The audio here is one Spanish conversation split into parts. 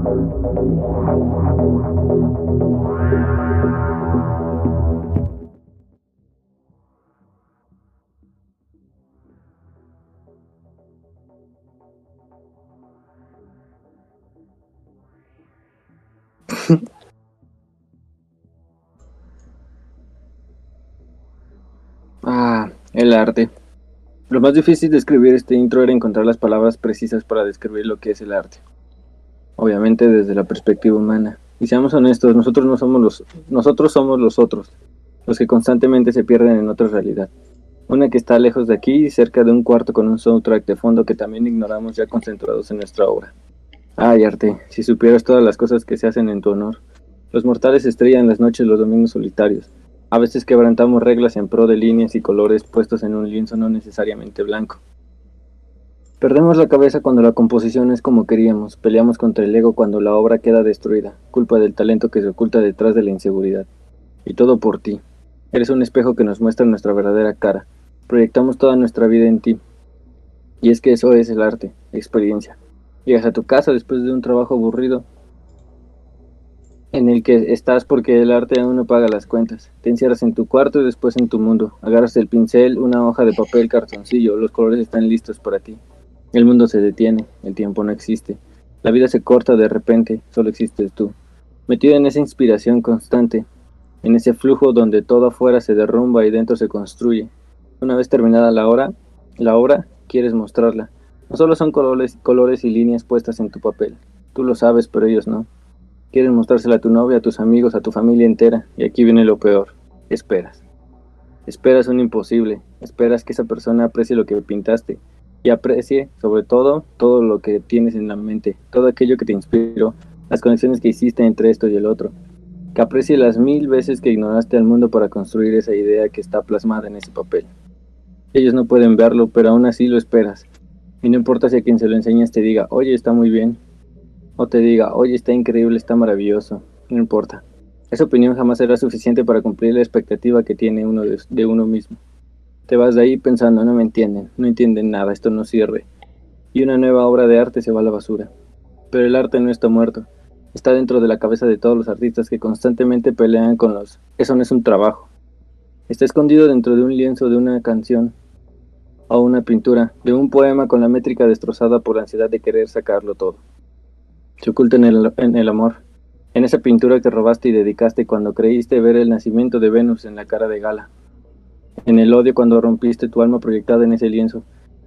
ah, el arte. Lo más difícil de escribir este intro era encontrar las palabras precisas para describir lo que es el arte. Obviamente desde la perspectiva humana. Y seamos honestos, nosotros no somos los nosotros somos los otros, los que constantemente se pierden en otra realidad. Una que está lejos de aquí, cerca de un cuarto con un soundtrack de fondo que también ignoramos ya concentrados en nuestra obra. Ay, arte, si supieras todas las cosas que se hacen en tu honor. Los mortales estrellan las noches los domingos solitarios. A veces quebrantamos reglas en pro de líneas y colores puestos en un lienzo no necesariamente blanco. Perdemos la cabeza cuando la composición es como queríamos, peleamos contra el ego cuando la obra queda destruida, culpa del talento que se oculta detrás de la inseguridad. Y todo por ti. Eres un espejo que nos muestra nuestra verdadera cara. Proyectamos toda nuestra vida en ti. Y es que eso es el arte, experiencia. Llegas a tu casa después de un trabajo aburrido en el que estás porque el arte aún no paga las cuentas. Te encierras en tu cuarto y después en tu mundo. Agarras el pincel, una hoja de papel, cartoncillo, los colores están listos para ti. El mundo se detiene, el tiempo no existe. La vida se corta de repente, solo existes tú. Metido en esa inspiración constante, en ese flujo donde todo afuera se derrumba y dentro se construye. Una vez terminada la hora, la obra, quieres mostrarla. No solo son colores, colores y líneas puestas en tu papel. Tú lo sabes, pero ellos no. Quieres mostrársela a tu novia, a tus amigos, a tu familia entera, y aquí viene lo peor. Esperas. Esperas un imposible. Esperas que esa persona aprecie lo que pintaste y aprecie, sobre todo, todo lo que tienes en la mente, todo aquello que te inspiró, las conexiones que hiciste entre esto y el otro. Que aprecie las mil veces que ignoraste al mundo para construir esa idea que está plasmada en ese papel. Ellos no pueden verlo, pero aún así lo esperas. Y no importa si a quien se lo enseñas te diga, oye, está muy bien, o te diga, oye, está increíble, está maravilloso, no importa. Esa opinión jamás será suficiente para cumplir la expectativa que tiene uno de, uno mismo. Te vas de ahí pensando, no me entienden, no entienden nada, esto no sirve. Y una nueva obra de arte se va a la basura. Pero el arte no está muerto, está dentro de la cabeza de todos los artistas que constantemente pelean con los... Eso no es un trabajo. Está escondido dentro de un lienzo de una canción o una pintura, de un poema con la métrica destrozada por la ansiedad de querer sacarlo todo se oculta en el, amor, en esa pintura que robaste y dedicaste cuando creíste ver el nacimiento de Venus en la cara de Gala, en el odio cuando rompiste tu alma proyectada en ese lienzo,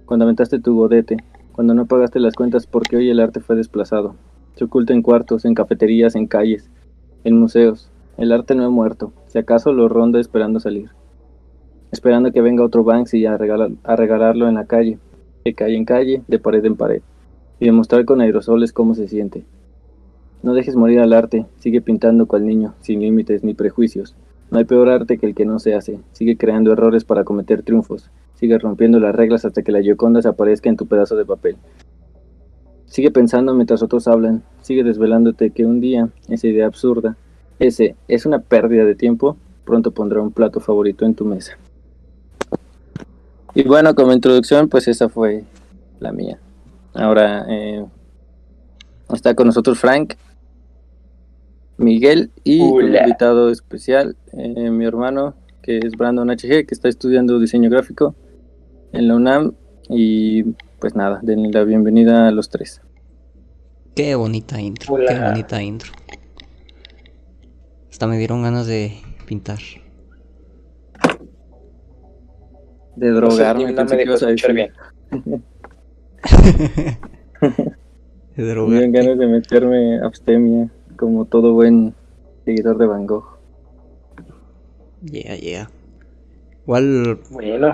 cuando aventaste tu godete, cuando no pagaste las cuentas porque hoy el arte fue desplazado. Se oculta en cuartos, en cafeterías, en calles, en museos. El arte no ha muerto, si acaso lo ronda esperando salir. Esperando que venga otro Banksy a, a regalarlo en la calle, de calle en calle, de pared en pared y demostrar con aerosoles cómo se siente. No dejes morir al arte, sigue pintando cual niño, sin límites ni prejuicios. No hay peor arte que el que no se hace, sigue creando errores para cometer triunfos, sigue rompiendo las reglas hasta que la Gioconda se aparezca en tu pedazo de papel. Sigue pensando mientras otros hablan, sigue desvelándote que un día esa idea absurda, ese es una pérdida de tiempo, pronto pondrá un plato favorito en tu mesa. Y bueno, como introducción, pues esa fue la mía. Ahora eh, está con nosotros Frank, Miguel y un invitado especial, eh, mi hermano, que es Brandon HG, que está estudiando diseño gráfico en la UNAM. Y pues nada, denle la bienvenida a los tres. Qué bonita intro, qué bonita intro. Hasta me dieron ganas de pintar. De drogarme, no me dejó escuchar bien. Me ganas de meterme abstemia, como todo buen seguidor de Van Gogh. Yeah, yeah. Igual. Bueno.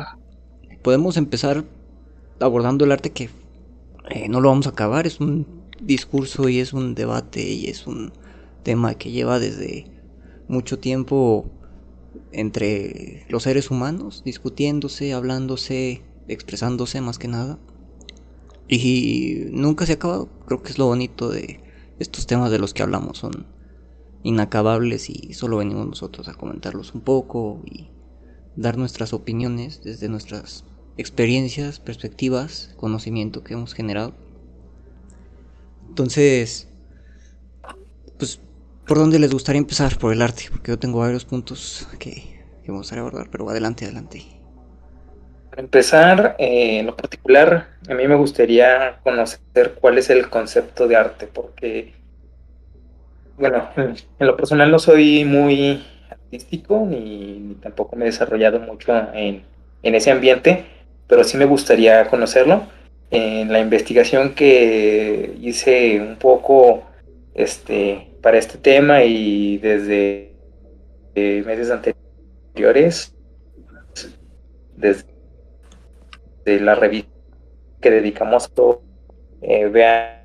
Podemos empezar abordando el arte que eh, no lo vamos a acabar. Es un discurso y es un debate y es un tema que lleva desde mucho tiempo entre los seres humanos, discutiéndose, hablándose, expresándose más que nada. Y nunca se ha acabado. Creo que es lo bonito de estos temas de los que hablamos. Son inacabables y solo venimos nosotros a comentarlos un poco y dar nuestras opiniones desde nuestras experiencias, perspectivas, conocimiento que hemos generado. Entonces, ¿Por dónde les gustaría empezar? Por el arte, porque yo tengo varios puntos que, que me gustaría abordar, pero adelante, adelante. Empezar, eh, en lo particular, a mí me gustaría conocer cuál es el concepto de arte, porque, bueno, en lo personal no soy muy artístico ni, tampoco me he desarrollado mucho en, en, ese ambiente, pero sí me gustaría conocerlo. En la investigación que hice un poco este, para este tema y desde eh, meses anteriores, desde la revista que dedicamos a todo, eh, vean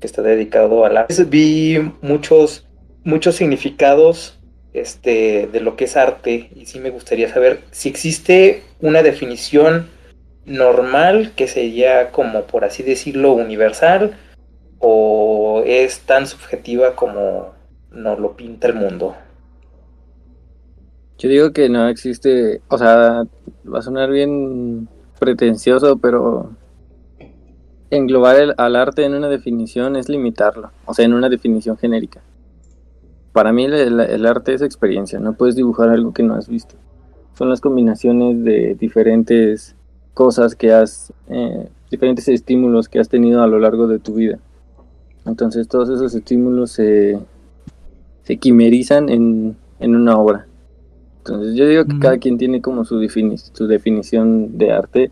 que está dedicado a la... Vi muchos, muchos significados este, de lo que es arte y sí me gustaría saber si existe una definición normal que sería como por así decirlo universal o es tan subjetiva como nos lo pinta el mundo. Yo digo que no existe, o sea, va a sonar bien pretencioso, pero englobar al arte en una definición es limitarlo, o sea, en una definición genérica. Para mí el, arte es experiencia, no puedes dibujar algo que no has visto. Son las combinaciones de diferentes cosas que has, eh, diferentes estímulos que has tenido a lo largo de tu vida. Entonces todos esos estímulos se, se quimerizan en, en una obra. Entonces yo digo que cada quien tiene como su, su definición de arte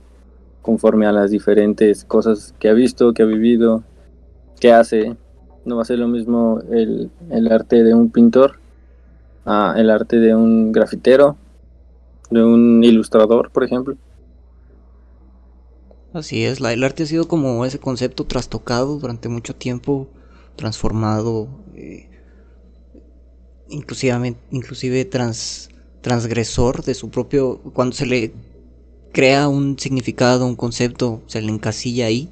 conforme a las diferentes cosas que ha visto, que ha vivido, que hace. No va a ser lo mismo el, arte de un pintor, a el arte de un grafitero, de un ilustrador, por ejemplo. Así es, la, el arte ha sido como ese concepto trastocado durante mucho tiempo, transformado, eh, inclusive, inclusive trans, transgresor de su propio... Cuando se le crea un significado, un concepto, se le encasilla ahí.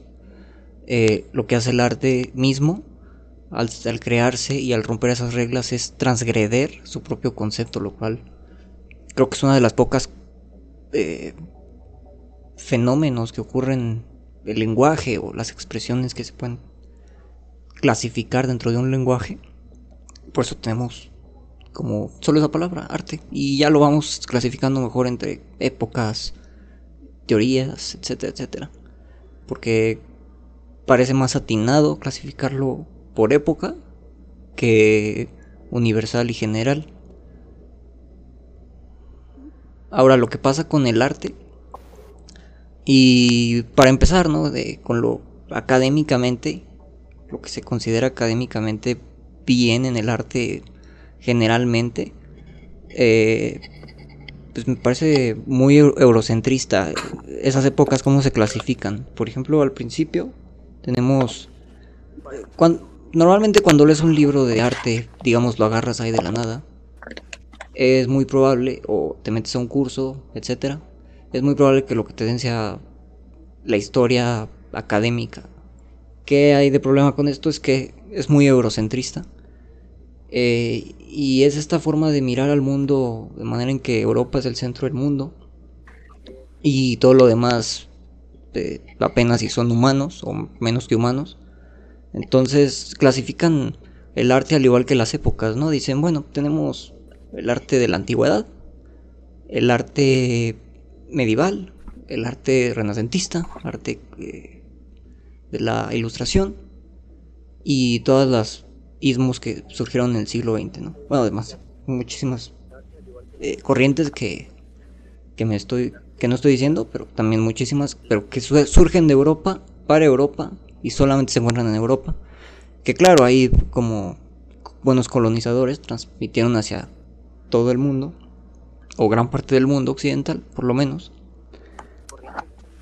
Eh, lo que hace el arte mismo al, crearse y al romper esas reglas es transgreder su propio concepto, lo cual creo que es una de las pocas eh, fenómenos que ocurren el lenguaje o las expresiones que se pueden clasificar dentro de un lenguaje. Por eso tenemos como solo esa palabra, arte. Y ya lo vamos clasificando mejor entre épocas, teorías, etcétera, etcétera. Porque parece más atinado clasificarlo por época que universal y general. Ahora lo que pasa con el arte y para empezar, ¿no? De, con lo académicamente, lo que se considera académicamente bien en el arte generalmente, eh, pues me parece muy eurocentrista esas épocas cómo se clasifican. Por ejemplo, al principio tenemos... normalmente cuando lees un libro de arte, digamos, lo agarras ahí de la nada, es muy probable, o te metes a un curso, etcétera, es muy probable que lo que te den la historia académica. ¿Qué hay de problema con esto? Es que es muy eurocentrista. Eh, y es esta forma de mirar al mundo de manera en que Europa es el centro del mundo y todo lo demás eh, apenas si son humanos o menos que humanos. Entonces clasifican el arte al igual que las épocas, ¿no? Dicen, bueno, tenemos el arte de la antigüedad, el arte medieval, el arte renacentista, arte eh, de la ilustración y todas las ismos que surgieron en el siglo XX, ¿no? Bueno, además, muchísimas eh, corrientes que, que me estoy que no estoy diciendo, pero también muchísimas, pero que surgen de Europa para Europa y solamente se encuentran en Europa. Que claro, ahí como buenos colonizadores transmitieron hacia todo el mundo, o gran parte del mundo occidental, por lo menos.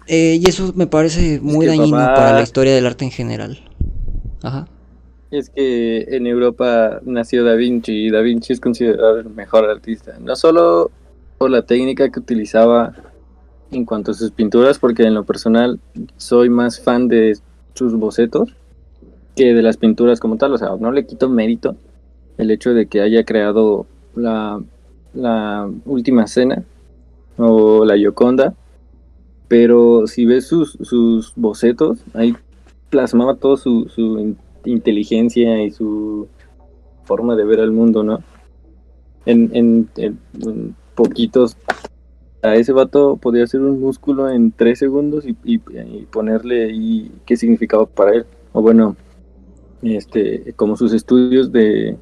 Eh, y eso me parece muy dañino para la historia del arte en general. Ajá. Es que en Europa nació Da Vinci y Da Vinci es considerado el mejor artista, no solo por la técnica que utilizaba en cuanto a sus pinturas, porque en lo personal soy más fan de sus bocetos que de las pinturas como tal, o sea, no le quito mérito el hecho de que haya creado la, la última cena o la Gioconda, pero si ves sus, sus bocetos, ahí plasmaba todo su, su inteligencia y su forma de ver al mundo, ¿no? En, en, poquitos, a ese vato podía hacer un músculo en tres segundos y, y, ponerle ahí qué significaba para él. O bueno, este, como sus estudios de...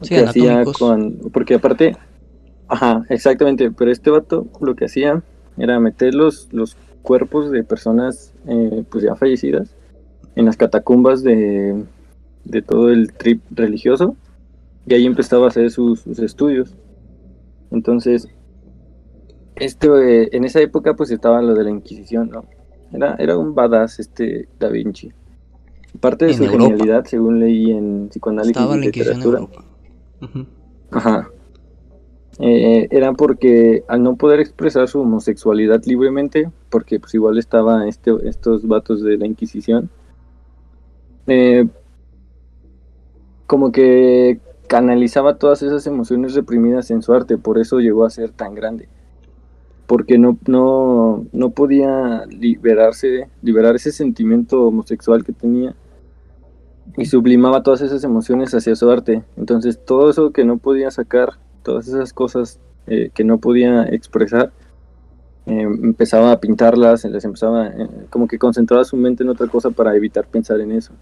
Sí, hacía con, porque aparte, ajá, exactamente, pero este vato lo que hacía era meter los, los cuerpos de personas eh, pues ya fallecidas en las catacumbas de, de todo el trip religioso y ahí empezaba a hacer sus, estudios. Entonces, este, eh, en esa época pues estaba lo de la Inquisición, ¿no? Era, era un badass este Da Vinci. Parte de su genialidad, según leí en psicoanálisis y literatura. Ajá. Eh, era porque al no poder expresar su homosexualidad libremente, porque pues igual estaba este, estos vatos de la Inquisición, eh, como que canalizaba todas esas emociones reprimidas en su arte, por eso llegó a ser tan grande. Porque no, no, no podía liberarse, liberar ese sentimiento homosexual que tenía y sublimaba todas esas emociones hacia su arte. Entonces todo eso que no podía sacar, todas esas cosas eh, que no podía expresar, eh, empezaba a pintarlas, les empezaba, eh, como que concentraba su mente en otra cosa para evitar pensar en eso.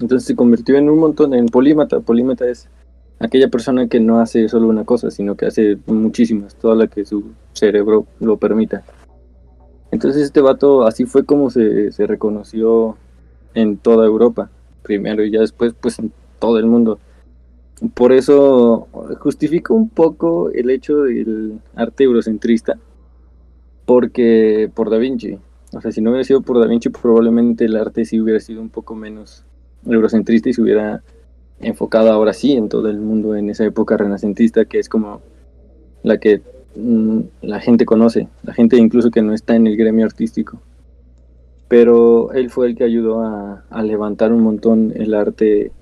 Entonces se convirtió en un montón, en polímata. Polímata es aquella persona que no hace solo una cosa, sino que hace muchísimas, toda la que su cerebro lo permita. Entonces este vato así fue como se, se reconoció en toda Europa, primero y ya después pues en todo el mundo. Por eso justifico un poco el hecho del arte eurocentrista, porque por Da Vinci, o sea, si no hubiera sido por Da Vinci, probablemente el arte sí hubiera sido un poco menos eurocentrista y se hubiera enfocado ahora sí en todo el mundo en esa época renacentista que es como la que mm, la gente conoce, la gente incluso que no está en el gremio artístico. Pero él fue el que ayudó a, levantar un montón el arte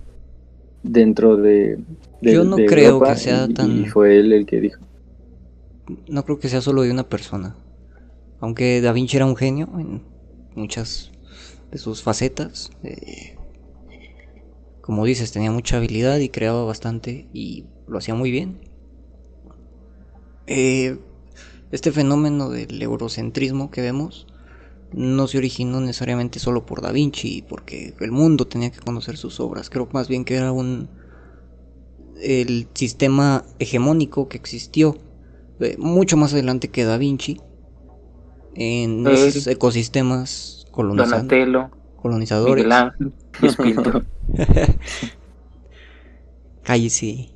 dentro de... Yo no creo que sea tan... Y fue él el que dijo. No creo que sea solo de una persona. Aunque Da Vinci era un genio en muchas de sus facetas. Eh, como dices, tenía mucha habilidad y creaba bastante y lo hacía muy bien. Eh, este fenómeno del eurocentrismo que vemos no se originó necesariamente solo por Da Vinci, porque el mundo tenía que conocer sus obras. Creo más bien que era un el sistema hegemónico que existió eh, mucho más adelante que Da Vinci en esos ecosistemas colonizadores. sí.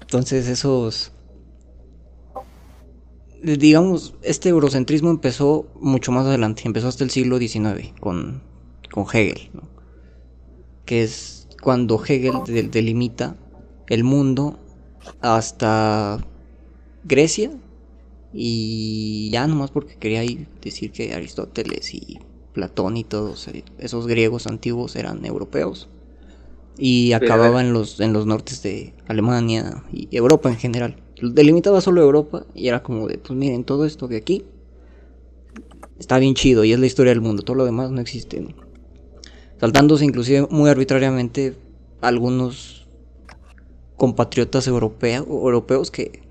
Entonces esos... Digamos, este eurocentrismo empezó mucho más adelante, empezó hasta el siglo XIX con, con Hegel, que es cuando Hegel delimita el mundo hasta Grecia y ya nomás porque quería decir que Aristóteles y Platón y todos eh, esos griegos antiguos eran europeos. Y acababa en los, en los nortes de Alemania y Europa en general. Delimitaba solo Europa y era como de, pues miren, todo esto de aquí está bien chido y es la historia del mundo. Todo lo demás no existe. Saltándose inclusive muy arbitrariamente algunos compatriotas europeos, europeos que,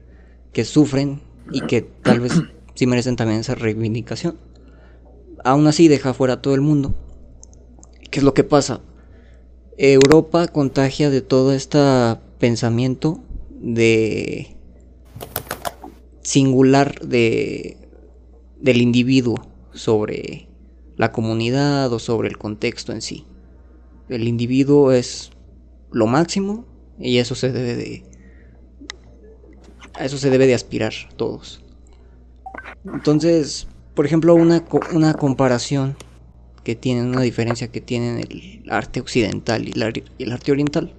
que sufren y que tal vez sí merecen también esa reivindicación aún así deja fuera a todo el mundo. ¿Qué es lo que pasa? Europa contagia de todo este pensamiento de singular de del individuo sobre la comunidad o sobre el contexto en sí. El individuo es lo máximo y eso se debe de a eso se debe de aspirar todos. Entonces, por ejemplo, una, una comparación que tienen, una diferencia que tienen el arte occidental y, el arte oriental.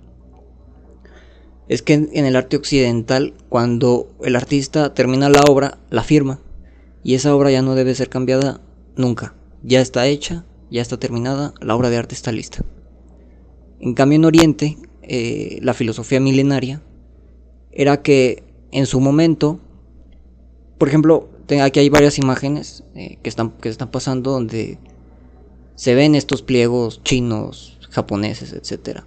Es que en, el arte occidental, cuando el artista termina la obra, la firma. Y esa obra ya no debe ser cambiada nunca. Ya está hecha, ya está terminada, la obra de arte está lista. En cambio, en Oriente, eh, la filosofía milenaria era que en su momento, por ejemplo, aquí hay varias imágenes eh, que, están, que están pasando donde se ven estos pliegos chinos, japoneses, etc.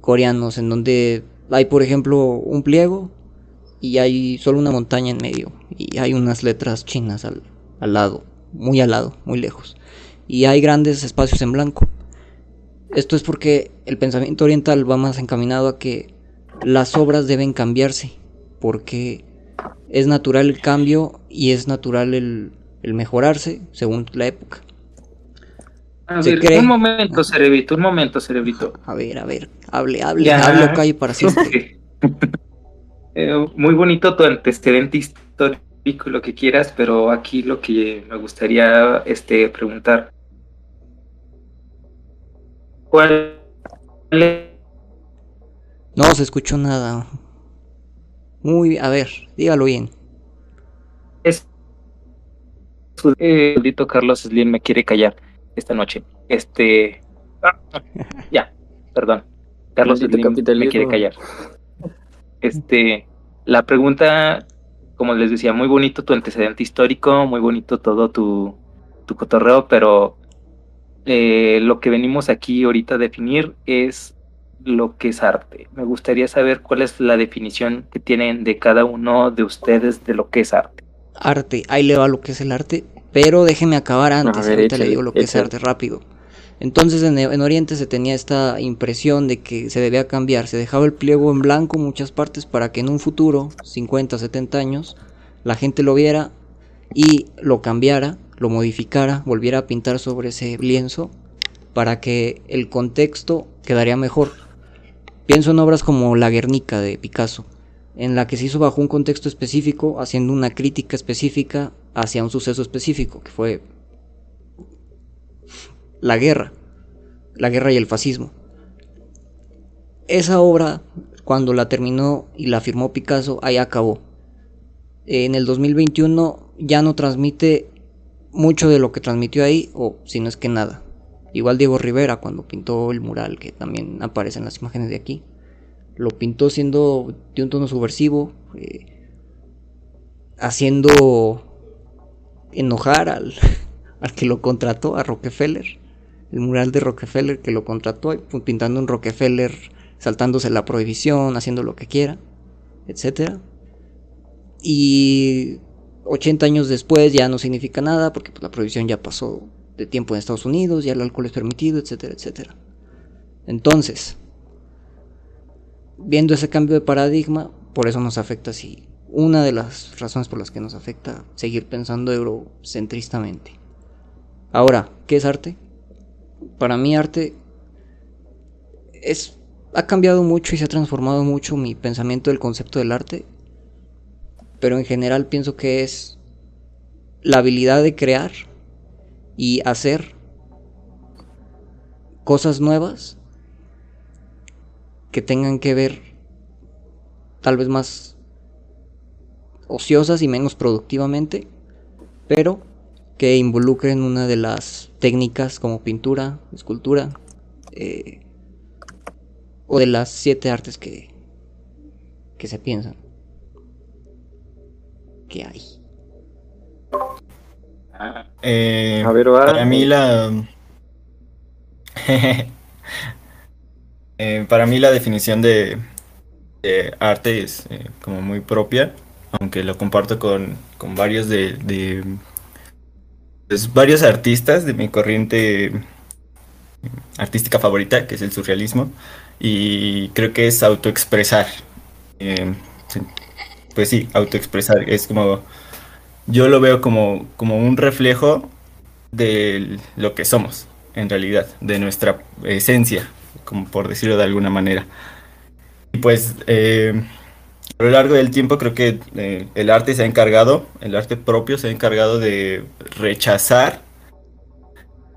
coreanos en donde hay, por ejemplo, un pliego y hay solo una montaña en medio y hay unas letras chinas al, al lado, muy al lado, muy lejos. Y hay grandes espacios en blanco. Esto es porque el pensamiento oriental va más encaminado a que las obras deben cambiarse, porque es natural el cambio y es natural el, mejorarse según la época. A ver, un momento, cerebrito, un momento, cerebrito. A ver, a ver, hable, hable, hable calle para siempre. Eh, muy bonito tu antecedente histórico, lo que quieras, pero aquí lo que me gustaría este, preguntar. ¿Cuál No se escuchó nada. Muy, a ver, dígalo bien. Es eh, Carlos Slim me quiere callar esta noche. Este, ah, ya, perdón. Carlos Slim me quiere callar. Este, la pregunta, como les decía, muy bonito tu antecedente histórico, muy bonito todo tu, tu cotorreo, pero eh, lo que venimos aquí ahorita a definir es lo que es arte. Me gustaría saber cuál es la definición que tienen de cada uno de ustedes de lo que es arte. Arte, ahí le va lo que es el arte, pero déjeme acabar antes, ahorita le digo lo que es arte rápido. Entonces en, Oriente se tenía esta impresión de que se debía cambiar, se dejaba el pliego en blanco en muchas partes para que en un futuro, 50, 70 años, la gente lo viera y lo cambiara, lo modificara, volviera a pintar sobre ese lienzo para que el contexto quedaría mejor. Pienso en obras como La Guernica de Picasso, en la que se hizo bajo un contexto específico, haciendo una crítica específica hacia un suceso específico, que fue la guerra, la guerra y el fascismo. Esa obra, cuando la terminó y la firmó Picasso, ahí acabó. En el 2021 ya no transmite mucho de lo que transmitió ahí, o si no es que nada. Igual Diego Rivera cuando pintó el mural, que también aparece en las imágenes de aquí, lo pintó siendo de un tono subversivo, eh, haciendo enojar al, al que lo contrató, a Rockefeller el mural de Rockefeller que lo contrató, pintando un Rockefeller saltándose la prohibición, haciendo lo que quiera, etc. Y 80 años después ya no significa nada porque pues, la prohibición ya pasó de tiempo en Estados Unidos, ya el alcohol es permitido, etcétera, etcétera. Entonces, viendo ese cambio de paradigma, por eso nos afecta así. Una de las razones por las que nos afecta seguir pensando eurocentristamente. Ahora, ¿qué es arte? para mí arte es ha cambiado mucho y se ha transformado mucho mi pensamiento del concepto del arte, pero en general pienso que es la habilidad de crear y hacer cosas nuevas que tengan que ver tal vez más ociosas y menos productivamente, pero que involucren una de las técnicas como pintura, escultura, eh, o de las siete artes que, que se piensan que hay. Eh, a ver, para mí la eh, para mí la definición de, arte es como muy propia, aunque lo comparto con, con varios de pues, varios artistas de mi corriente artística favorita, que es el surrealismo, y creo que es autoexpresar. Eh, pues sí, autoexpresar. Es como, yo lo veo como, como un reflejo de lo que somos, en realidad, de nuestra esencia, como por decirlo de alguna manera. Y pues eh, a lo largo del tiempo creo que eh, el arte se ha encargado, el arte propio se ha encargado de rechazar,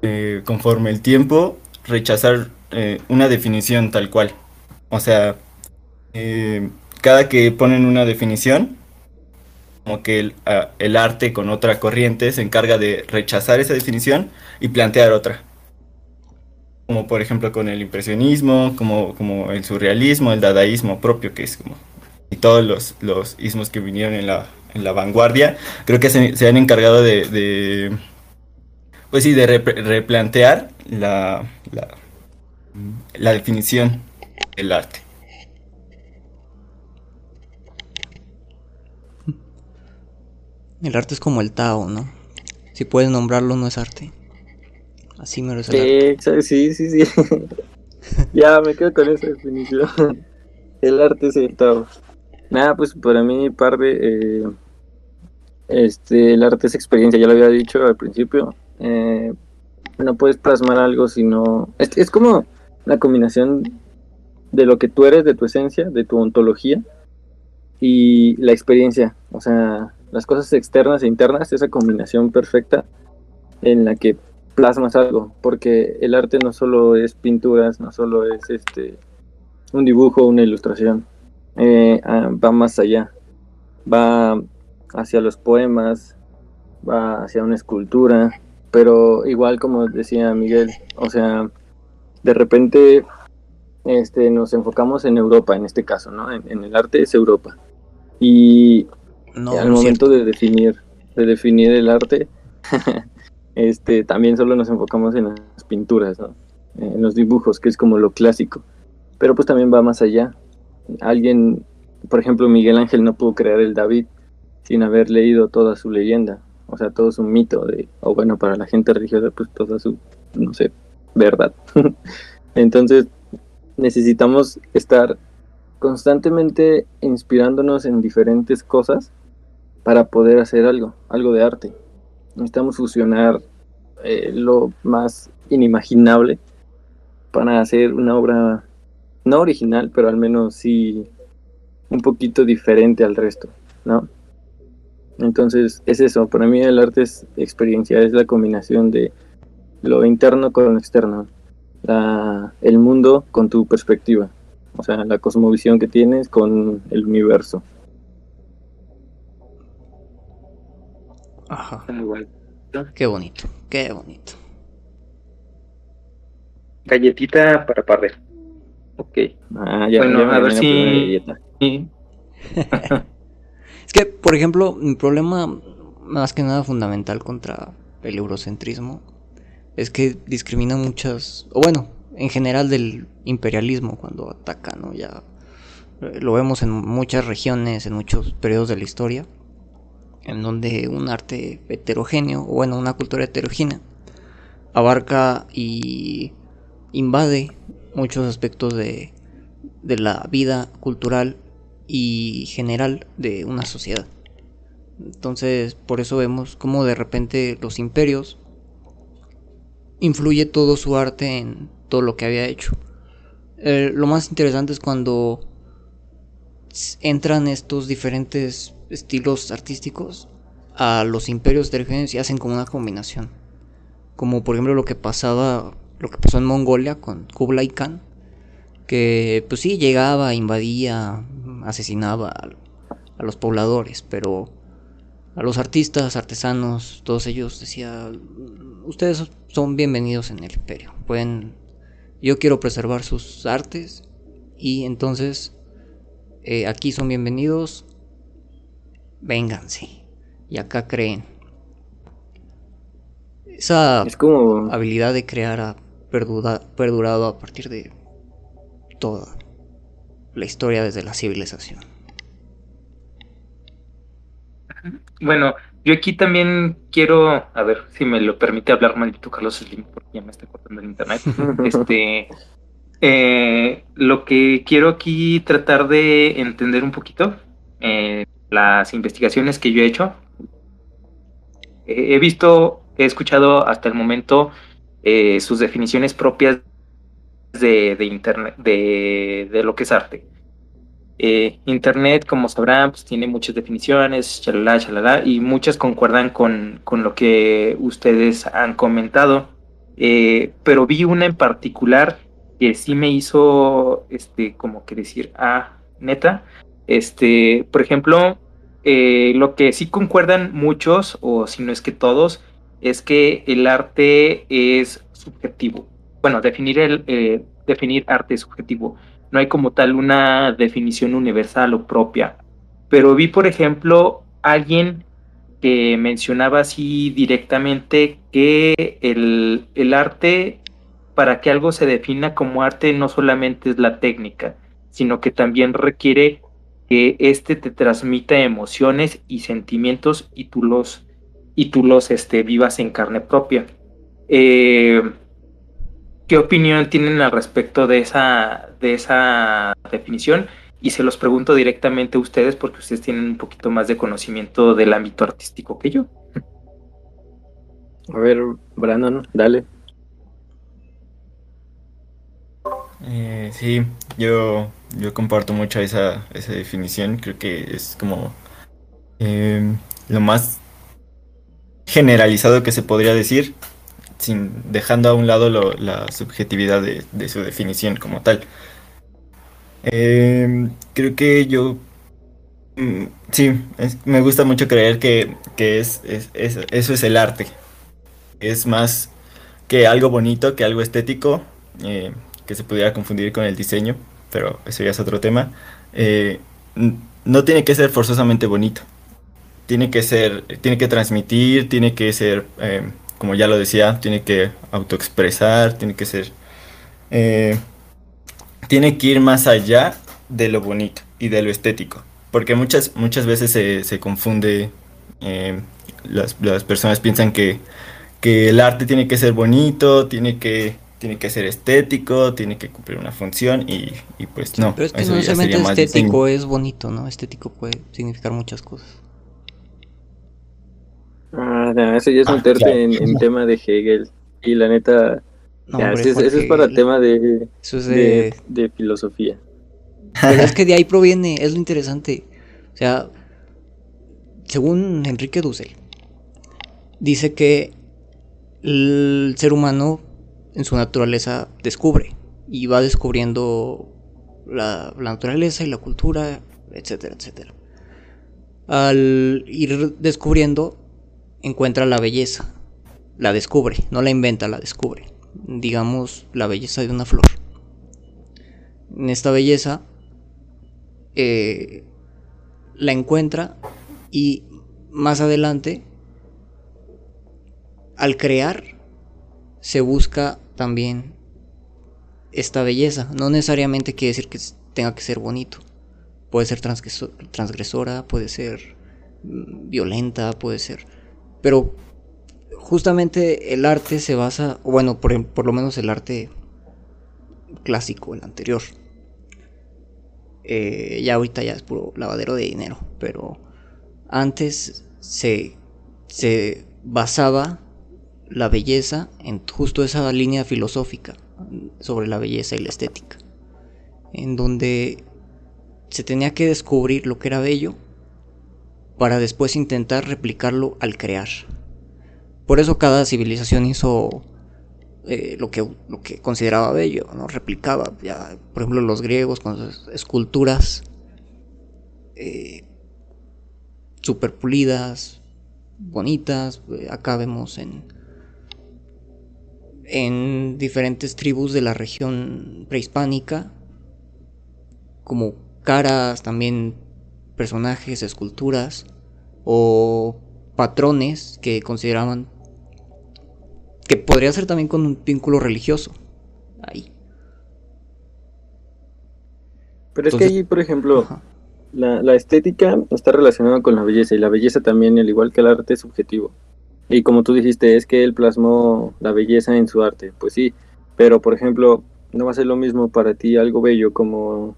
eh, conforme el tiempo, rechazar una definición tal cual. O sea, cada que ponen una definición, como que el, el, arte con otra corriente se encarga de rechazar esa definición y plantear otra. Como por ejemplo con el impresionismo, como, como el surrealismo, el dadaísmo propio, que es como y todos los, los ismos que vinieron en la, en la vanguardia, creo que se, han encargado de, pues sí, de replantear la, la, definición el arte. El arte es como el Tao, ¿no? Si puedes nombrarlo, no es arte. Así me lo sí, sí, sí, sí. ya me quedo con esa definición. el arte es el Tao. Nada, pues para mí, parte, eh, este, el arte es experiencia, ya lo había dicho al principio. Eh, no puedes plasmar algo si no. Es, es como la combinación de lo que tú eres, de tu esencia, de tu ontología y la experiencia. O sea, las cosas externas e internas, esa combinación perfecta en la que plasmas algo, porque el arte no solo es pinturas, no solo es este un dibujo, una ilustración, eh, ah, va más allá, va hacia los poemas, va hacia una escultura, pero igual como decía Miguel, o sea, de repente este, nos enfocamos en Europa en este caso, ¿no? En, el arte es Europa. Y al momento de definir, de definir el arte, este, también solo nos enfocamos en las pinturas, ¿no? En los dibujos, que es como lo clásico. Pero pues también va más allá. Alguien, por ejemplo, Miguel Ángel no pudo crear el David sin haber leído toda su leyenda, o sea, todo su mito, de, o bueno, para la gente religiosa, pues toda su, no sé, verdad. Entonces, necesitamos estar constantemente inspirándonos en diferentes cosas para poder hacer algo, algo de arte. Necesitamos fusionar eh, lo más inimaginable para hacer una obra no original, pero al menos sí un poquito diferente al resto, ¿no? Entonces es eso, para mí el arte es experiencia, es la combinación de lo interno con lo externo, el mundo con tu perspectiva, o sea, la cosmovisión que tienes con el universo. Ajá. Qué bonito, qué bonito. Galletita para parre. Ok. Ah, ya, bueno, a ver si. es que, por ejemplo, mi problema más que nada fundamental contra el eurocentrismo es que discrimina muchas, o bueno, en general del imperialismo cuando ataca, ¿no? Ya eh, lo vemos en muchas regiones, en muchos periodos de la historia, en donde un arte heterogéneo, o bueno, una cultura heterogénea, abarca y invade muchos aspectos de, de la vida cultural y general de una sociedad. Entonces, por eso vemos como de repente los imperios influye todo su arte en todo lo que había hecho. Eh, lo más interesante es cuando entran estos diferentes estilos artísticos a los imperios heterogéneos y hacen como una combinación. Como por ejemplo lo que pasaba, lo que pasó en Mongolia con Kublai Khan, que pues sí llegaba, invadía, asesinaba a los pobladores, pero a los artistas, artesanos, todos ellos decía, ustedes son bienvenidos en el imperio. Pueden, yo quiero preservar sus artes y entonces eh, aquí son bienvenidos. Vénganse y acá creen. Esa habilidad de crear ha perdurado a partir de toda la historia desde la civilización. Bueno, yo aquí también quiero, a ver si me lo permite hablar maldito Carlos Slim, porque ya me está cortando el internet. este, eh, lo que quiero aquí tratar de entender un poquito, eh, las investigaciones que yo he hecho. he visto, he escuchado hasta el momento eh, sus definiciones propias de, de internet, de, de lo que es arte. Eh, Internet, como sabrán, pues tiene muchas definiciones, chalala, chalala, y muchas concuerdan con, con lo que ustedes han comentado. Eh, pero vi una en particular que sí me hizo, este, como que decir, ah, neta. Este, por ejemplo, eh, lo que sí concuerdan muchos, o si no es que todos, es que el arte es subjetivo. Bueno, definir el definir arte es subjetivo no hay como tal una definición universal o propia. Pero vi, por ejemplo, alguien que mencionaba así directamente que el, arte para que algo se defina como arte no solamente es la técnica, sino que también requiere que éste te transmita emociones y sentimientos y tú los, y tú los este, vivas en carne propia. Eh, ¿Qué opinión tienen al respecto de esa, de esa definición? Y se los pregunto directamente a ustedes porque ustedes tienen un poquito más de conocimiento del ámbito artístico que yo. A ver, Brandon, dale. Eh, sí, yo, yo comparto mucho esa, esa definición. Creo que es como em, lo más generalizado que se podría decir, sin dejando a un lado la subjetividad de, su definición como tal. Em, creo que yo mm, sí, me gusta mucho creer que, es, eso es el arte. Es más que algo bonito, que algo estético. Eh, que se pudiera confundir con el diseño, pero eso ya es otro tema. Eh, no tiene que ser forzosamente bonito. Tiene que ser, tiene que transmitir, tiene que ser, eh, como ya lo decía, tiene que autoexpresar, tiene que ser, eh, tiene que ir más allá de lo bonito y de lo estético. Porque muchas, muchas veces se, se confunde, las, las, personas piensan que, que el arte tiene que ser bonito, tiene que tiene que ser estético, tiene que cumplir una función y, pues no. Pero es que no solamente estético es bonito, ¿no? Estético puede significar muchas cosas. Ah, no, eso ya es un ah, en, tema de Hegel. Y la neta, eso, es para el tema de, de... filosofía. Pero es que de ahí proviene, es lo interesante. O sea, según Enrique Dussel, dice que el ser humano en su naturaleza descubre y va descubriendo la, naturaleza y la cultura, etcétera, etcétera. Al ir descubriendo, encuentra la belleza, la descubre, no la inventa, la descubre. Digamos, la belleza de una flor. En esta belleza eh, la encuentra y más adelante, al crear, se busca también esta belleza. No necesariamente quiere decir que tenga que ser bonito. Puede ser transgresora, puede ser mm, violenta, puede ser... Pero justamente el arte se basa, bueno, por, por lo menos el arte clásico, el anterior. Eh, ya ahorita ya es puro lavadero de dinero, pero antes se, se basaba la belleza en justo esa línea filosófica sobre la belleza y la estética, en donde se tenía que descubrir lo que era bello para después intentar replicarlo al crear. Por eso cada civilización hizo eh, lo, que, lo que consideraba bello, ¿no? replicaba, ya, por ejemplo los griegos con sus esculturas eh, super pulidas, bonitas, eh, acá vemos en en diferentes tribus de la región prehispánica, como caras, también personajes, esculturas o patrones que consideraban que podría ser también con un vínculo religioso. Ahí. Pero es que ahí, por ejemplo, la, la, estética está relacionada con la belleza y la belleza también, al igual que el arte, es subjetivo. Y como tú dijiste, es que él plasmó la belleza en su arte. Pues sí, pero por ejemplo, no va a ser lo mismo para ti algo bello como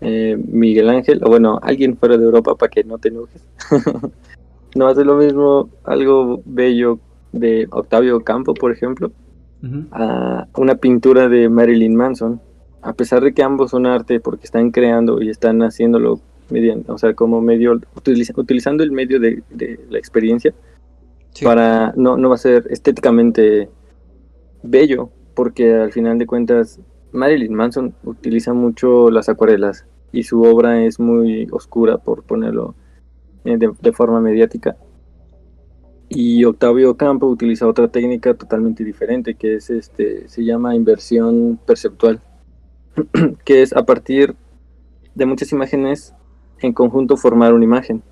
eh, Miguel Ángel, o bueno, alguien fuera de Europa para que no te enojes. no va a ser lo mismo algo bello de Octavio Campo, por ejemplo, a una pintura de Marilyn Manson. A pesar de que ambos son arte porque están creando y están haciéndolo mediante, o sea, como medio, utilizando el medio de la experiencia, para no, no va a ser estéticamente bello, porque al final de cuentas Marilyn Manson utiliza mucho las acuarelas y su obra es muy oscura, por ponerlo eh, de, forma mediática. Y Octavio Campo utiliza otra técnica totalmente diferente, que es este, se llama inversión perceptual, que es a partir de muchas imágenes en conjunto formar una imagen.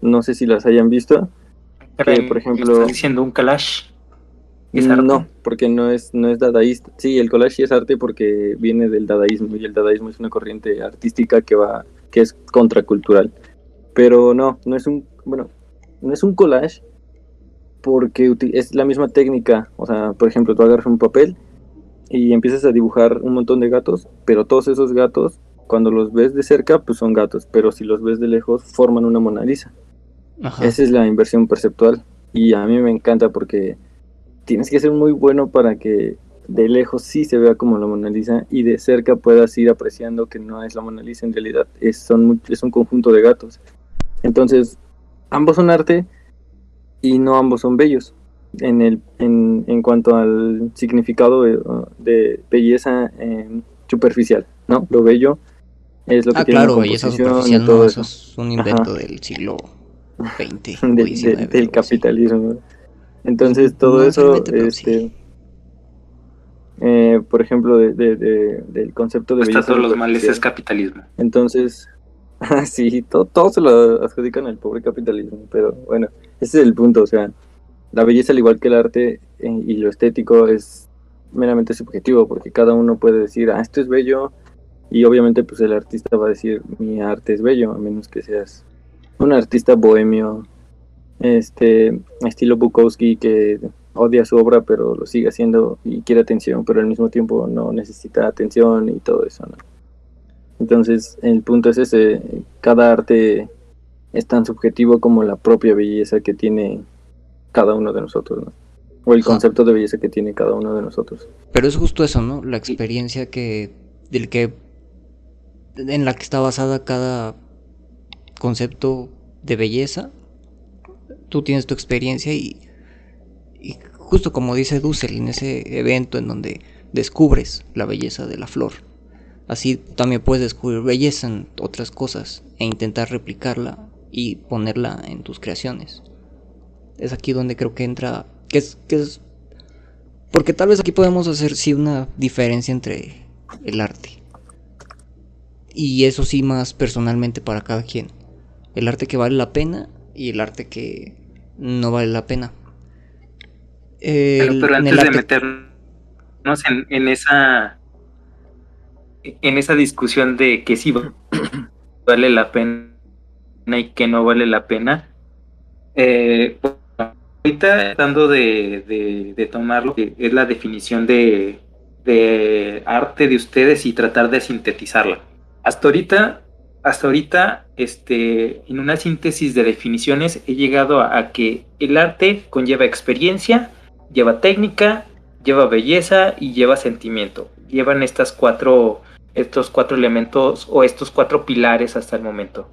No sé si las hayan visto, por ejemplo. diciendo un collage? No, porque no es, no es dadaísta. Sí, el collage es arte porque viene del dadaísmo y el dadaísmo es una corriente artística que va, que es contracultural. Pero no, no es un, bueno, no es un collage porque es la misma técnica. O sea, por ejemplo, tú agarras un papel y empiezas a dibujar un montón de gatos, pero todos esos gatos, cuando los ves de cerca, pues son gatos, pero si los ves de lejos, forman una Mona Lisa. Esa es la inversión perceptual. Y a mí me encanta porque tienes que ser muy bueno para que de lejos sí se vea como la Mona Lisa y de cerca puedas ir apreciando que no es la Mona Lisa en realidad, es, son, es un conjunto de gatos. Entonces, ambos son arte y no ambos son bellos. En, el, en, en cuanto al significado de, belleza eh, superficial, ¿no? Lo bello es lo que ah, tiene claro, belleza superficial no, eso. es un invento del siglo XX. del capitalismo. Entonces todo eso, este, eh, por ejemplo, de, del concepto de... Está todos los males es capitalismo. Entonces, sí, todo, todo se lo adjudican al pobre capitalismo, pero bueno, ese es el punto, o sea, la belleza al igual que el arte eh, y lo estético es meramente subjetivo, porque cada uno puede decir, ah, esto es bello, y obviamente pues el artista va a decir, mi arte es bello, a menos que seas un artista bohemio este estilo Bukowski que odia su obra pero lo sigue haciendo y quiere atención pero al mismo tiempo no necesita atención y todo eso ¿no? entonces el punto es ese cada arte es tan subjetivo como la propia belleza que tiene cada uno de nosotros ¿no? o el concepto de belleza que tiene cada uno de nosotros pero es justo eso no la experiencia que del que en la que está basada cada concepto de belleza tú tienes tu experiencia y, justo como dice Dussel en ese evento en donde descubres la belleza de la flor. Así también puedes descubrir belleza en otras cosas e intentar replicarla y ponerla en tus creaciones. Es aquí donde creo que entra, que es, que es, porque tal vez aquí podemos hacer sí una diferencia entre el arte. Y eso sí más personalmente para cada quien. El arte que vale la pena y el arte que no vale la pena. pero, antes de meternos en, esa en esa discusión de que sí vale la pena y que no vale la pena, eh, ahorita tratando de, de, de tomar lo que es la definición de, de arte de ustedes y tratar de sintetizarla. Hasta ahorita hasta ahorita, este, en una síntesis de definiciones, he llegado a, que el arte conlleva experiencia, lleva técnica, lleva belleza y lleva sentimiento. Llevan estas cuatro, estos cuatro elementos o estos cuatro pilares hasta el momento.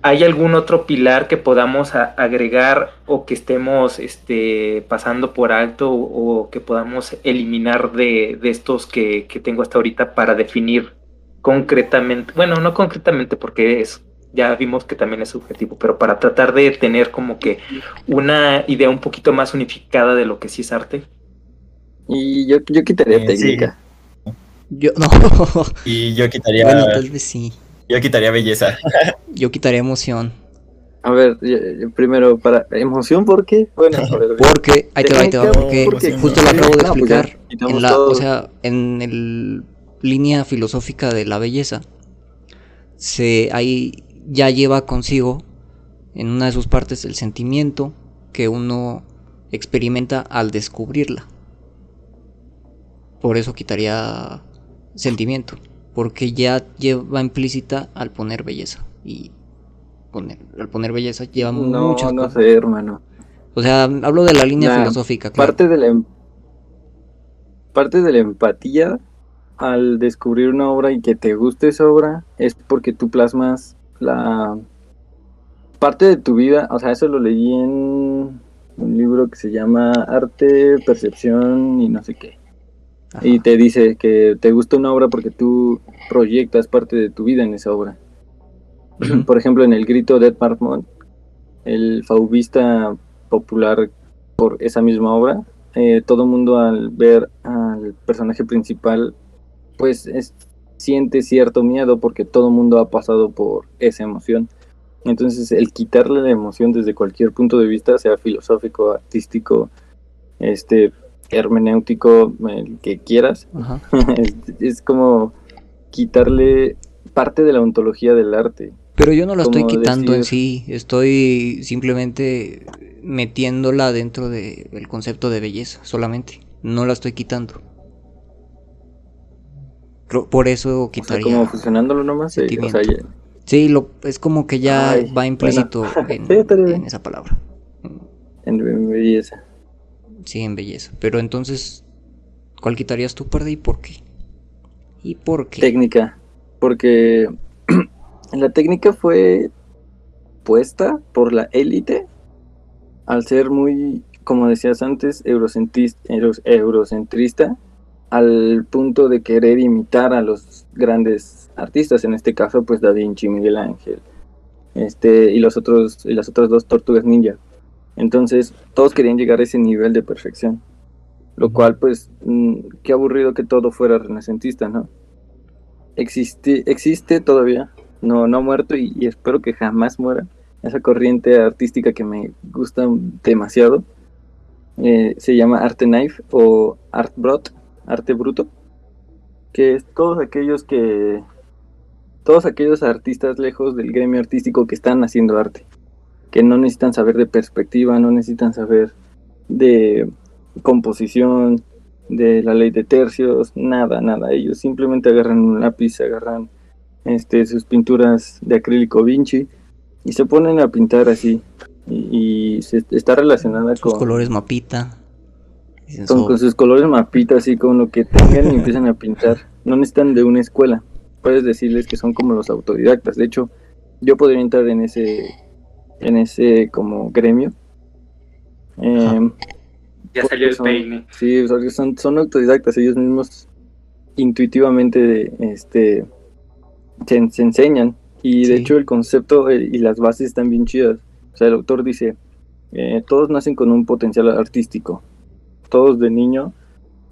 ¿Hay algún otro pilar que podamos agregar o que estemos este, pasando por alto o, que podamos eliminar de, estos que, que tengo hasta ahorita para definir concretamente, bueno, no concretamente porque es, ya vimos que también es subjetivo, pero para tratar de tener como que una idea un poquito más unificada de lo que sí es arte. Y yo, yo quitaría eh, técnica. Yo no. Y yo quitaría. Bueno, tal vez sí. Yo quitaría belleza. yo quitaría emoción. A ver, primero, para emoción, ¿por qué? Bueno, a ver, porque, ahí te va, ahí te va, porque, justo lo acabo de pues explicar. en la, o sea, en el línea filosófica de la belleza, se ahí ya lleva consigo en una de sus partes el sentimiento que uno experimenta al descubrirla. Por eso quitaría sentimiento, porque ya lleva implícita al poner belleza y poner al poner belleza lleva no, no sé, hermano. O sea, hablo de la línea filosófica. Parte de la em, parte de la empatía al descubrir una obra y que te guste esa obra es porque tú plasmas la parte de tu vida, o sea, eso lo leí en un libro que se llama Arte, Percepción y no sé qué. Y te dice que te gusta una obra porque tú proyectas parte de tu vida en esa obra. Por ejemplo, en El Grito de Ed Marmont, el faubista popular por esa misma obra, eh, todo mundo al ver al personaje principal pues siente cierto miedo porque todo el mundo ha pasado por esa emoción. Entonces el quitarle la emoción desde cualquier punto de vista, sea filosófico, artístico, este, hermenéutico, el que quieras, es, como quitarle parte de la ontología del arte. Pero yo no la estoy quitando en sí, estoy simplemente metiéndola dentro del concepto de belleza, solamente. No la estoy quitando. Por eso quitaría. como fusionándolo nomás. Eh, sí, lo, es como que ya va implícito en, esa palabra. En, belleza. Sí, en belleza. Pero entonces, ¿cuál quitarías tú, Parde, y por qué? ¿Y por qué? Técnica. Porque la técnica fue puesta por la élite al ser muy, como decías antes, eurocentrista al punto de querer imitar a los grandes artistas, en este caso pues Da Vinci, Miguel Ángel, este y los otros y las otras dos tortugas ninja. Entonces, todos querían llegar a ese nivel de perfección. Lo cual pues mm, qué aburrido que todo fuera renacentista, ¿no? Existe existe todavía, no no ha muerto y, espero que jamás muera esa corriente artística que me gusta demasiado. Eh, se llama Arte Knife o Art Brot arte bruto, que es todos aquellos que todos aquellos artistas lejos del gremio artístico que están haciendo arte, que no necesitan saber de perspectiva, no necesitan saber de composición, de la ley de tercios, nada, nada. Ellos simplemente agarran un lápiz, agarran este, sus pinturas de acrílico Vinci y se ponen a pintar así. Y, se, está relacionada con... colores mapita. Con, sus colores mapitas, así con lo que tengan y empiezan a pintar. No necesitan de una escuela. Puedes decirles que son como los autodidactas. De hecho, yo podría entrar en ese, en ese como gremio. Em, ya salió el peine. Sí, son, son autodidactas. Ellos mismos intuitivamente este, se, enseñan. Y de hecho el concepto eh, y las bases están bien chidas. O sea, el autor dice, eh, todos nacen con un potencial artístico todos de niño,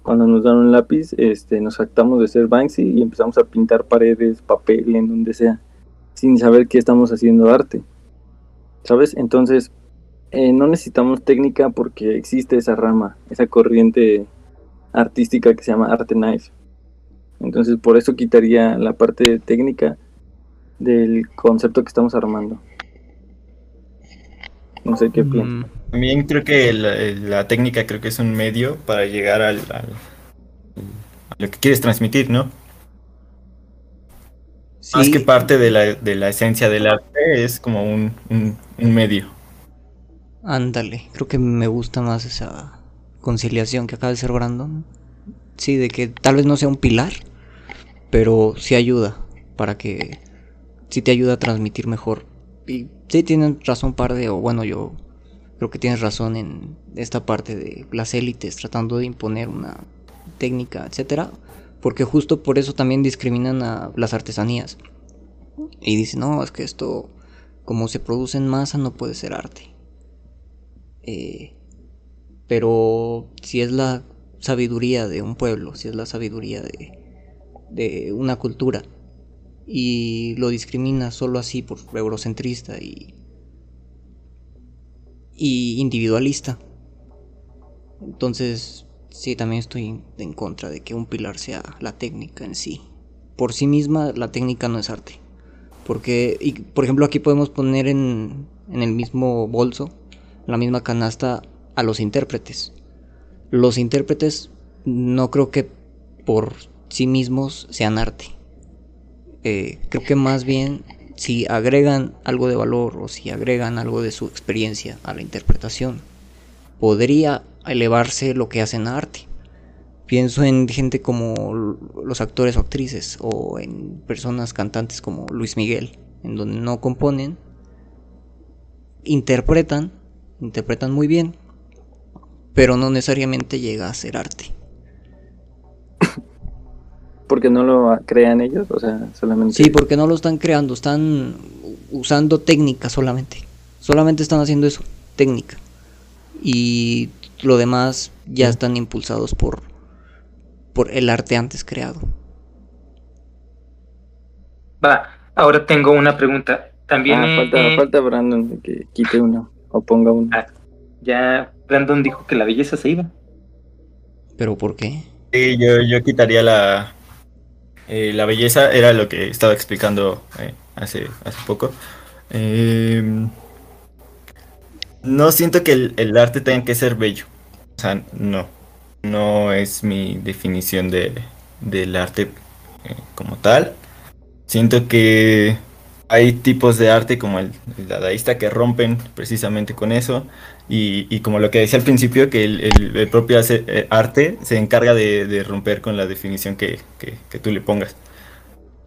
cuando nos dan un lápiz, este, nos actamos de ser Banksy y empezamos a pintar paredes, papel, en donde sea, sin saber que estamos haciendo arte. ¿Sabes? Entonces, eh, no necesitamos técnica porque existe esa rama, esa corriente artística que se llama arte nice. Entonces, por eso quitaría la parte técnica del concepto que estamos armando. No sé qué piensas. También creo que la, técnica creo que es un medio para llegar al, a lo que quieres transmitir, ¿no? Más que parte de la, de la, esencia del arte es como un, un, medio. Ándale, creo que me gusta más esa conciliación que acaba de ser Brandon. Sí, de que tal vez no sea un pilar, pero sí ayuda para que sí te ayuda a transmitir mejor. Y sí tienen razón par de, o bueno, yo creo que tienes razón en esta parte de las élites tratando de imponer una técnica, etcétera, porque justo por eso también discriminan a las artesanías. Y dicen, no, es que esto, como se produce en masa, no puede ser arte. Eh, pero si es la sabiduría de un pueblo, si es la sabiduría de, de una cultura, y lo discrimina solo así por eurocentrista y y individualista. Entonces, sí, también estoy en contra de que un pilar sea la técnica en sí. Por sí misma, la técnica no es arte. Porque, y, por ejemplo, aquí podemos poner en, en el mismo bolso, la misma canasta, a los intérpretes. Los intérpretes no creo que por sí mismos sean arte. Eh, creo que más bien si agregan algo de valor o si agregan algo de su experiencia a la interpretación, podría elevarse lo que hacen arte. Pienso en gente como los actores o actrices o en personas cantantes como Luis Miguel, en donde no componen, interpretan, interpretan muy bien, pero no necesariamente llega a ser arte porque no lo crean ellos, o sea, solamente. Sí, porque no lo están creando, están usando técnica solamente. Solamente están haciendo eso, técnica. Y lo demás ya están impulsados por, por el arte antes creado. Va, ahora tengo una pregunta. También. Ah, falta, falta Brandon que quite uno o ponga uno. Ah, ya Brandon dijo que la belleza se iba. ¿Pero por qué? Sí, yo, yo quitaría la, eh, la belleza, era lo que estaba explicando eh, hace, hace poco. Em, no siento que el, arte tenga que ser bello. O sea, no. No es mi definición de, del arte eh, como tal. Siento que hay tipos de arte como el, dadaísta que rompen precisamente con eso. Y, como lo que decía al principio, que el, propio eh, arte se encarga de, romper con la definición que, tú le pongas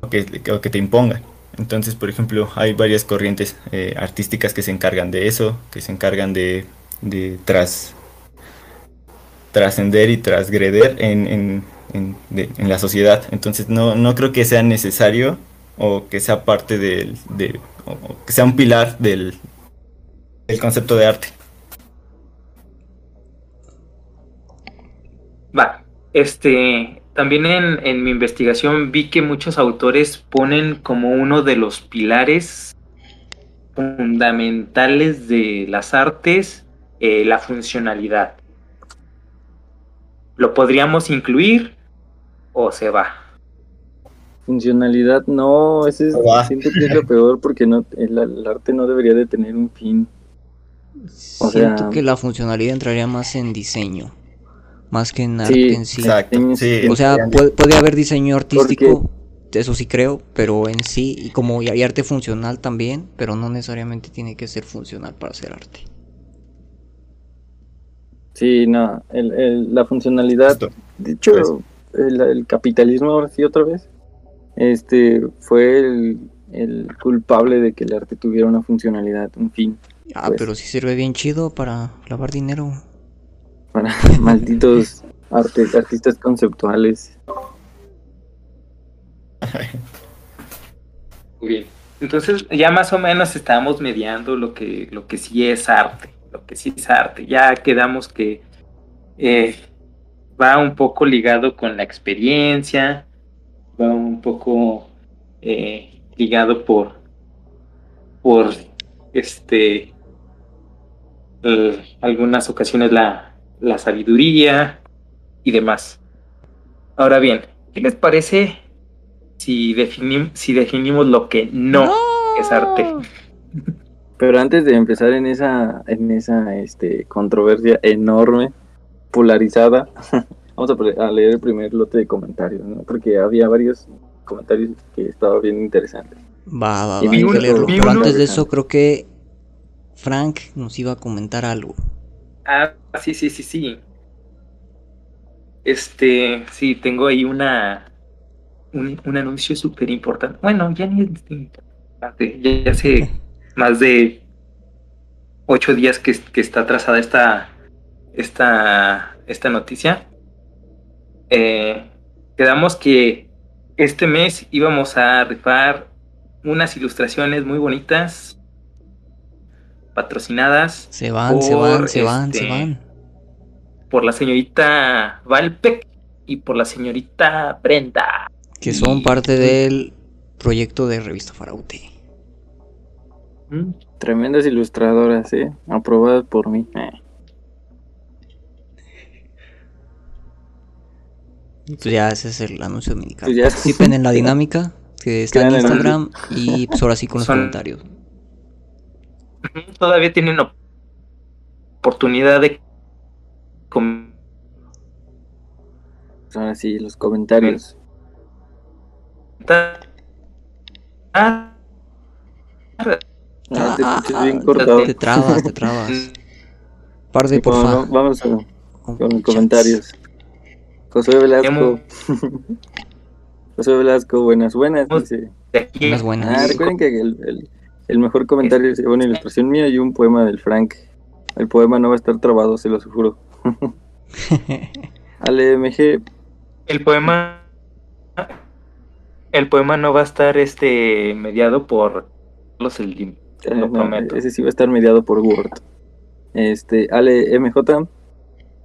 o que, que te impongan. Entonces, por ejemplo, hay varias corrientes eh, artísticas que se encargan de eso, que se encargan de, tras, trascender y trasgreder en, la sociedad. Entonces, no, no, creo que sea necesario o que sea parte del, de, o que sea un pilar del, del concepto de arte. Va, este, también en, mi investigación vi que muchos autores ponen como uno de los pilares fundamentales de las artes eh, la funcionalidad. ¿Lo podríamos incluir o se va? Funcionalidad no, ese es, siento que es lo peor porque no, el, arte no debería de tener un fin. siento que la funcionalidad entraría más en diseño más que en arte en sí. o sea, puede, haber diseño artístico, eso sí creo, pero en sí, y como hay arte funcional también, pero no necesariamente tiene que ser funcional para hacer arte. Sí, no, la funcionalidad, de hecho, pues. el, capitalismo ahora sí otra vez, este, fue el, culpable de que el arte tuviera una funcionalidad, un fin. Ah, pues. pero sí sirve bien chido para lavar dinero para malditos artistas conceptuales. Muy bien. Entonces ya más o menos estábamos mediando lo que, lo que sí es arte, lo que sí es arte. Ya quedamos que eh, va un poco ligado con la experiencia, va un poco eh, ligado por, por este, eh, algunas ocasiones la, la sabiduría y demás. Ahora bien, ¿qué les parece si, definim si definimos lo que no, es arte? Pero antes de empezar en esa, en esa este, controversia enorme, polarizada, vamos a, leer el primer lote de comentarios, ¿no? porque había varios comentarios que estaban bien interesantes. Va, va, va, Pero antes de eso creo que Frank nos iba a comentar algo. Ah, sí, sí, sí, sí. Este, sí, tengo ahí una un, anuncio súper importante. Bueno, ya ni es importante, ya, hace más de ocho días que, está trazada esta, esta, esta noticia. Eh, quedamos que este mes íbamos a rifar unas ilustraciones muy bonitas patrocinadas. Se van, se van, se van, se este, van. Por la señorita Valpec y por la señorita Brenda. Que son parte del proyecto de Revista Faraute. Mm, tremendas ilustradoras, ¿eh? Aprobadas por mí. Eh. Pues ya ese es el anuncio dominical. Pues Participen en la dinámica que está en Instagram y pues ahora sí con los comentarios todavía tienen oportunidad de ahora sí los comentarios ah, te bien cortado. Te trabas, te trabas. Por favor. Vamos a, con comentarios. José Velasco. José Velasco, buenas, buenas. Buenas, buenas. Ah, recuerden que el, el mejor comentario es una ilustración mía y un poema del Frank. El poema no va a estar trabado, se lo juro. Ale MG. El poema. El poema no va a estar este mediado por los el eh, ese sí va a estar mediado por Word. Este, Ale MJ.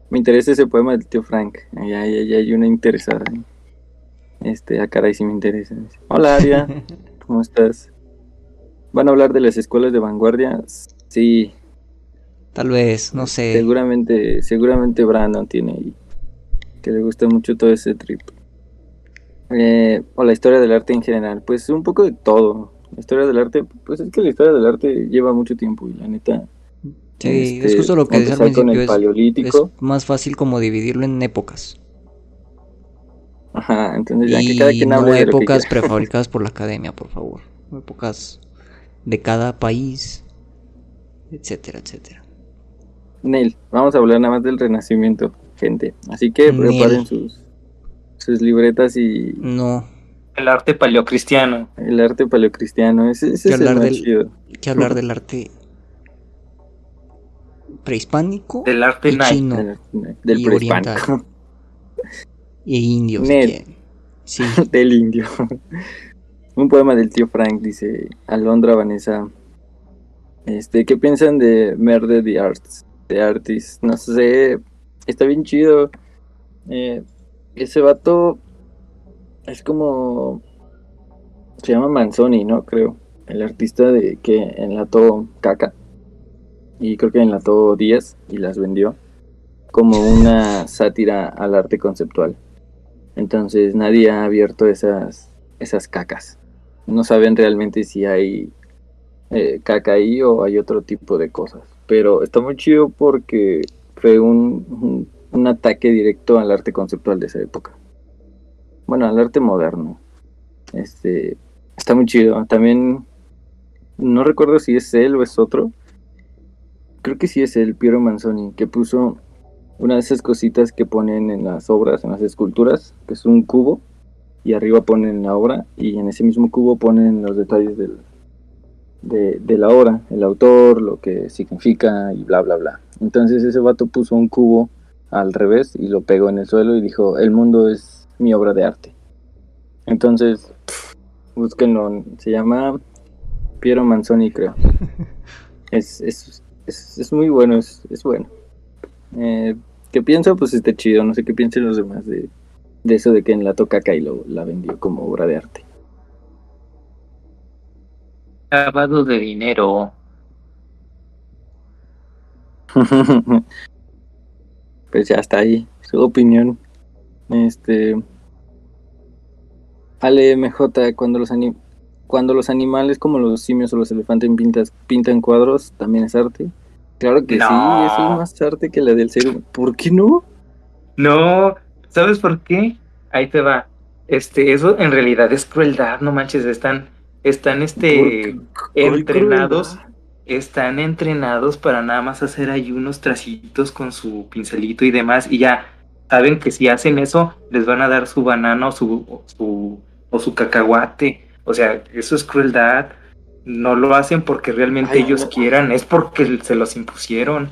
Me interesa ese poema del tío Frank. Ahí, hay una interesada. Este, a ah, caray, sí me interesa. Hola, Aria. ¿Cómo estás? ¿Van a hablar de las escuelas de vanguardia? Sí. Tal vez, no sé. Seguramente, seguramente Brandon tiene que le gusta mucho todo ese trip. Eh, o la historia del arte en general, pues un poco de todo. La historia del arte, pues es que la historia del arte lleva mucho tiempo y la neta. Sí, es este, justo lo que decía con el paleolítico. Es, más fácil como dividirlo en épocas. Ajá, entonces ya que cada quien hable no épocas prefabricadas por la academia, por favor. Épocas de cada país, etcétera, etcétera. Neil, vamos a hablar nada más del renacimiento, gente. Así que preparen sus, sus libretas y... No. El arte paleocristiano. El arte paleocristiano, ese, ese es hablar del, que hablar del arte prehispánico del arte y chino del, y prehispánico y indio sí. del indio un poema del tío Frank dice Alondra Vanessa este qué piensan de Merde the Arts de Artist no sé está bien chido eh, ese vato es como se llama Manzoni, ¿no? Creo. El artista de que enlató caca. Y creo que enlató días y las vendió. Como una sátira al arte conceptual. Entonces nadie ha abierto esas, esas cacas. No saben realmente si hay eh, caca o hay otro tipo de cosas. Pero está muy chido porque fue un un ataque directo al arte conceptual de esa época. Bueno, al arte moderno. Este, está muy chido. También no recuerdo si es él o es otro. Creo que sí es él, Piero Manzoni, que puso una de esas cositas que ponen en las obras, en las esculturas, que es un cubo, y arriba ponen la obra, y en ese mismo cubo ponen los detalles del, de, de, la obra, el autor, lo que significa y bla, bla, bla. Entonces ese vato puso un cubo al revés y lo pegó en el suelo y dijo, el mundo es mi obra de arte. Entonces, búsquenlo, se llama Piero Manzoni, creo. es, es, es, muy bueno, es, es bueno. Eh, ¿Qué pienso? Pues está chido, no sé qué piensen los demás de, de eso de que en la toca y lo, la vendió como obra de arte. Lavado de dinero. pues ya está ahí su opinión. Este. Ale MJ, cuando los, cuando los animales como los simios o los elefantes pintas, pintan cuadros, ¿también es arte? Claro que sí, eso es más arte que la del ser humano. ¿Por qué no? No, ¿sabes por qué? Ahí te va. Este, eso en realidad es crueldad, no manches, están, están este entrenados están entrenados para nada más hacer ahí unos tracitos con su pincelito y demás, y ya saben que si hacen eso, les van a dar su banana o su, su, o su cacahuate. O sea, eso es crueldad. No lo hacen porque realmente ellos quieran, es porque se los impusieron.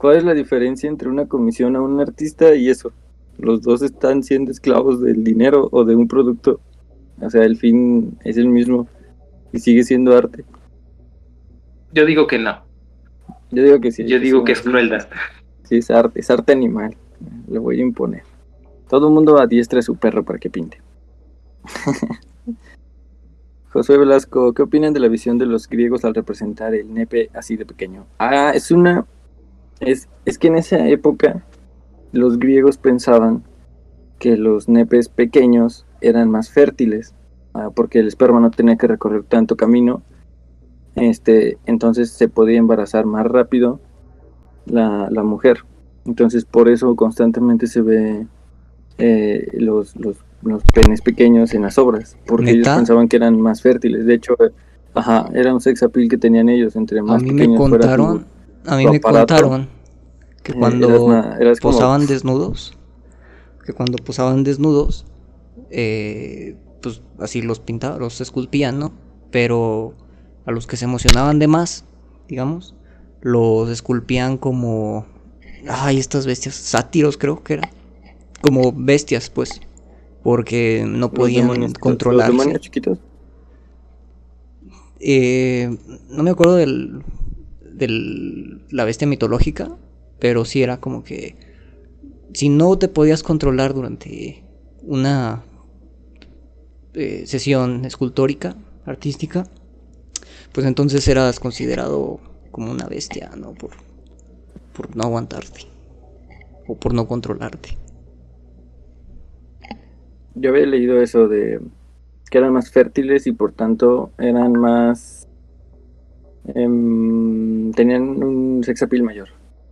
¿Cuál es la diferencia entre una comisión a un artista y eso? Los dos están siendo esclavos del dinero o de un producto. O sea, el fin es el mismo y sigue siendo arte. Yo digo que no. Yo digo que sí. Yo digo que es crueldad. Sí, es arte, es arte animal. Le voy a imponer. Todo el mundo adiestra a su perro para que pinte. José Velasco, ¿qué opinan de la visión de los griegos al representar el nepe así de pequeño? Ah, es una. Es, es que en esa época los griegos pensaban que los nepes pequeños eran más fértiles Ah, porque el esperma no tenía que recorrer tanto camino, este, entonces se podía embarazar más rápido la, la mujer. Entonces por eso constantemente se ve eh, los, los, los, penes pequeños en las obras, porque ellos pensaban que eran más fértiles. De hecho, ajá, era un sex appeal que tenían ellos, entre más a mí me contaron, A mí me contaron que eh, cuando posaban desnudos, que cuando posaban desnudos, eh, pues así los pintaban, los esculpían, ¿no? Pero a los que se emocionaban de más, digamos, los esculpían como, ay, estas bestias, sátiros creo que eran, como bestias, pues, porque no podían controlar. ¿Los chiquitos? Eh, no me acuerdo del, del la bestia mitológica, pero sí era como que si no te podías controlar durante una eh, sesión escultórica, artística, pues entonces eras considerado como una bestia, ¿no? Por, por no aguantarte. o por no controlarte. Yo había leído eso de que eran más fértiles y por tanto eran más... Em, tenían un sex appeal mayor.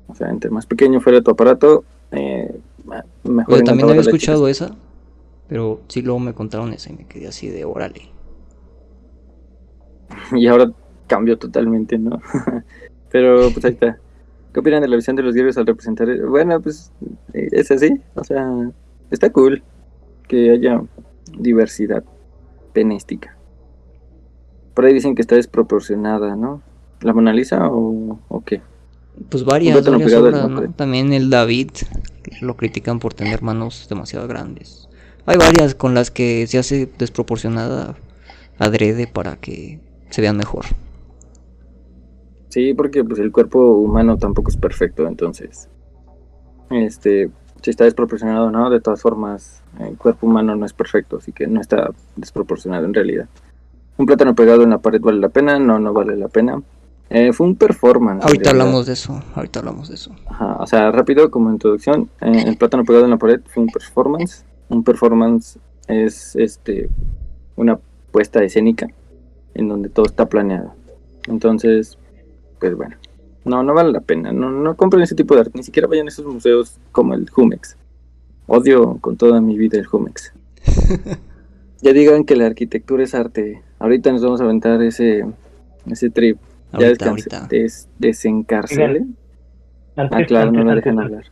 O sea, entre más pequeño fuera tu aparato, eh, mejor. También había escuchado esa, pero sí luego me contaron esa y me quedé así de órale. Y ahora cambió totalmente, ¿no? pero pues ahí está. ¿Qué opinan de la visión de los griegos al representar? Bueno, pues eh, es así, o sea, está cool que haya diversidad penística. Por ahí dicen que está desproporcionada, ¿no? ¿La Mona Lisa o, o qué? Pues varias, varias También el David lo critican por tener manos demasiado grandes. Hay varias con las que se hace desproporcionada adrede para que se vean mejor. Sí, porque pues el cuerpo humano tampoco es perfecto, entonces este si está desproporcionado no, de todas formas el cuerpo humano no es perfecto, así que no está desproporcionado en realidad. Un plátano pegado en la pared vale la pena, no, no vale la pena. Eh, fue un performance. Ahorita hablamos de eso, ahorita hablamos de eso. Ajá, o sea, rápido como introducción, eh, el plátano pegado en la pared fue un performance. Un performance es este una puesta escénica en donde todo está planeado. Entonces, pues bueno, no, no vale la pena. No, no compren ese tipo de arte, ni siquiera vayan a esos museos como el Jumex. Odio con toda mi vida el Jumex. ya digan que la arquitectura es arte. Ahorita nos vamos a aventar ese, ese trip ya descansé. Des, desencarcele. Antes, ah, claro, no me dejan hablar.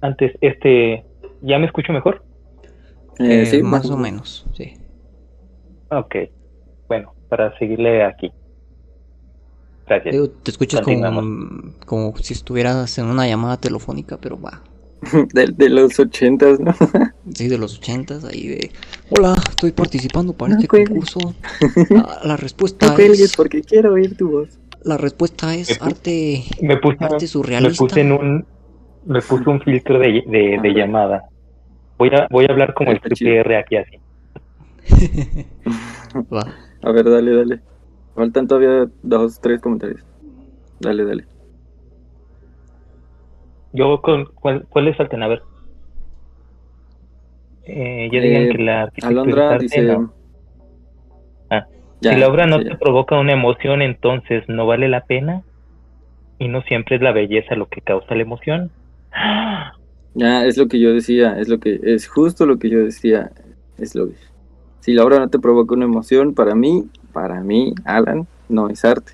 Antes, este, ¿ya me escucho mejor? Eh, sí, más o menos, sí. Ok, bueno, para seguirle aquí. Gracias. te escuchas como, como si estuvieras en una llamada telefónica, pero va. De, los ochentas, ¿no? sí, de los ochentas, ahí de... Hola, estoy participando para este concurso. La, respuesta es... porque quiero oír tu voz. La respuesta es arte, me puse, arte surrealista. Me puse en un... Me puse un filtro de, de, de llamada. Voy a, voy a hablar como el TPR aquí así. Va. A ver, dale, dale. Faltan todavía dos, tres comentarios. Dale, dale. Yo, con, ¿cuál, ¿cuáles faltan? A ver. Eh, ya digan eh, que la Alondra dice... Ah, si la obra no te provoca una emoción, entonces no vale la pena. Y no siempre es la belleza lo que causa la emoción. Ya, es lo que yo decía, es lo que es justo lo que yo decía, es lo que si la obra no te provoca una emoción, para mí, para mí, Alan, no es arte.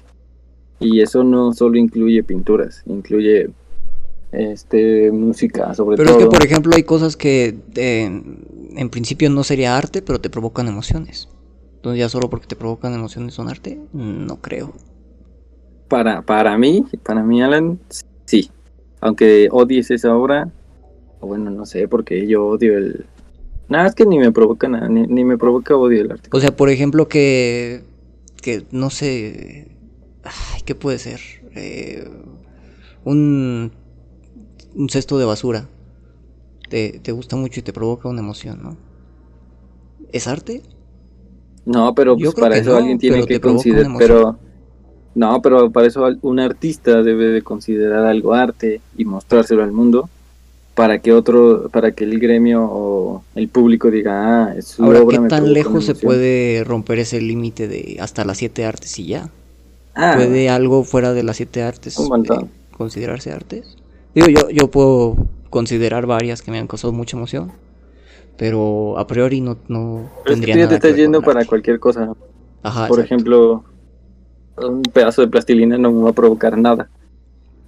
Y eso no solo incluye pinturas, incluye este música sobre todo. Pero es que por ejemplo hay cosas que eh, en principio no sería arte, pero te provocan emociones. Entonces ya solo porque te provocan emociones son arte, no creo. Para, para mí, para mí Alan, sí. Aunque odies esa obra, bueno, no sé, porque yo odio el... Nada, es que ni me provoca nada, ni, me provoca odio el arte. O sea, por ejemplo, que... Que no sé... Ay, ¿Qué puede ser? Eh, un un cesto de basura te, gusta mucho y te provoca una emoción, ¿no? ¿Es arte? No, pero pues para eso alguien tiene que considerar, pero no, pero para eso un artista debe de considerar algo arte y mostrárselo al mundo para que otro, para que el gremio o el público diga, ah, es su Ahora, ¿qué tan lejos se puede romper ese límite de hasta las siete artes y ya? Ah. ¿Puede algo fuera de las siete artes eh, considerarse artes? Digo, yo, yo puedo considerar varias que me han causado mucha emoción, pero a priori no, no tendría es que tú ya te estás yendo para cualquier cosa. Ajá, Por ejemplo, un pedazo de plastilina no me va a provocar nada,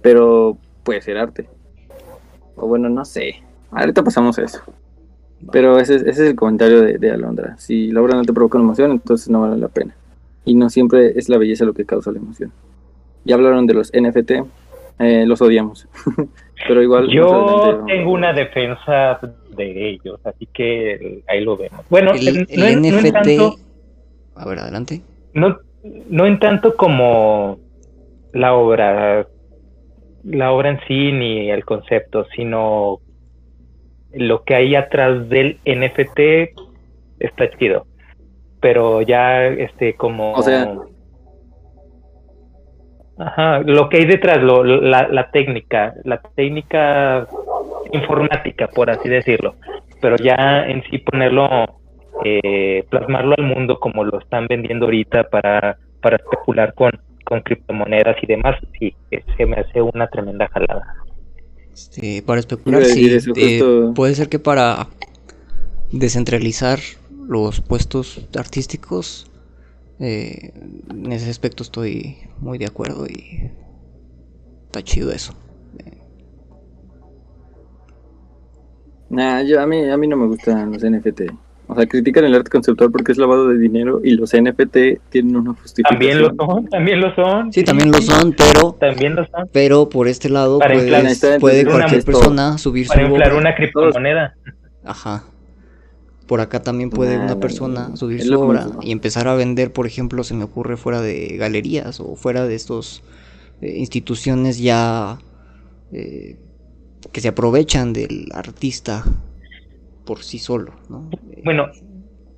pero puede ser arte. O bueno, no sé. Ahorita pasamos a eso. Pero ese, ese es el comentario de, de, Alondra. Si la obra no te provoca una emoción, entonces no vale la pena. Y no siempre es la belleza lo que causa la emoción. Ya hablaron de los NFT. Eh, los odiamos. Pero igual. Yo tengo una defensa de ellos, así que ahí lo vemos. Bueno, el, NFT. a ver, adelante. No, no en tanto como la obra, la obra en sí ni el concepto, sino lo que hay atrás del NFT está chido. Pero ya, este, como. O sea, Ajá, lo que hay detrás, lo, la, la técnica, la técnica informática, por así decirlo, pero ya en sí ponerlo, eh, plasmarlo al mundo como lo están vendiendo ahorita para, para especular con, con criptomonedas y demás, sí, se me hace una tremenda jalada. Sí, para especular, sí, eh, puede ser que para descentralizar los puestos artísticos eh, en ese aspecto estoy muy de acuerdo y está chido eso. Nah, yo, a, mí, a mí no me gustan los NFT. O sea, critican el arte conceptual porque es lavado de dinero y los NFT tienen una justificación. También lo son, también lo son. Sí, también lo son, pero también lo son. Pero por este lado puede cualquier persona subir para su inflar una criptomoneda. Ajá por acá también puede una persona subir su obra y empezar a vender, por ejemplo, se me ocurre fuera de galerías o fuera de estos eh, instituciones ya eh, que se aprovechan del artista por sí solo, ¿no? Bueno,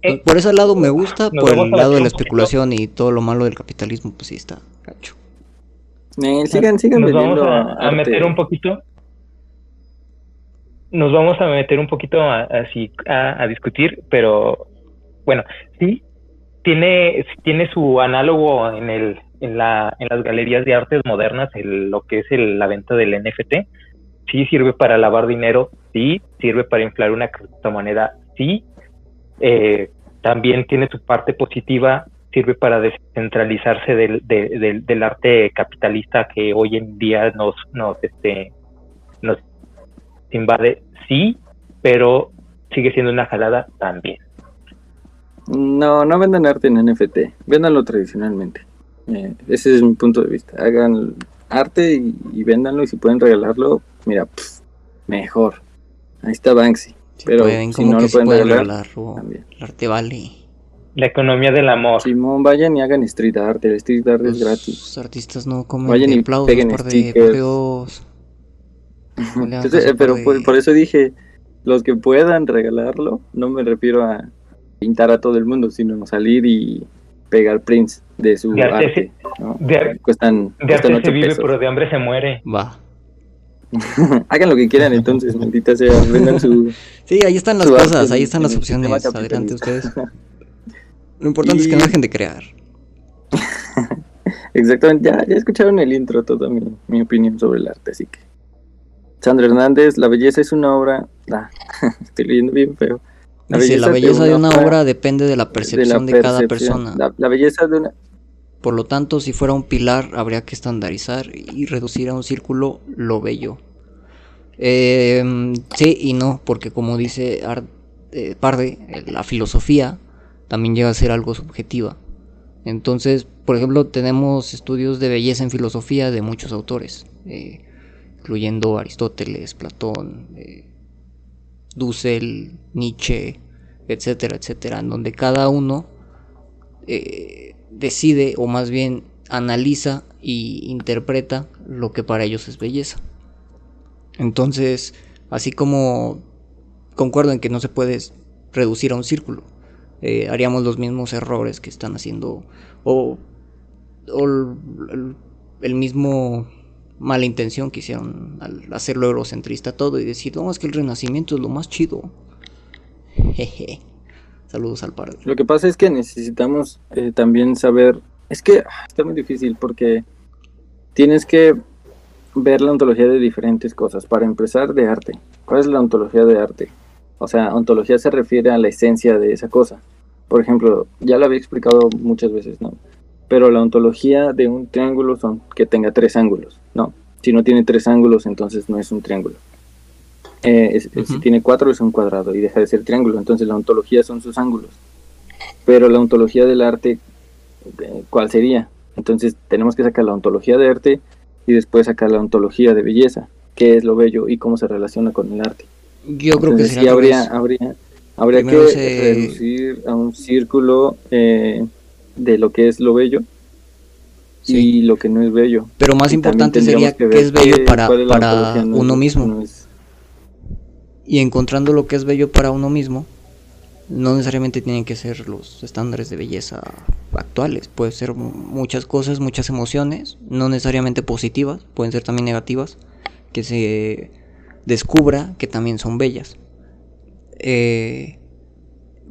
eh, por ese lado me gusta, por el lado de la especulación y todo lo malo del capitalismo, pues sí está gacho. sigan, sigan Nos vamos a meter un poquito nos vamos a meter un poquito así a, discutir, pero bueno, sí tiene, tiene su análogo en el en, la, en las galerías de artes modernas, el, lo que es la venta del NFT. Sí sirve para lavar dinero, sí sirve para inflar una criptomoneda, sí. Eh, también tiene su parte positiva, sirve para descentralizarse del, del, del, arte capitalista que hoy en día nos, nos, este, nos invade, sí, pero sigue siendo una jalada también. No, no vendan arte en NFT, véndanlo tradicionalmente. Eh, ese es mi punto de vista. Hagan arte y, y véndanlo y si pueden regalarlo, mira, mejor. Ahí está Banksy. pero si no lo pueden regalar, el arte vale. La economía del amor. Simón, vayan y hagan street art. El street art es gratis. Los artistas no comen vayan y peguen por, de, eh, pero por, eso dije, los que puedan regalarlo, no me refiero a pintar a todo el mundo, sino salir y pegar prints de su arte. de, cuestan, de arte se vive, pero de hambre se muere. Va. Hagan lo que quieran entonces, maldita sea, vendan su... Sí, ahí están las cosas, ahí están las opciones, adelante ustedes. Lo importante es que no dejen de crear. Exactamente, ya, ya escucharon el intro, toda mi, mi opinión sobre el arte, así que... Sandra Hernández, La belleza es una obra. Ah, estoy leyendo bien feo. La belleza, la belleza de una, obra, depende de la percepción de, cada persona. La, belleza de una. Por lo tanto, si fuera un pilar, habría que estandarizar y reducir a un círculo lo bello. Em, sí y no, porque como dice eh, Parde, la filosofía también llega a ser algo subjetiva. Entonces, por ejemplo, tenemos estudios de belleza en filosofía de muchos autores. Eh, incluyendo Aristóteles, Platón, eh, Dussel, Nietzsche, etcétera, etcétera, en donde cada uno eh, decide o más bien analiza y interpreta lo que para ellos es belleza. Entonces, así como concuerdo en que no se puede reducir a un círculo, eh, haríamos los mismos errores que están haciendo o, el mismo mala intención que hicieron al hacerlo eurocentrista todo y decir, es que el renacimiento es lo más chido. Jeje. Saludos al par. Lo que pasa es que necesitamos eh, también saber, es que ah, está muy difícil porque tienes que ver la ontología de diferentes cosas. Para empezar, de arte. ¿Cuál es la ontología de arte? O sea, ontología se refiere a la esencia de esa cosa. Por ejemplo, ya lo había explicado muchas veces, ¿no? Pero la ontología de un triángulo son que tenga tres ángulos, ¿no? Si no tiene tres ángulos, entonces no es un triángulo. Eh, si tiene cuatro es un cuadrado y deja de ser triángulo, entonces la ontología son sus ángulos. Pero la ontología del arte, eh, ¿cuál sería? Entonces tenemos que sacar la ontología de arte y después sacar la ontología de belleza, qué es lo bello y cómo se relaciona con el arte. Yo creo que sí habría, habría, habría que reducir a un círculo eh, de lo que es lo bello y lo que no es bello. Pero más importante sería qué es bello para, para uno mismo. Y encontrando lo que es bello para uno mismo, no necesariamente tienen que ser los estándares de belleza actuales, puede ser muchas cosas, muchas emociones, no necesariamente positivas, pueden ser también negativas, que se descubra que también son bellas. Eh,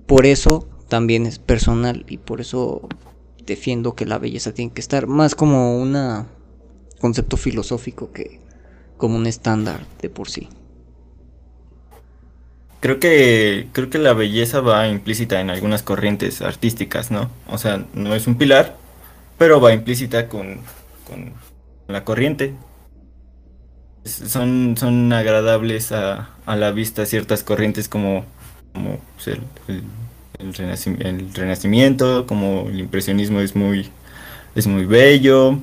por eso también es personal y por eso defiendo que la belleza tiene que estar más como un concepto filosófico que como un estándar de por sí. Creo que, creo que la belleza va implícita en algunas corrientes artísticas, ¿no? O sea, no es un pilar, pero va implícita con, con la corriente. Son, son agradables a, a la vista ciertas corrientes como, como pues, renacimiento, como el impresionismo es muy, es muy bello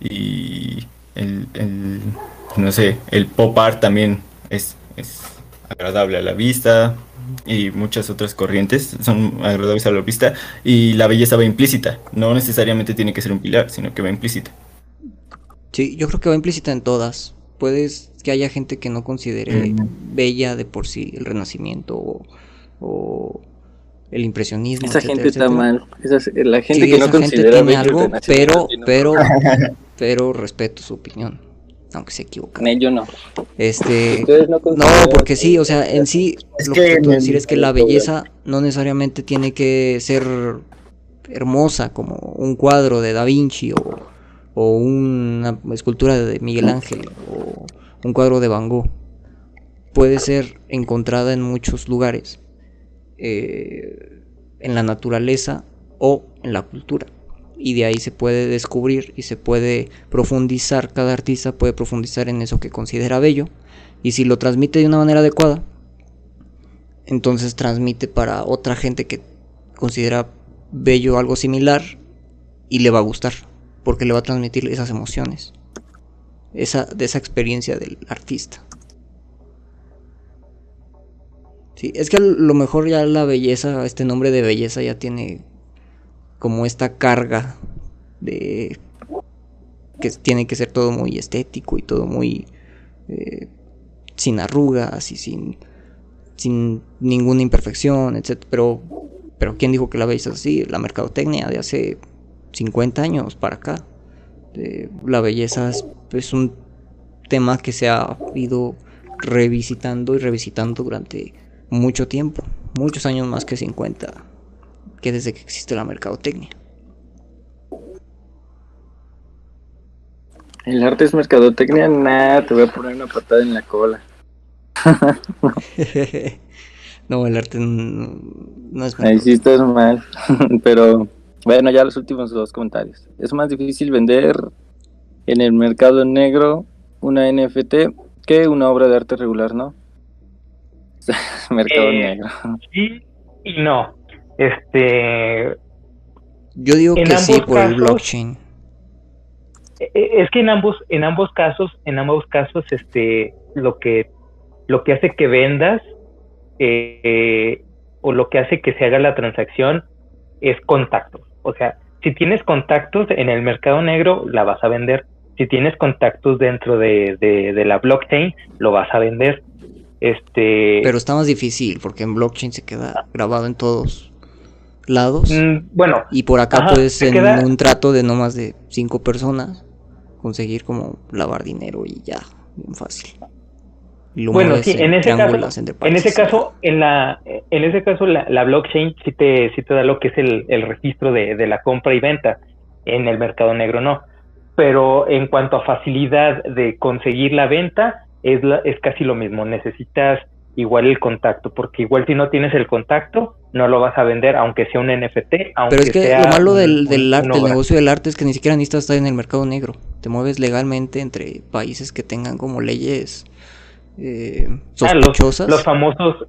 y el, el no sé, el pop art también es, es agradable a la vista y muchas otras corrientes son agradables a la vista y la belleza va implícita, no necesariamente tiene que ser un pilar, sino que va implícita. Sí, yo creo que va implícita en todas. Puedes que haya gente que no considere bella de por sí el renacimiento o, el impresionismo. Esa gente está mal. la gente que no considera tiene algo, pero, pero, pero respeto su opinión aunque se equivoca. yo no. Este, no, porque sí, o sea, en sí lo que, quiero decir es que la belleza no necesariamente tiene que ser hermosa como un cuadro de Da Vinci o, o una escultura de Miguel Ángel o un cuadro de Van Gogh. Puede ser encontrada en muchos lugares, eh, en la naturaleza o en la cultura y de ahí se puede descubrir y se puede profundizar, cada artista puede profundizar en eso que considera bello y si lo transmite de una manera adecuada, entonces transmite para otra gente que considera bello algo similar y le va a gustar, porque le va a transmitir esas emociones, esa, de esa experiencia del artista. Es que a lo mejor ya la belleza, este nombre de belleza ya tiene como esta carga de que tiene que ser todo muy estético y todo muy eh, sin arrugas y sin, sin ninguna imperfección, etc. Pero, pero ¿quién dijo que la belleza es así? La mercadotecnia de hace 50 años para acá. la belleza es, un tema que se ha ido revisitando y revisitando durante mucho tiempo, muchos años más que 50 que desde que existe la mercadotecnia. El arte es mercadotecnia, nada, te voy a poner una patada en la cola. no, el arte no, es Ahí sí estás mal, pero bueno, ya los últimos dos comentarios. Es más difícil vender en el mercado negro una NFT que una obra de arte regular, ¿no? mercado eh, negro. Sí y no. Este. Yo digo que sí por el blockchain. E, e, es que en ambos, en ambos casos, en ambos casos, este, lo que, lo que hace que vendas eh, o lo que hace que se haga la transacción es contacto. O sea, si tienes contactos en el mercado negro, la vas a vender. Si tienes contactos dentro de, de la blockchain, lo vas a vender. Este... Pero está más difícil porque en blockchain se queda grabado en todos lados. Mm, bueno. Y por acá puedes en un trato de no más de cinco personas conseguir como lavar dinero y ya, bien fácil. bueno, sí, en, ese caso, en ese caso, en la, en ese caso la, blockchain sí te, sí te da lo que es el, el registro de, de, la compra y venta. En el mercado negro no. Pero en cuanto a facilidad de conseguir la venta, es, es casi lo mismo. Necesitas igual el contacto, porque igual si no tienes el contacto, no lo vas a vender, aunque sea un NFT. Aunque Pero es que lo malo del, del arte, el negocio del arte, es que ni siquiera necesitas estar en el mercado negro. Te mueves legalmente entre países que tengan como leyes eh, ah, sospechosas. los, famosos,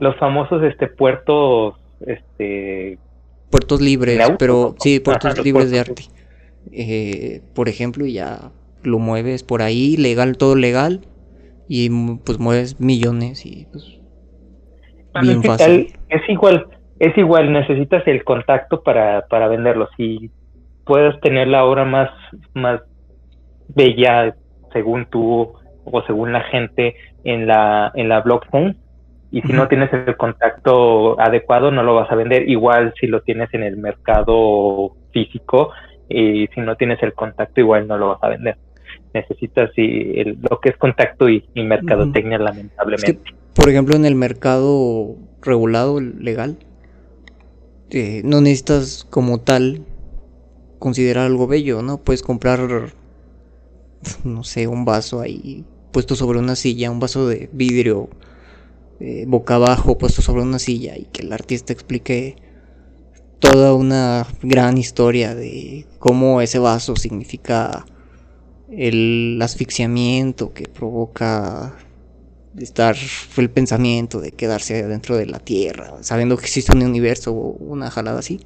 los famosos este puertos, este puertos libres, pero sí, puertos libres de arte. Eh, por ejemplo, ya lo mueves por ahí, legal, todo legal, y pues mueves millones y pues bien fácil. Es igual, es igual, necesitas el contacto para, para venderlo. Si puedes tener la obra más, más bella según tú o según la gente en la, en la blockchain, y si no tienes el contacto adecuado no lo vas a vender. Igual si lo tienes en el mercado físico y si no tienes el contacto igual no lo vas a vender. Necesitas lo que es contacto y, mercadotecnia lamentablemente. por ejemplo, en el mercado regulado, legal, eh, no necesitas como tal considerar algo bello, ¿no? Puedes comprar, no sé, un vaso ahí puesto sobre una silla, un vaso de vidrio eh, boca abajo puesto sobre una silla y que el artista explique toda una gran historia de cómo ese vaso significa el asfixiamiento que provoca estar el pensamiento de quedarse dentro de la tierra, sabiendo que existe un universo o una jalada así.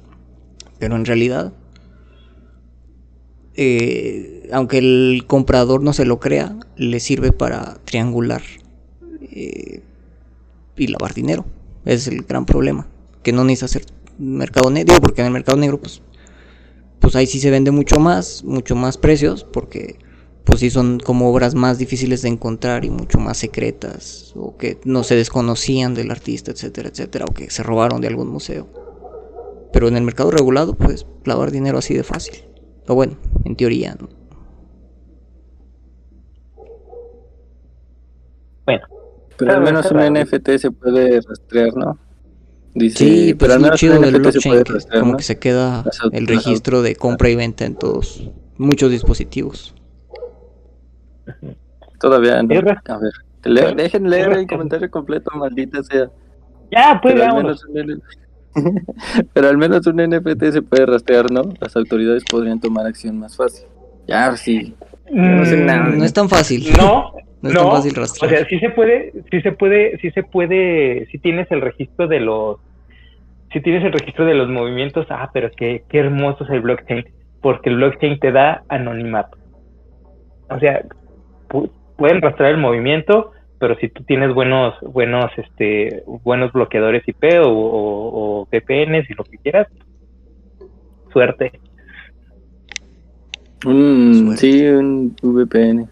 Pero en realidad, eh, aunque el comprador no se lo crea, le sirve para triangular eh, y lavar dinero. es el gran problema. Que no necesita hacer mercado negro, porque en el mercado negro, pues, pues ahí sí se vende mucho más, mucho más precios, porque pues sí son como obras más difíciles de encontrar y mucho más secretas, o que no se desconocían del artista, etcétera, etcétera, o que se robaron de algún museo. Pero en el mercado regulado, pues lavar dinero así de fácil. O bueno, en teoría, ¿no? Bueno, pero al menos un NFT se puede rastrear, ¿no? Dice, sí, pero, es muy chido del blockchain, que como que se queda el registro de compra y venta en todos, muchos dispositivos. Todavía no. A ver, dejen leer el comentario completo, maldita sea. Ya, pues pero al menos un NFT se puede rastrear, ¿no? Las autoridades podrían tomar acción más fácil. Ya, sí. No, sé nada. no es tan fácil. No, no, O sea, sí se puede, sí se puede, sí se puede, si tienes el registro de los, si tienes el registro de los movimientos, ah, pero qué, qué hermoso es el blockchain, porque el blockchain te da anonimato. O sea, pueden rastrear el movimiento, pero si tú tienes buenos, buenos, este, buenos bloqueadores IP o, o, VPNs y lo que quieras, suerte. suerte. Sí, un VPN.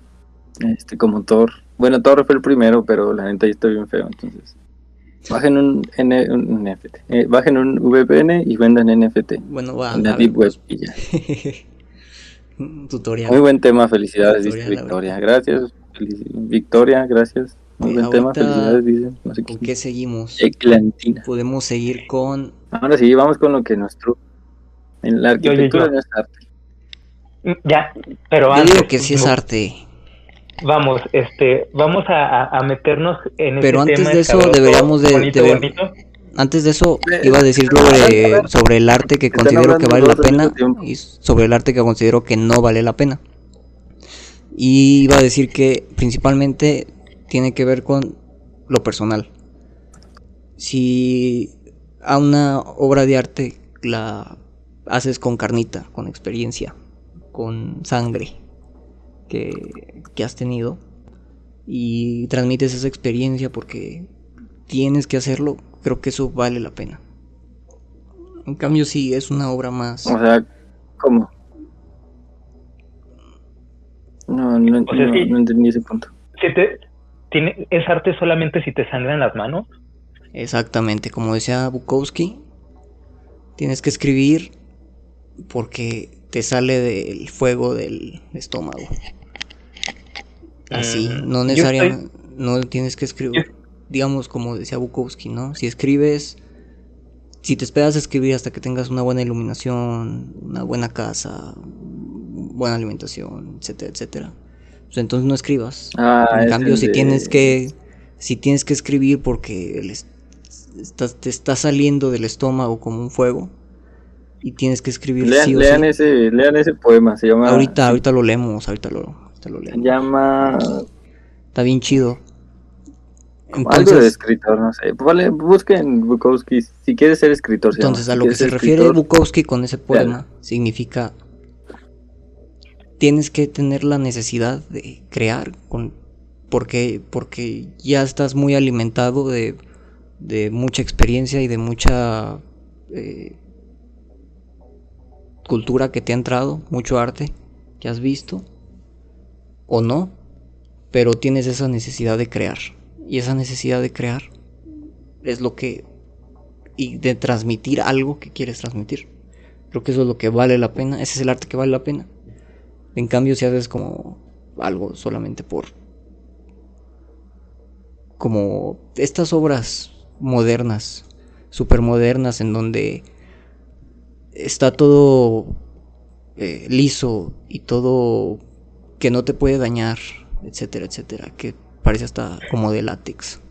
Este, como Thor. Bueno, Thor fue el primero, pero la neta ya está bien feo, entonces. Bajen un, N, un NFT. Eh, bajen un VPN y vendan NFT. Bueno, va. En la Deep Web y ya. Tutorial. Muy buen tema, felicidades, dice Victoria. Gracias, Victoria, gracias. Muy buen tema, felicidades, dice. No sé ¿Con qué seguimos? Eclantina. Podemos seguir con. Ahora sí, vamos con lo que nuestro. En la arquitectura no es arte. Ya, pero Yo digo que sí es arte vamos, este, vamos a, meternos en Pero este antes de eso deberíamos de, antes de eso iba a decir sobre, sobre el arte que considero que vale la pena y sobre el arte que considero que no vale la pena. Y iba a decir que principalmente tiene que ver con lo personal. Si a una obra de arte la haces con carnita, con experiencia, con sangre, que, has tenido y transmites esa experiencia porque tienes que hacerlo, creo que eso vale la pena. En cambio, si es una obra más. O sea, ¿cómo? No, no, entendí ese punto. tiene, ¿Es arte solamente si te sangran las manos? Exactamente, como decía Bukowski, tienes que escribir porque te sale del fuego del estómago. Así, mm, no necesariamente, no tienes que escribir, digamos como decía Bukowski, ¿no? Si escribes, si te esperas a escribir hasta que tengas una buena iluminación, una buena casa, buena alimentación, etcétera, etcétera, pues entonces no escribas. Ah, en cambio, si tienes que, si tienes que escribir porque te está saliendo del estómago como un fuego, y tienes que escribir lean, ese lean ese poema se llama ahorita ahorita lo leemos ahorita lo se llama. Está bien chido. Algo de escritor, no sé. Vale, busquen Bukowski si quieres ser escritor. Entonces, a lo que se refiere Bukowski con ese poema, significa. Tienes que tener la necesidad de crear, con, porque, porque ya estás muy alimentado de, de mucha experiencia y de mucha eh, cultura que te ha entrado, mucho arte que has visto o no, pero tienes esa necesidad de crear. Y esa necesidad de crear es lo que... y de transmitir algo que quieres transmitir. Creo que eso es lo que vale la pena, ese es el arte que vale la pena. En cambio, si haces como algo solamente por... como estas obras modernas, super modernas, en donde está todo eh, liso y todo que no te puede dañar, etcétera, etcétera, que parece hasta como de látex.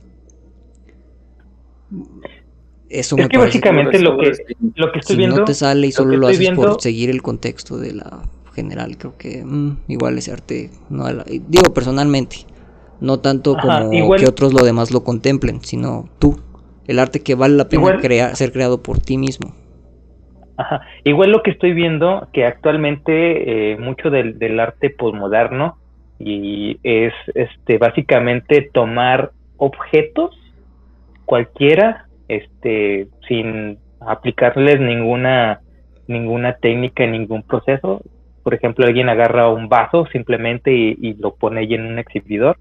Eso es que básicamente lo que, lo que estoy si no te sale y solo lo, haces por seguir el contexto de la general, creo que mm, igual ese arte, no digo personalmente, no tanto como que otros lo demás lo contemplen, sino tú, el arte que vale la pena crear, ser creado por ti mismo. Ajá. Igual lo que estoy viendo, que actualmente eh, mucho del, del arte posmoderno y es este básicamente tomar objetos cualquiera este sin aplicarles ninguna ninguna técnica ningún proceso por ejemplo alguien agarra un vaso simplemente y, lo pone ahí en un exhibidor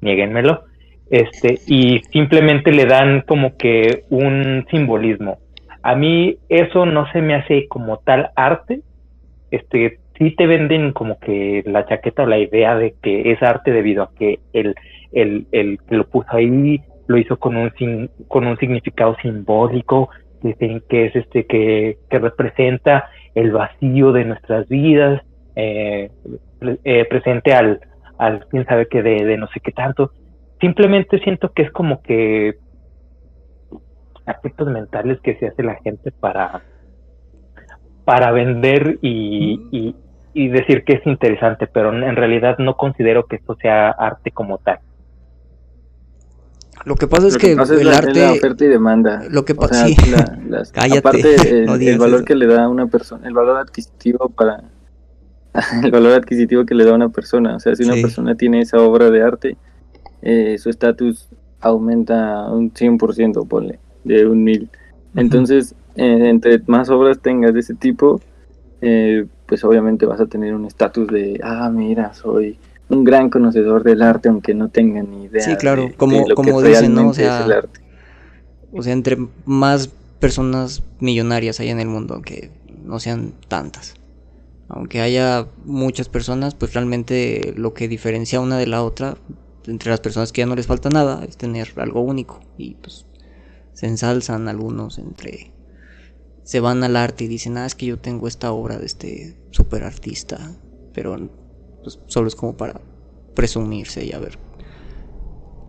nieguenmelo este y simplemente le dan como que un simbolismo a mí eso no se me hace como tal arte. Este, sí te venden como que la chaqueta o la idea de que es arte debido a que el, el, el que lo puso ahí lo hizo con un, con un significado simbólico, dicen que es este, que, que representa el vacío de nuestras vidas, eh, eh, presente al, al quién sabe qué de, de no sé qué tanto. Simplemente siento que es como que aspectos mentales que se hace la gente para, para vender y, y, decir que es interesante, pero en realidad no considero que esto sea arte como tal. Lo que pasa es que, el arte. la oferta y demanda. Lo que pasa Cállate. Aparte, el, valor que le da una persona, el valor adquisitivo para. el valor adquisitivo que le da una persona. O sea, si una persona tiene esa obra de arte, eh, su estatus aumenta un 100%, ponle de un mil. Entonces, eh, entre más obras tengas de ese tipo, eh, pues obviamente vas a tener un estatus de, ah, mira, soy un gran conocedor del arte, aunque no tenga ni idea. Sí, claro, como, como dicen, ¿no? O sea, o sea, entre más personas millonarias hay en el mundo, aunque no sean tantas. Aunque haya muchas personas, pues realmente lo que diferencia una de la otra, entre las personas que ya no les falta nada, es tener algo único. Y pues se ensalzan algunos entre se van al arte y dicen, ah, es que yo tengo esta obra de este super artista, pero pues, solo es como para presumirse y a ver,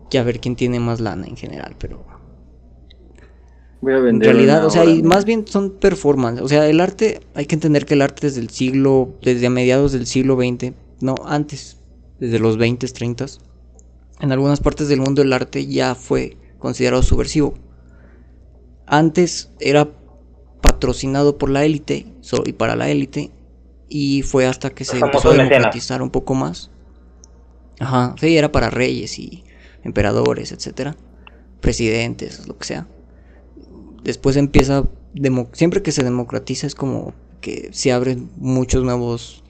ya ver quién tiene más lana en general, pero Voy a vender en realidad, o sea, y más bien son performance, o sea, el arte, hay que entender que el arte desde el siglo, desde a mediados del siglo XX, no, antes, desde los 20, 30, en algunas partes del mundo el arte ya fue considerado subversivo. Antes era patrocinado por la élite y para la élite y fue hasta que se empezó a democratizar un poco más. Ajá, sí, era para reyes y emperadores, etcétera, presidentes, lo que sea. Después empieza siempre que se democratiza es como que se abren muchos nuevos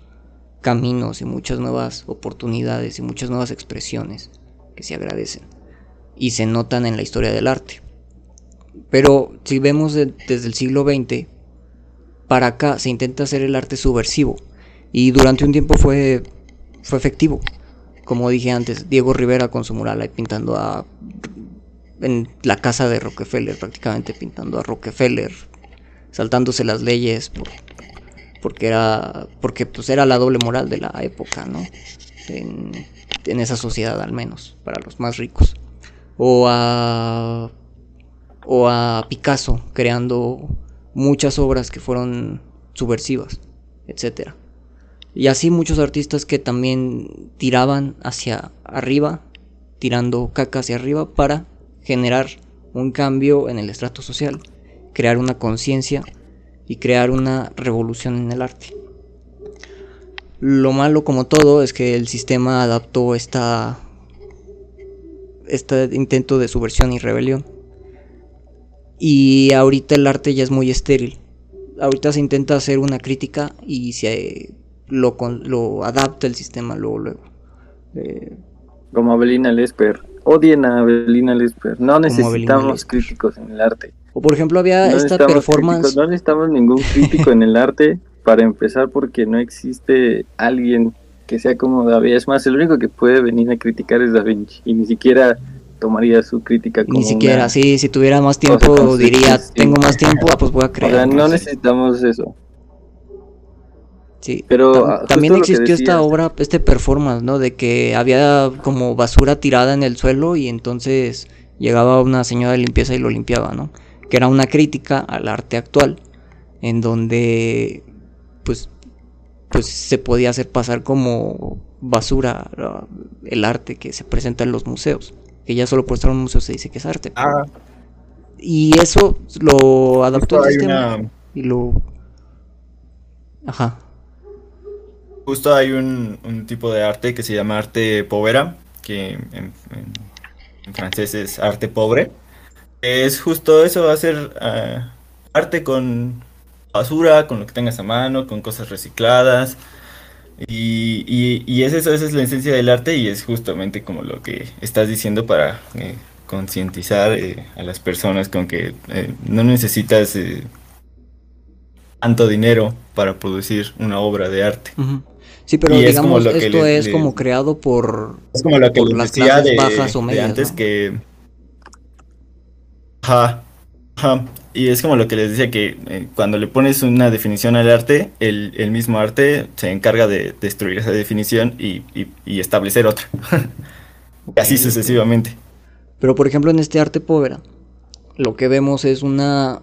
caminos y muchas nuevas oportunidades y muchas nuevas expresiones que se agradecen y se notan en la historia del arte. Pero si vemos desde el siglo XX, para acá se intenta hacer el arte subversivo. Y durante un tiempo fue, fue efectivo. Como dije antes, Diego Rivera con su mural ahí pintando a... En la casa de Rockefeller, prácticamente pintando a Rockefeller, saltándose las leyes porque era porque pues era la doble moral de la época, ¿no? En, en esa sociedad al menos, para los más ricos. O a o a Picasso creando muchas obras que fueron subversivas, etc. Y así muchos artistas que también tiraban hacia arriba, tirando caca hacia arriba para generar un cambio en el estrato social, crear una conciencia y crear una revolución en el arte. Lo malo como todo es que el sistema adaptó esta este intento de subversión y rebelión y ahorita el arte ya es muy estéril. Ahorita se intenta hacer una crítica y se lo, lo adapta el sistema luego, luego. Eh, Como Abelina Lesper odien a Belina Lesper. No necesitamos críticos en el arte. O por ejemplo había esta performance. no necesitamos ningún crítico en el arte para empezar porque no existe alguien que sea como David. Es más, el único que puede venir a criticar es Da Vinci. Y ni siquiera tomaría su crítica como Ni siquiera, sí, si tuviera más tiempo diría, tengo más tiempo, ah, pues voy a creer. O sea, no necesitamos eso. Sí, pero también existió esta obra, este performance, ¿no? De que había como basura tirada en el suelo y entonces llegaba una señora de limpieza y lo limpiaba, ¿no? Que era una crítica al arte actual, en donde pues, pues se podía hacer pasar como basura el arte que se presenta en los museos, que ya solo por estar en un museo se dice que es arte. Ah. Y eso lo adaptó al sistema y lo... Ajá. Justo hay un, tipo de arte que se llama arte povera, que en, francés es arte pobre. Es justo eso, hacer ah, arte con basura, con lo que tengas a mano, con cosas recicladas. Y, y, es eso, esa es la esencia del arte y es justamente como lo que estás diciendo para eh, concientizar eh, a las personas con que eh, no necesitas tanto dinero para producir una obra de arte. Sí, pero digamos, esto es como creado por, es como lo que las clases bajas o medias. antes que. Ajá, ajá. Y es como lo que les decía que eh, cuando le pones una definición al arte, el, mismo arte se encarga de destruir esa definición y, establecer otra. así sucesivamente. Pero por ejemplo en este arte povera, lo que vemos es una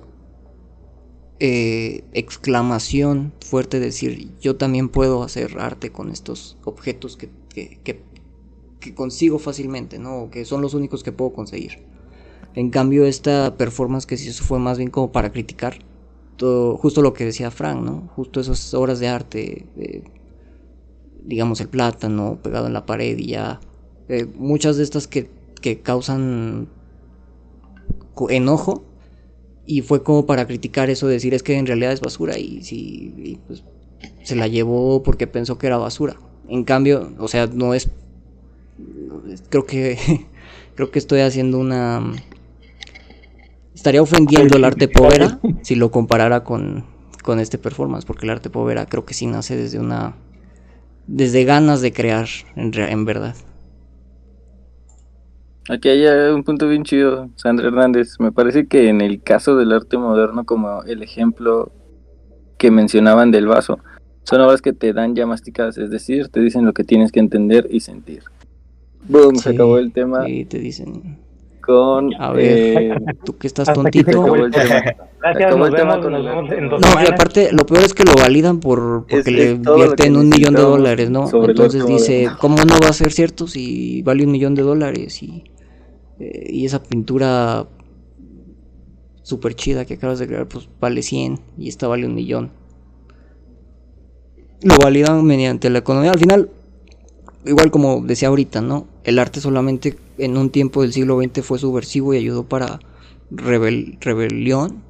eh, exclamación fuerte decir yo también puedo hacer arte con estos objetos que, que, consigo fácilmente, ¿no? que son los únicos que puedo conseguir. En cambio esta performance que sí eso fue más bien como para criticar todo, justo lo que decía Frank, ¿no? Justo esas obras de arte, digamos el plátano pegado en la pared y ya eh, muchas de estas que, que causan enojo y fue como para criticar eso, decir es que en realidad es basura y, si pues, se la llevó porque pensó que era basura. En cambio, o sea, no es creo que creo que estoy haciendo una estaría ofendiendo el arte povera si lo comparara con, con este performance, porque el arte povera creo que sí nace desde una desde ganas de crear en, en verdad. Aquí hay un punto bien chido, Sandra Hernández. Me parece que en el caso del arte moderno, como el ejemplo que mencionaban del vaso, son obras que te dan ya masticadas, es decir, te dicen lo que tienes que entender y sentir. Boom, se acabó el tema. Sí, te dicen. Con. A ver, eh, tú que estás tontito. Gracias, nos vemos, No, y aparte, lo peor es que lo validan por porque le invierten un millón de dólares, ¿no? Entonces dice, ¿cómo no va a ser cierto si vale un millón de dólares? Y eh, y esa pintura super chida que acabas de crear, pues vale 100 y esta vale un millón. Lo validan mediante la economía. Al final, igual como decía ahorita, ¿no? El arte solamente en un tiempo del siglo XX fue subversivo y ayudó para rebelión,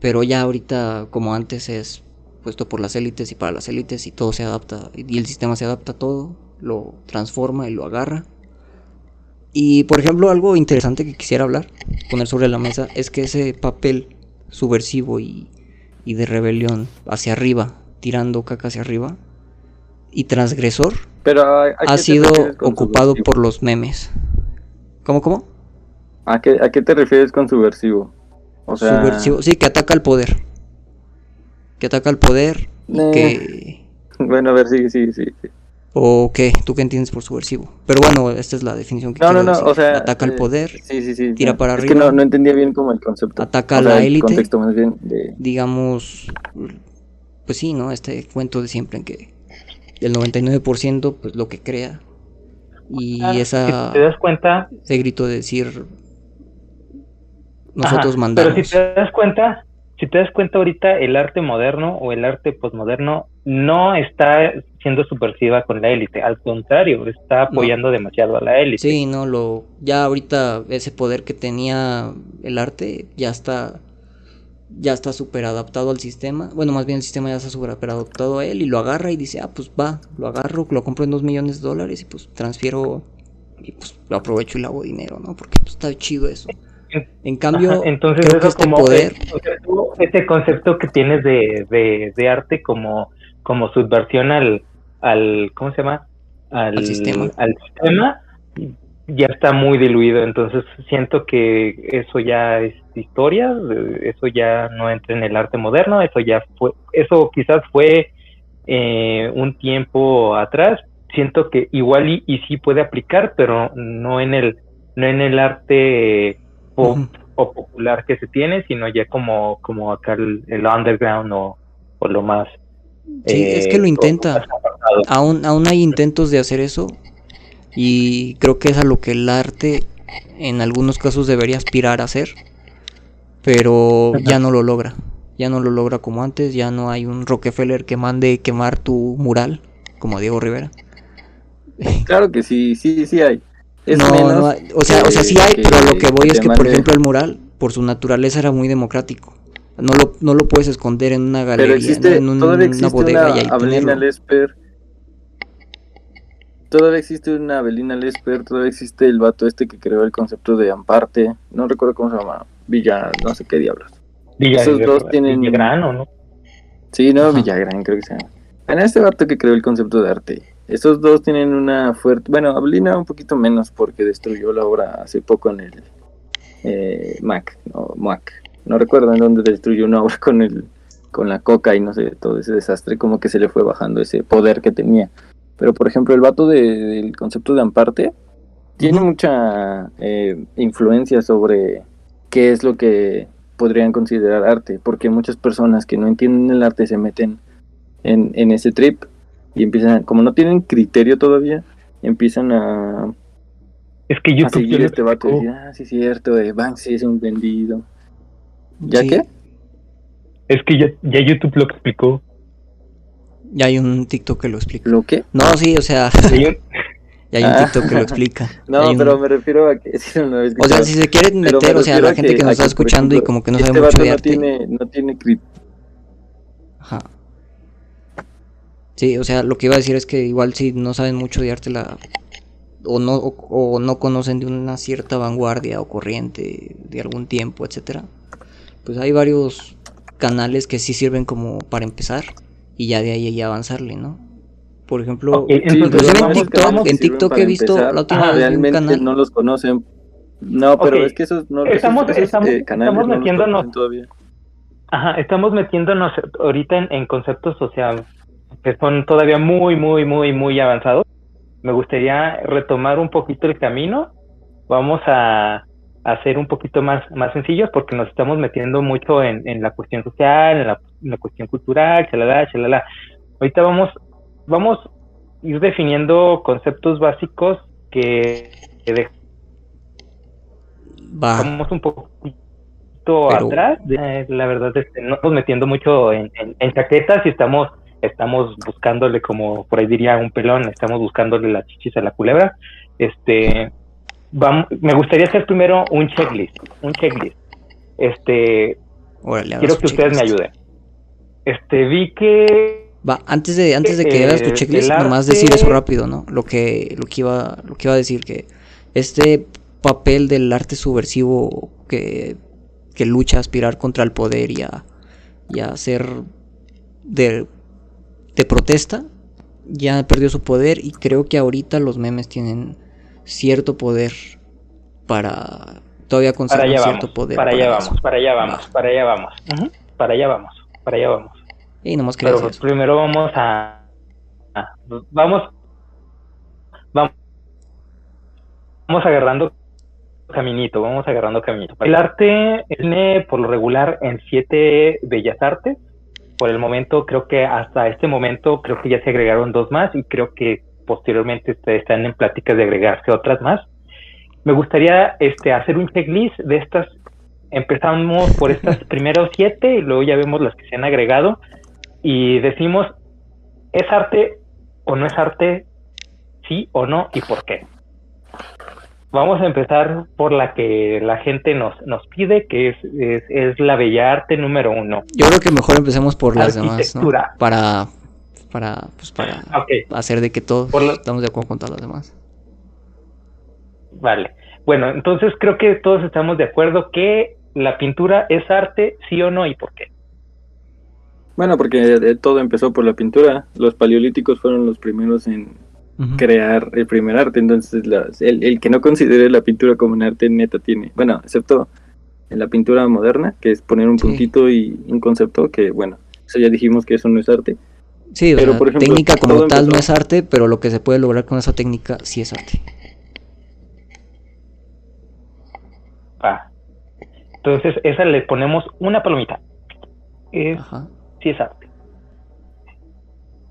pero ya ahorita como antes es puesto por las élites y para las élites y todo se adapta y el sistema se adapta a todo, lo transforma y lo agarra y por ejemplo, algo interesante que quisiera hablar, poner sobre la mesa, es que ese papel subversivo y, de rebelión hacia arriba, tirando caca hacia arriba, y transgresor, ha sido ocupado por los memes. ¿Cómo, cómo? ¿A qué, ¿A qué te refieres con subversivo? O sea... Subversivo, sí, que ataca al poder. Que ataca al poder eh. que... Bueno, a ver, sí, sí, sí. ¿O qué? ¿Tú qué entiendes por subversivo? Pero bueno, esta es la definición que no, no, no, O sea, Ataca al eh, poder, sí, sí, sí, tira para arriba. Es que no, no entendía bien como el concepto. Ataca a la élite. de... Digamos, pues sí, ¿no? Este cuento de siempre en que el 99% pues lo que crea. Y ah, esa... Si te das cuenta... Ese grito de decir... Nosotros mandamos. Pero si te das cuenta, si te das cuenta ahorita, el arte moderno o el arte posmoderno no está siendo subversiva con la élite, al contrario, está apoyando demasiado a la élite. Sí, no, lo, ya ahorita ese poder que tenía el arte ya está, ya está súper adaptado al sistema, bueno, más bien el sistema ya está súper adaptado a él y lo agarra y dice, ah, pues va, lo agarro, lo compro en dos millones de dólares y pues transfiero y pues lo aprovecho y le hago dinero, ¿no? Porque pues, está chido eso. En cambio, entonces creo que este poder... Este concepto que tienes de, de, arte como, como subversión al, al, ¿cómo se llama? Al, sistema. Al sistema, ya está muy diluido, entonces siento que eso ya es historia, eso ya no entra en el arte moderno, eso ya fue, eso quizás fue eh, un tiempo atrás, siento que igual y, y, sí puede aplicar, pero no en el, no en el arte o popular que se tiene, sino ya como, como acá el, underground o, lo más... Sí, es que lo eh, intenta. Aún, aún hay intentos de hacer eso y creo que es a lo que el arte en algunos casos debería aspirar a hacer, pero ya no lo logra. Ya no lo logra como antes, ya no hay un Rockefeller que mande quemar tu mural, como Diego Rivera. Claro que sí, sí, sí hay no, o sea, o sea, sí hay, pero lo que voy es que, por ejemplo, el mural, por su naturaleza, era muy democrático. No lo, no lo puedes esconder en una galería, existe, en una bodega una y Abelina Lesper. Todavía existe una Abelina Lesper, todavía existe el vato este que creó el concepto de Amparte, no recuerdo cómo se llama, Villa, no sé qué diablos. Villa, Esos dos tienen... Villagrán, ¿o no? Sí, no, Villagrán creo que se llama. En este vato que creó el concepto de arte estos dos tienen una fuerte, bueno, Ablina un poquito menos porque destruyó la obra hace poco en el eh, Mac, no, Mac. No recuerdo en dónde destruyó una obra con el con la coca y no sé, todo ese desastre, como que se le fue bajando ese poder que tenía. Pero por ejemplo, el vato del concepto de Amparte tiene mucha eh, influencia sobre qué es lo que podrían considerar arte, porque muchas personas que no entienden el arte se meten en, en ese trip y empiezan, como no tienen criterio todavía, empiezan a, es que YouTube a seguir este vato y decir, ah, sí es cierto, Banksy es un vendido. ¿Ya qué? Es que ya, ya YouTube lo explicó. Ya hay un TikTok que lo explica. ¿Lo qué? No, sí, o sea. Ya hay un ah. TikTok que lo explica. No, pero me refiero a que si no O sea, si se quieren meter, o sea, la gente que, nos está escuchando y como que no sabe mucho de arte. Tiene, no tiene Ajá. Sí, o sea, lo que iba a decir es que igual si no saben mucho de arte la o no o, no conocen de una cierta vanguardia o corriente de algún tiempo, etcétera. Pues hay varios canales que sí sirven como para empezar y ya de ahí ya avanzarle, ¿no? Por ejemplo, en TikTok, en TikTok he visto la última realmente un canal. no los conocen. No, pero es que esos no estamos, estamos, eh, estamos metiéndonos todavía. Ajá, estamos metiéndonos ahorita en, en conceptos sociales que son todavía muy, muy, muy, muy avanzados. Me gustaría retomar un poquito el camino. Vamos a hacer un poquito más, más sencillos porque nos estamos metiendo mucho en, en la cuestión social, en la, cuestión cultural, chalala, chalala. Ahorita vamos, vamos a ir definiendo conceptos básicos que, vamos un poquito atrás. la verdad es que no estamos metiendo mucho en, en chaquetas y estamos estamos buscándole como por ahí diría un pelón, estamos buscándole las chichis a la culebra. Este, vamos, me gustaría hacer primero un checklist, un checklist. Este, quiero que ustedes me ayuden. Este, vi que Va, antes de, antes de que hagas tu checklist, nomás decir eso rápido, ¿no? Lo que, lo que iba, lo que iba a decir, que este papel del arte subversivo que, que lucha a aspirar contra el poder y a, y a ser de de protesta ya perdió su poder y creo que ahorita los memes tienen cierto poder para todavía conservar cierto poder. Para, allá vamos, para allá vamos, para allá vamos, para allá vamos, para allá vamos. Y nomás Pero primero vamos a, vamos vamos vamos agarrando caminito, vamos agarrando caminito. El arte tiene por lo regular en siete bellas artes por el momento, creo que hasta este momento, creo que ya se agregaron dos más y creo que posteriormente están en pláticas de agregarse otras más. Me gustaría este, hacer un checklist de estas. Empezamos por estas primeros siete y luego ya vemos las que se han agregado y decimos, ¿es arte o no es arte? Sí o no y por qué. Vamos a empezar por la que la gente nos, nos pide, que es, es, la bella arte número uno. Yo creo que mejor empecemos por las demás, ¿no? Para, para, pues para hacer de que todos estamos de acuerdo con todas las demás. Vale. Bueno, entonces creo que todos estamos de acuerdo que la pintura es arte, sí o no, y por qué. Bueno, porque todo empezó por la pintura. Los paleolíticos fueron los primeros en crear el primer arte. Entonces, el, que no considere la pintura como un arte neta tiene, bueno, excepto en la pintura moderna, que es poner un puntito y un concepto, que bueno, eso ya dijimos que eso no es arte. Sí, pero por ejemplo, técnica como tal no es arte, pero lo que se puede lograr con esa técnica sí es arte. Ah. Entonces, esa le ponemos una palomita. Es, Sí es arte.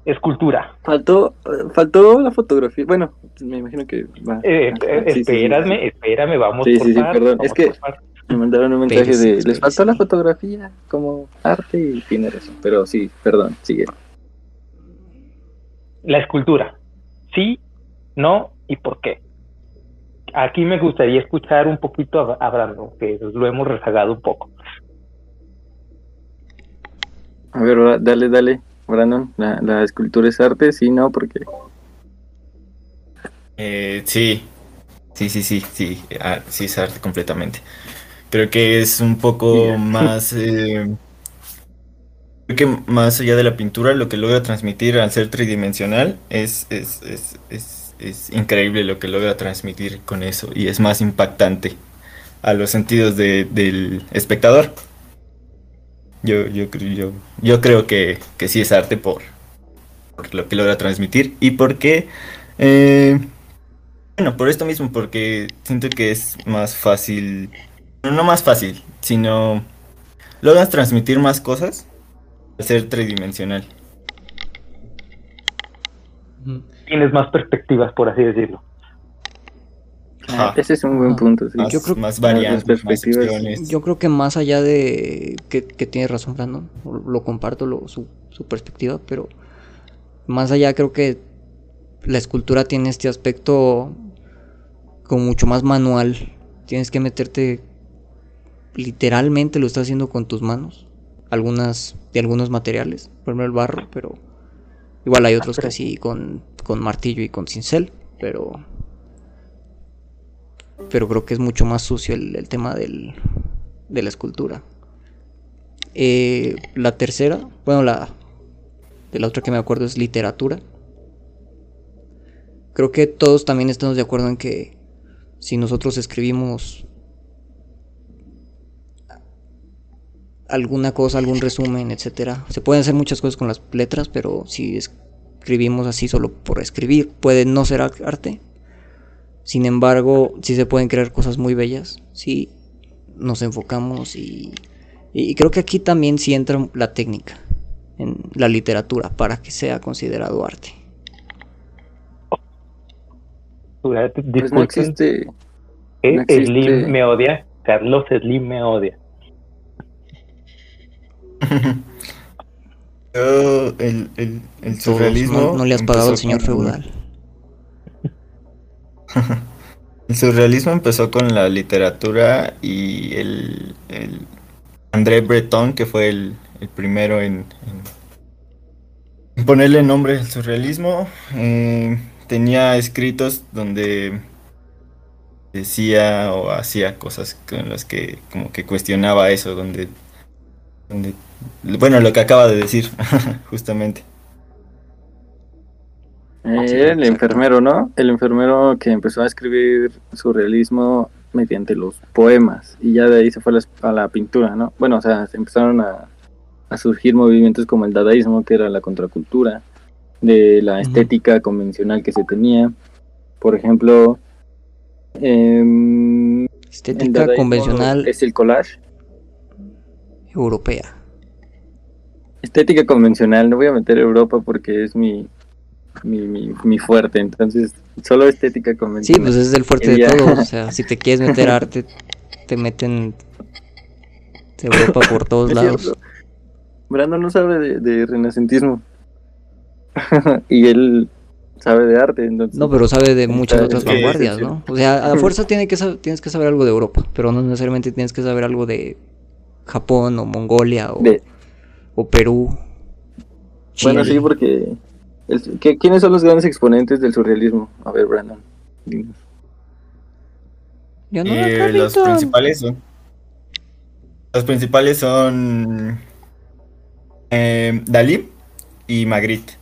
Escultura. Faltó, faltó la fotografía. Bueno, me imagino que va. Eh, eh espérame, espérame, vamos sí, por sí, sí, perdón. Es que me mandaron un mensaje de les faltó la fotografía como arte y tiene eso. Pero sí, perdón, sigue. La escultura. Sí, no y por qué aquí me gustaría escuchar un poquito a, Brandon, que lo hemos rezagado un poco. A ver, dale, dale, Brandon. La, escultura es arte, sí, no, porque. Eh, sí, sí, sí, sí, sí, ah, sí es arte completamente. Creo que es un poco más. Eh, creo que más allá de la pintura, lo que logra transmitir al ser tridimensional es, es, es, es es increíble lo que logra transmitir con eso y es más impactante a los sentidos del espectador. Yo, yo, yo, yo creo que, que sí es arte por, lo que logra transmitir y porque, eh, bueno, por esto mismo, porque siento que es más fácil, no más fácil, sino logras transmitir más cosas al ser tridimensional tienes más perspectivas, por así decirlo. Ese es un buen punto. yo creo, más variantes, Yo creo que más allá de que, que tiene razón Brandon, lo comparto lo, su, su, perspectiva, pero más allá creo que la escultura tiene este aspecto como mucho más manual. Tienes que meterte literalmente lo estás haciendo con tus manos. Algunas de algunos materiales, por ejemplo el barro, pero igual hay otros que así con con martillo y con cincel, pero pero creo que es mucho más sucio el, tema del, de la escultura. Eh, la tercera, bueno, la de la otra que me acuerdo es literatura. Creo que todos también estamos de acuerdo en que si nosotros escribimos alguna cosa, algún resumen, etcétera, se pueden hacer muchas cosas con las letras, pero si es, escribimos así solo por escribir. Puede no ser arte. Sin embargo, sí se pueden crear cosas muy bellas. Si nos enfocamos y, y creo que aquí también sí entra la técnica en la literatura para que sea considerado arte. Pues no existe, eh, Slim me odia. Carlos Slim me odia. el, el, surrealismo. No, le has pagado al señor feudal. El surrealismo empezó con la literatura y el, André Breton, que fue el, primero en, ponerle nombre al surrealismo, eh, tenía escritos donde decía o hacía cosas con las que como que cuestionaba eso, donde, donde bueno, lo que acaba de decir, justamente. Eh, el enfermero, ¿no? El enfermero que empezó a escribir surrealismo mediante los poemas y ya de ahí se fue a la, pintura, ¿no? Bueno, o sea, se empezaron a, surgir movimientos como el dadaísmo, que era la contracultura de la estética convencional que se tenía. Por ejemplo, em, estética convencional es el collage europea estética convencional, no voy a meter Europa porque es mi, mi, fuerte, entonces solo estética convencional. Sí, pues es el fuerte de todo, o sea, si te quieres meter arte, te meten de Europa por todos lados. Brandon no sabe de, renacentismo y él sabe de arte, entonces... No, pero sabe de muchas otras vanguardias, ¿no? O sea, a fuerza tiene que tienes que saber algo de Europa, pero no necesariamente tienes que saber algo de Japón o Mongolia o o Perú. Bueno, sí, porque ¿quiénes son los grandes exponentes del surrealismo? A ver, Brandon. Eh, los principales son. Los principales son. Eh, Dalí y Magritte.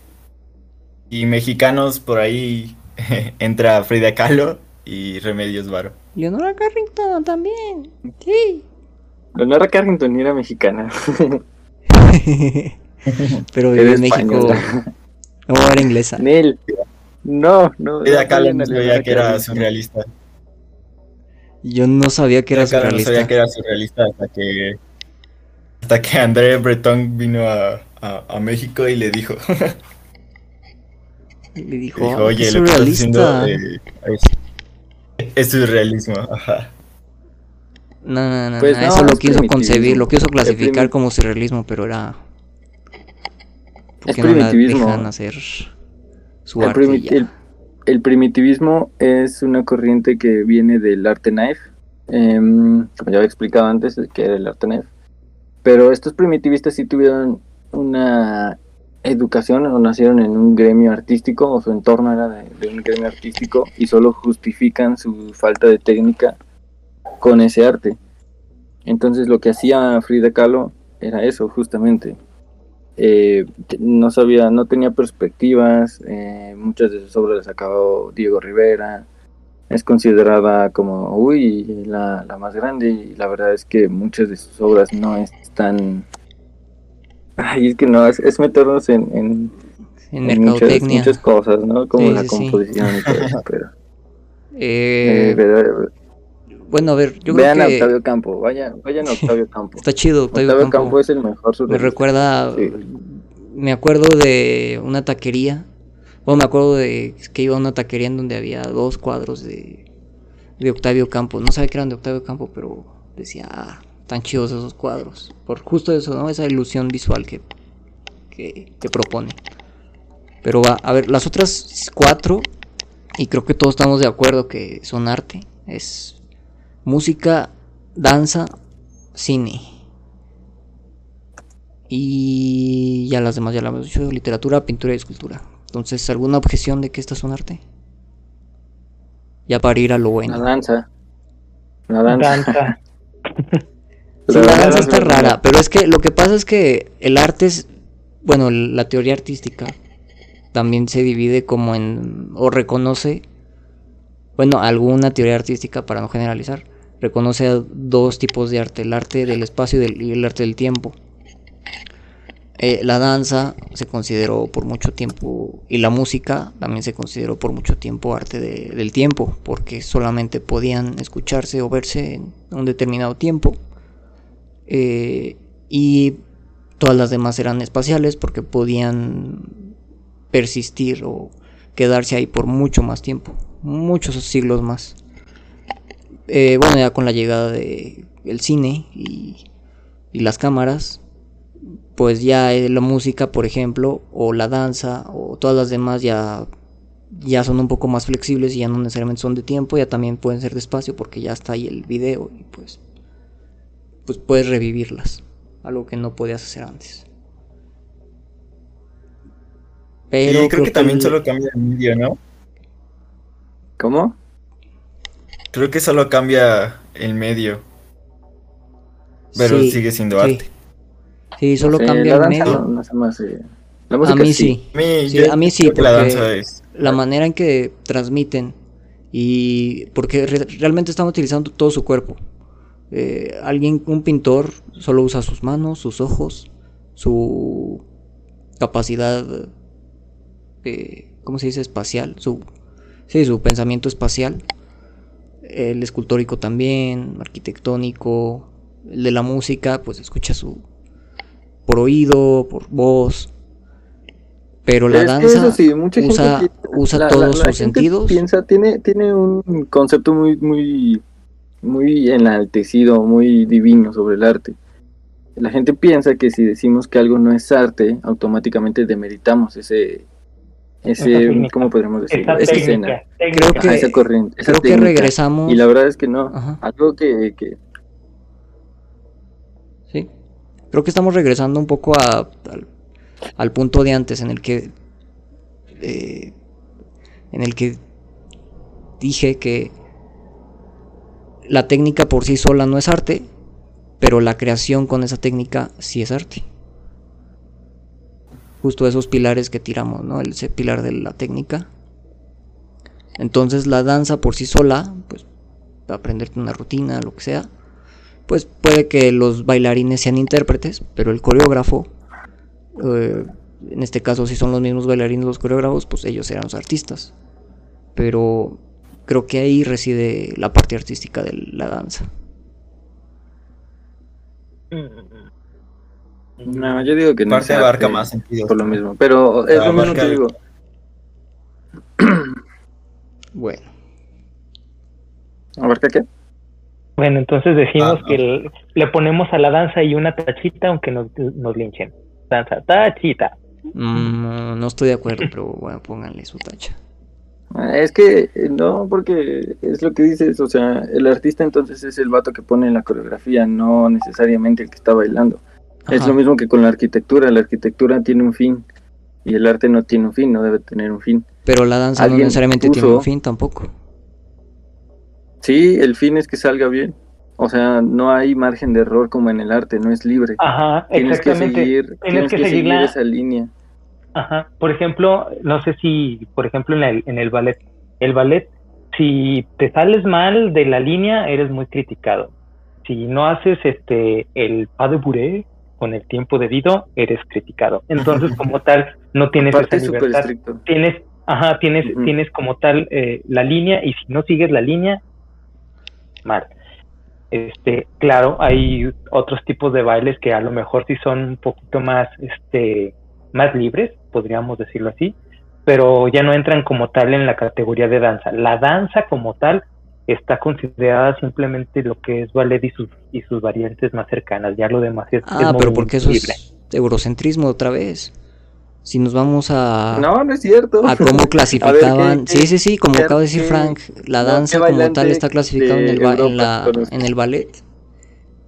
Y mexicanos por ahí entra Frida Kahlo y Remedios Varo. Leonora Carrington también. Sí. Leonora Carrington era mexicana. Pero vive en México. No, era inglesa. Nel. No, no. Frida Kahlo no sabía que era surrealista. Yo no sabía que era surrealista. No sabía que era surrealista hasta que hasta que André Breton vino a, a, México y le dijo. le dijo, oye, es surrealista. Eh, es, surrealismo, ajá. No, no, no, pues eso lo quiso concebir, lo quiso clasificar como surrealismo, pero era. Es primitivismo. No hacer su el, el, primitivismo es una corriente que viene del arte knife, em, como ya había explicado antes, que era el arte knife. Pero estos primitivistas sí tuvieron una educación o nacieron en un gremio artístico o su entorno era de, un gremio artístico y solo justifican su falta de técnica con ese arte. Entonces lo que hacía Frida Kahlo era eso justamente. Eh, no sabía, no tenía perspectivas, eh, muchas de sus obras las acabó Diego Rivera, es considerada como, uy, la, la más grande y la verdad es que muchas de sus obras no están Ay, es que no, es, meternos en, en, muchas, cosas, ¿no? Como la composición y todo eso, pero... Eh, eh bueno, a ver, yo Vean creo que... a Octavio Campo, vayan, vayan a Octavio Campo. Está chido, Octavio, Octavio Campo. es el mejor Me recuerda, me acuerdo de una taquería, bueno, me acuerdo de que iba a una taquería en donde había dos cuadros de, de Octavio Campo. No sabía que eran de Octavio Campo, pero decía, ah, tan chidos esos cuadros. Por justo eso, ¿no? Esa ilusión visual que, que, propone. Pero va, a ver, las otras cuatro, y creo que todos estamos de acuerdo que son arte, es música, danza, cine. Y ya las demás ya las hemos dicho, literatura, pintura y escultura. Entonces, ¿alguna objeción de que estas son arte? Ya para ir a lo bueno. La danza. La danza. la danza está rara, pero es que lo que pasa es que el arte es, bueno, la teoría artística también se divide como en, o reconoce, bueno, alguna teoría artística, para no generalizar, reconoce dos tipos de arte, el arte del espacio y, el arte del tiempo. Eh, la danza se consideró por mucho tiempo y la música también se consideró por mucho tiempo arte del tiempo, porque solamente podían escucharse o verse en un determinado tiempo eh, y todas las demás eran espaciales porque podían persistir o quedarse ahí por mucho más tiempo, muchos siglos más. Eh, bueno, ya con la llegada del el cine y, las cámaras, pues ya la música, por ejemplo, o la danza, o todas las demás ya, ya son un poco más flexibles y ya no necesariamente son de tiempo, ya también pueden ser de espacio porque ya está ahí el video y pues pues puedes revivirlas, algo que no podías hacer antes. Pero creo, que, también solo cambia el medio, ¿no? ¿Cómo? Creo que solo cambia el medio. Pero sigue siendo arte. Sí, solo cambia el medio. a mí sí. a mí sí, porque la, la manera en que transmiten y porque realmente están utilizando todo su cuerpo. Eh, alguien, un pintor, solo usa sus manos, sus ojos, su capacidad, eh, ¿cómo se dice? Espacial, su, sí, su pensamiento espacial. El escultórico también, arquitectónico, el de la música, pues escucha su por oído, por voz. Pero la danza usa, usa todos sus sentidos. Piensa, tiene, tiene un concepto muy, muy muy enaltecido, muy divino sobre el arte. La gente piensa que si decimos que algo no es arte, automáticamente demeritamos ese, ese ¿cómo podríamos decir? Esa, escena, creo que, esa corriente, creo que regresamos. Y la verdad es que no, algo que, Sí, creo que estamos regresando un poco a, al, punto de antes en el que, eh, en el que dije que la técnica por sí sola no es arte, pero la creación con esa técnica sí es arte. Justo esos pilares que tiramos, ¿no? El pilar de la técnica. Entonces la danza por sí sola, pues aprenderte una rutina, lo que sea, pues puede que los bailarines sean intérpretes, pero el coreógrafo, eh, en este caso si son los mismos bailarines los coreógrafos, pues ellos serán los artistas. Pero creo que ahí reside la parte artística de la danza. No, yo digo que no. Parte abarca más sentido. Por lo mismo, pero es lo mismo que digo. Bueno. ¿Abarca qué? Bueno, entonces decimos ah, que le ponemos a la danza y una tachita aunque nos, nos linchen. Danza, tachita. Mm, no estoy de acuerdo, pero bueno, pónganle su tacha. Ah, es que no, porque es lo que dices, o sea, el artista entonces es el vato que pone la coreografía, no necesariamente el que está bailando. Es lo mismo que con la arquitectura, la arquitectura tiene un fin y el arte no tiene un fin, no debe tener un fin. Pero la danza no necesariamente tiene un fin tampoco. Sí, el fin es que salga bien. O sea, no hay margen de error como en el arte, no es libre. Ajá, tienes Que seguir, tienes, que, seguir, esa línea. Ajá, por ejemplo, no sé si, por ejemplo, en el, en el ballet, el ballet, si te sales mal de la línea, eres muy criticado. Si no haces este el pas de bourrée con el tiempo debido, eres criticado. Entonces, como tal, no tienes esa libertad. Tienes, ajá, tienes, tienes como tal eh, la línea y si no sigues la línea, mal. Este, claro, hay otros tipos de bailes que a lo mejor sí son un poquito más, este, más libres, podríamos decirlo así, pero ya no entran como tal en la categoría de danza. La danza como tal está considerada simplemente lo que es ballet y sus, y sus variantes más cercanas, ya lo demás es... Ah, pero porque eso es eurocentrismo otra vez. Si nos vamos a no no es cierto. a cómo clasificaban. sí sí sí como acaba de decir Frank la danza como tal está clasificada en el en, la, en el ballet.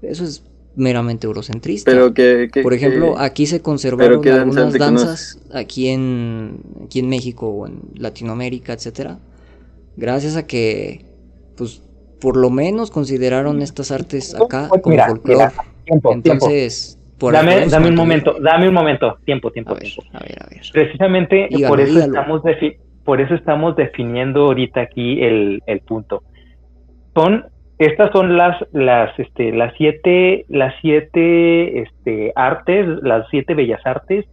Eso es meramente eurocentrista. Pero que, por ejemplo aquí se conservaron algunas danzas aquí en aquí en México o en Latinoamérica etcétera. Gracias a que pues por lo menos consideraron estas artes acá pues como folclore entonces dame, dame un momento, dame un momento, tiempo, tiempo, tiempo. A ver, a ver. Precisamente por eso estamos por eso estamos definiendo ahorita aquí el, el, punto. Son estas son las las este las siete las siete este artes, las siete bellas artes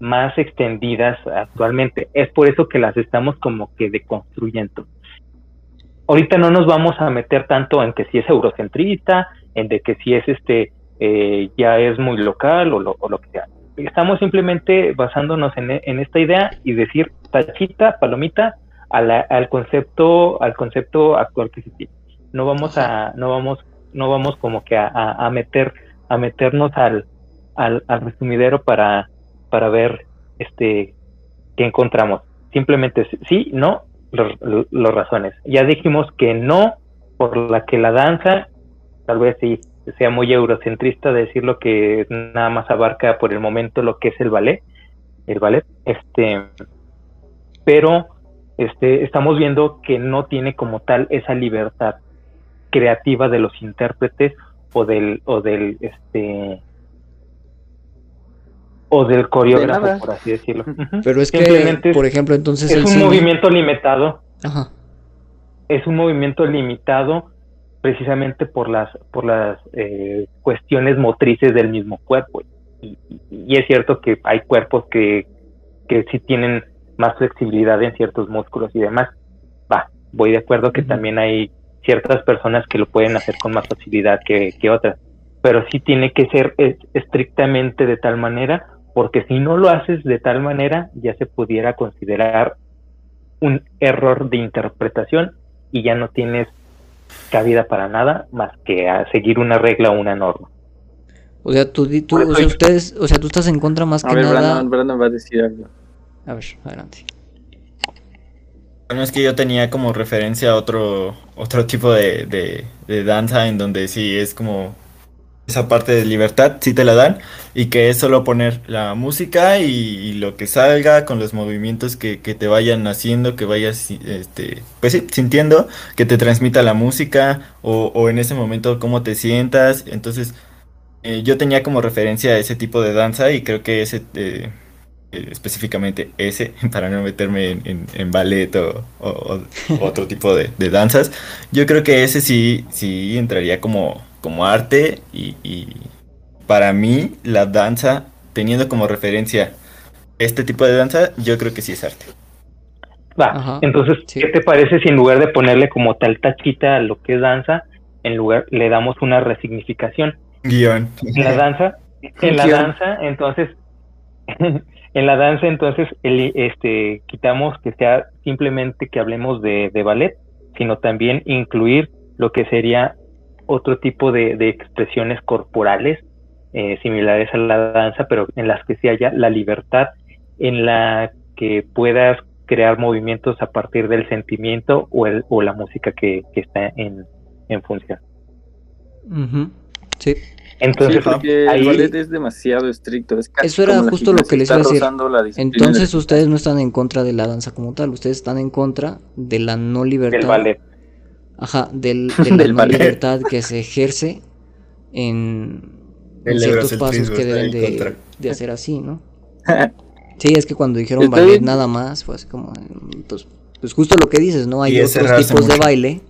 más extendidas actualmente. Es por eso que las estamos como que deconstruyendo. Ahorita no nos vamos a meter tanto en que si es eurocentrista, en de que si es este eh, ya es muy local o lo, que sea. Estamos simplemente basándonos en, esta idea y decir tachita, palomita al concepto, al concepto actual que se tiene. No vamos a, no vamos, no vamos como que a, meter, a meternos al, al, resumidero para, para ver este qué encontramos. Simplemente sí, no, los razones. Ya dijimos que no, por la que la danza, tal vez sí, sea muy eurocentrista decir lo que nada más abarca por el momento lo que es el ballet, el ballet, este, pero este, estamos viendo que no tiene como tal esa libertad creativa de los intérpretes o del, o del, este, o del coreógrafo, por así decirlo. Pero es que, por ejemplo, entonces... Es un movimiento limitado. Es un movimiento limitado precisamente por las, por las eh, cuestiones motrices del mismo cuerpo. Y, es cierto que hay cuerpos que, que sí tienen más flexibilidad en ciertos músculos y demás. Va, voy de acuerdo que también hay ciertas personas que lo pueden hacer con más facilidad que, que otras, pero sí tiene que ser estrictamente de tal manera, porque si no lo haces de tal manera, ya se pudiera considerar un error de interpretación y ya no tienes cabida para nada más que a seguir una regla o una norma. O sea, tú, tú o sea, ustedes, o sea, tú estás en contra más que nada. Brandon, va a decir algo. A ver, adelante. Bueno, es que yo tenía como referencia a otro, otro tipo de, de, danza en donde sí es como esa parte de libertad sí te la dan y que es solo poner la música y, lo que salga con los movimientos que, te vayan haciendo, que vayas este, pues sintiendo, que te transmita la música o, en ese momento cómo te sientas. Entonces eh, yo tenía como referencia ese tipo de danza y creo que ese... Eh, eh, específicamente ese, para no meterme en, ballet o, otro tipo de, danzas, yo creo que ese sí, sí entraría como, como arte y, para mí la danza, teniendo como referencia este tipo de danza, yo creo que sí es arte. Va, entonces, ¿qué te parece si en lugar de ponerle como tal tachita a lo que es danza, en lugar le damos una resignificación? Guión. En la danza, en la danza, entonces En la danza, entonces, el, este, quitamos que sea simplemente que hablemos de, ballet, sino también incluir lo que sería otro tipo de, expresiones corporales eh, similares a la danza, pero en las que sí haya la libertad, en la que puedas crear movimientos a partir del sentimiento o, el, o la música que, está en, función. Sí. Entonces, el ballet es demasiado estricto. Eso era justo lo que les iba a decir. Entonces, ustedes no están en contra de la danza como tal, ustedes están en contra de la no libertad. Del ballet. Ajá, del, de la libertad que se ejerce en, ciertos pasos que deben de, hacer así, ¿no? sí, es que cuando dijeron ballet nada más, fue así como. Pues, pues justo lo que dices, ¿no? Hay otros tipos de baile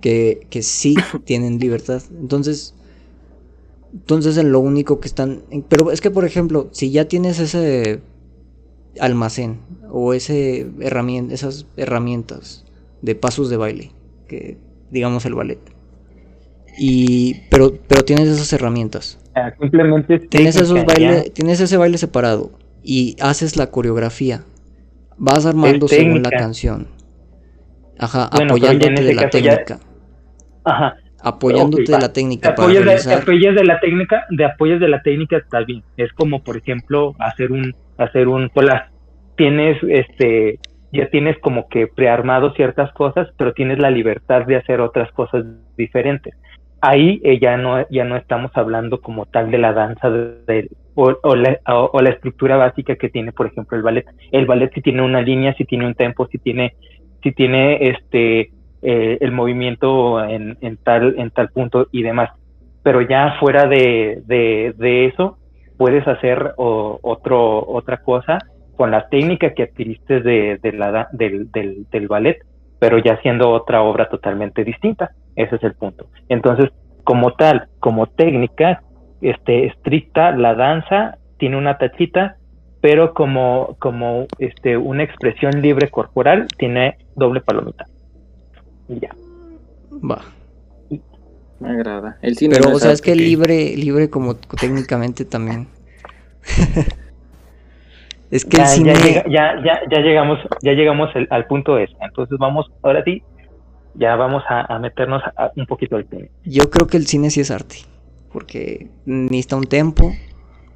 que, que sí tienen libertad. Entonces entonces en lo único que están... Pero es que, por ejemplo, si ya tienes ese almacén o ese herramienta, esas herramientas de pasos de baile, que digamos el ballet, y pero pero tienes esas herramientas. Ah, simplemente tienes esos baile, tienes ese baile separado y haces la coreografía. Vas armando según la canción. Ajá, apoyándote de la técnica. Ajá apoyándote de la técnica para realizar... apoyas de la técnica de apoyos de la técnica está bien es como por ejemplo hacer un hacer un tienes este ya tienes como que prearmado ciertas cosas pero tienes la libertad de hacer otras cosas diferentes ahí eh, ya no ya no estamos hablando como tal de la danza o, la, estructura básica que tiene por ejemplo el ballet el ballet si tiene una línea si tiene un tempo si tiene si tiene este eh, el movimiento en, tal, en tal punto y demás. Pero ya fuera de, de, eso, puedes hacer otro, otra cosa con la técnica que adquiriste de, la, del, del, ballet, pero ya siendo otra obra totalmente distinta. Ese es el punto. Entonces, como tal, como técnica este, estricta, la danza tiene una tachita, pero como, como este, una expresión libre corporal tiene doble palomita ya. Va. Me agrada. El cine Pero, o sea, es que libre, libre como técnicamente también. es que ya, el cine... ya, ya, ya, llegamos, ya llegamos al punto ese. Entonces vamos, ahora sí, ya vamos a, meternos un poquito al cine. Yo creo que el cine sí es arte. Porque necesita un tempo,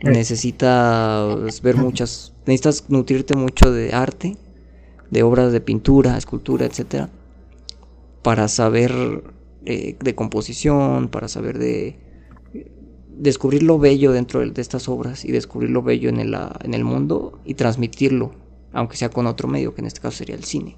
necesitas ver muchas, necesitas nutrirte mucho de arte, de obras de pintura, escultura, etcétera para saber eh, de composición, para saber de descubrir lo bello dentro de, estas obras y descubrir lo bello en el, en el mundo y transmitirlo, aunque sea con otro medio, que en este caso sería el cine.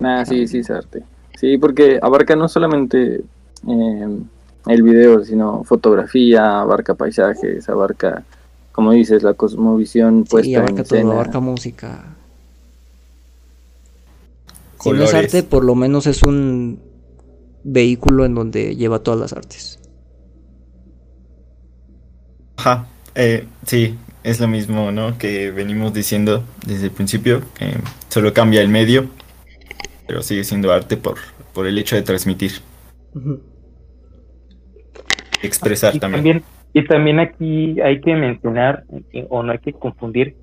Ah, sí, sí, es arte. Sí, porque abarca no solamente eh, el video, sino fotografía, abarca paisajes, abarca, como dices, la cosmovisión puesta abarca en todo, abarca música, si no es arte, por lo menos es un vehículo en donde lleva todas las artes. Ajá, eh, sí, es lo mismo, ¿no? Que venimos diciendo desde el principio, que solo cambia el medio, pero sigue siendo arte por, por el hecho de transmitir. Expresar también. Y también aquí hay que mencionar, o no hay que confundir,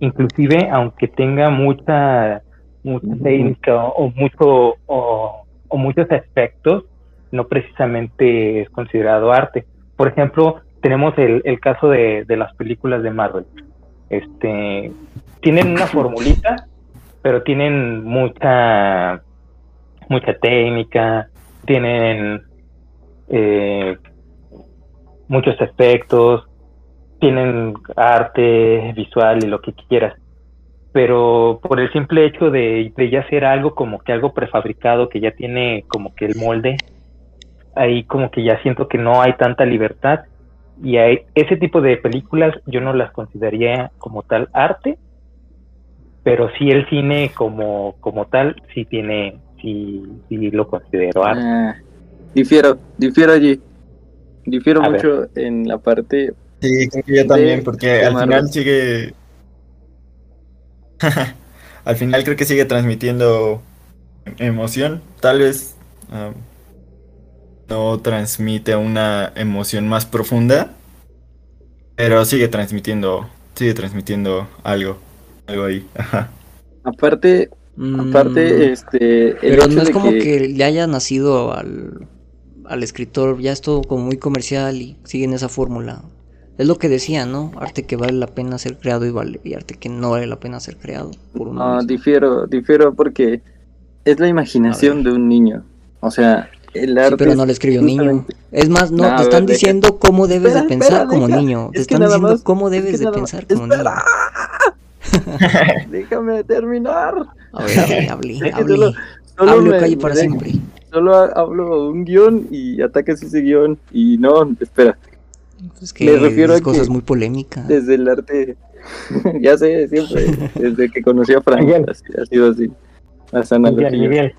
inclusive aunque tenga mucha mucha técnica o, mucho o, muchos aspectos, no precisamente es considerado arte. Por ejemplo, tenemos el, el caso de, de, las películas de Marvel. Este, tienen una formulita, pero tienen mucha, mucha técnica, tienen eh, muchos efectos, tienen arte visual y lo que quieras. Pero por el simple hecho de, de ya ser algo como que algo prefabricado, que ya tiene como que el molde, ahí como que ya siento que no hay tanta libertad. Y hay, ese tipo de películas yo no las consideraría como tal arte, pero sí el cine como, como tal sí tiene, sí, sí lo considero arte. Ah, difiero, difiero allí, difiero mucho en la parte... Sí, creo que yo también, porque al final sigue... al final creo que sigue transmitiendo emoción, tal vez... No transmite una emoción más profunda, pero sigue transmitiendo, sigue transmitiendo algo, algo ahí. Aparte, aparte, mm, este, pero no es como que... le haya nacido al, al escritor, ya es todo como muy comercial y siguen esa fórmula. Es lo que decía, ¿no? Arte que vale la pena ser creado y, vale, y arte que no vale la pena ser creado. Por no, difiero, difiero porque es la imaginación de un niño. O sea, pero no le escribió niño. Es más, no, te están diciendo cómo debes de pensar como niño. Te están diciendo cómo debes de pensar como niño. Déjame terminar. A ver, hable, hable. Solo, calle para siempre. Solo hablo un guion y atacas ese guion. Y no, espera. Es que Me refiero a cosas muy polémicas. Desde el arte, ya sé, siempre. Desde que conocí a Frank, ha sido así. Hasta Miguel,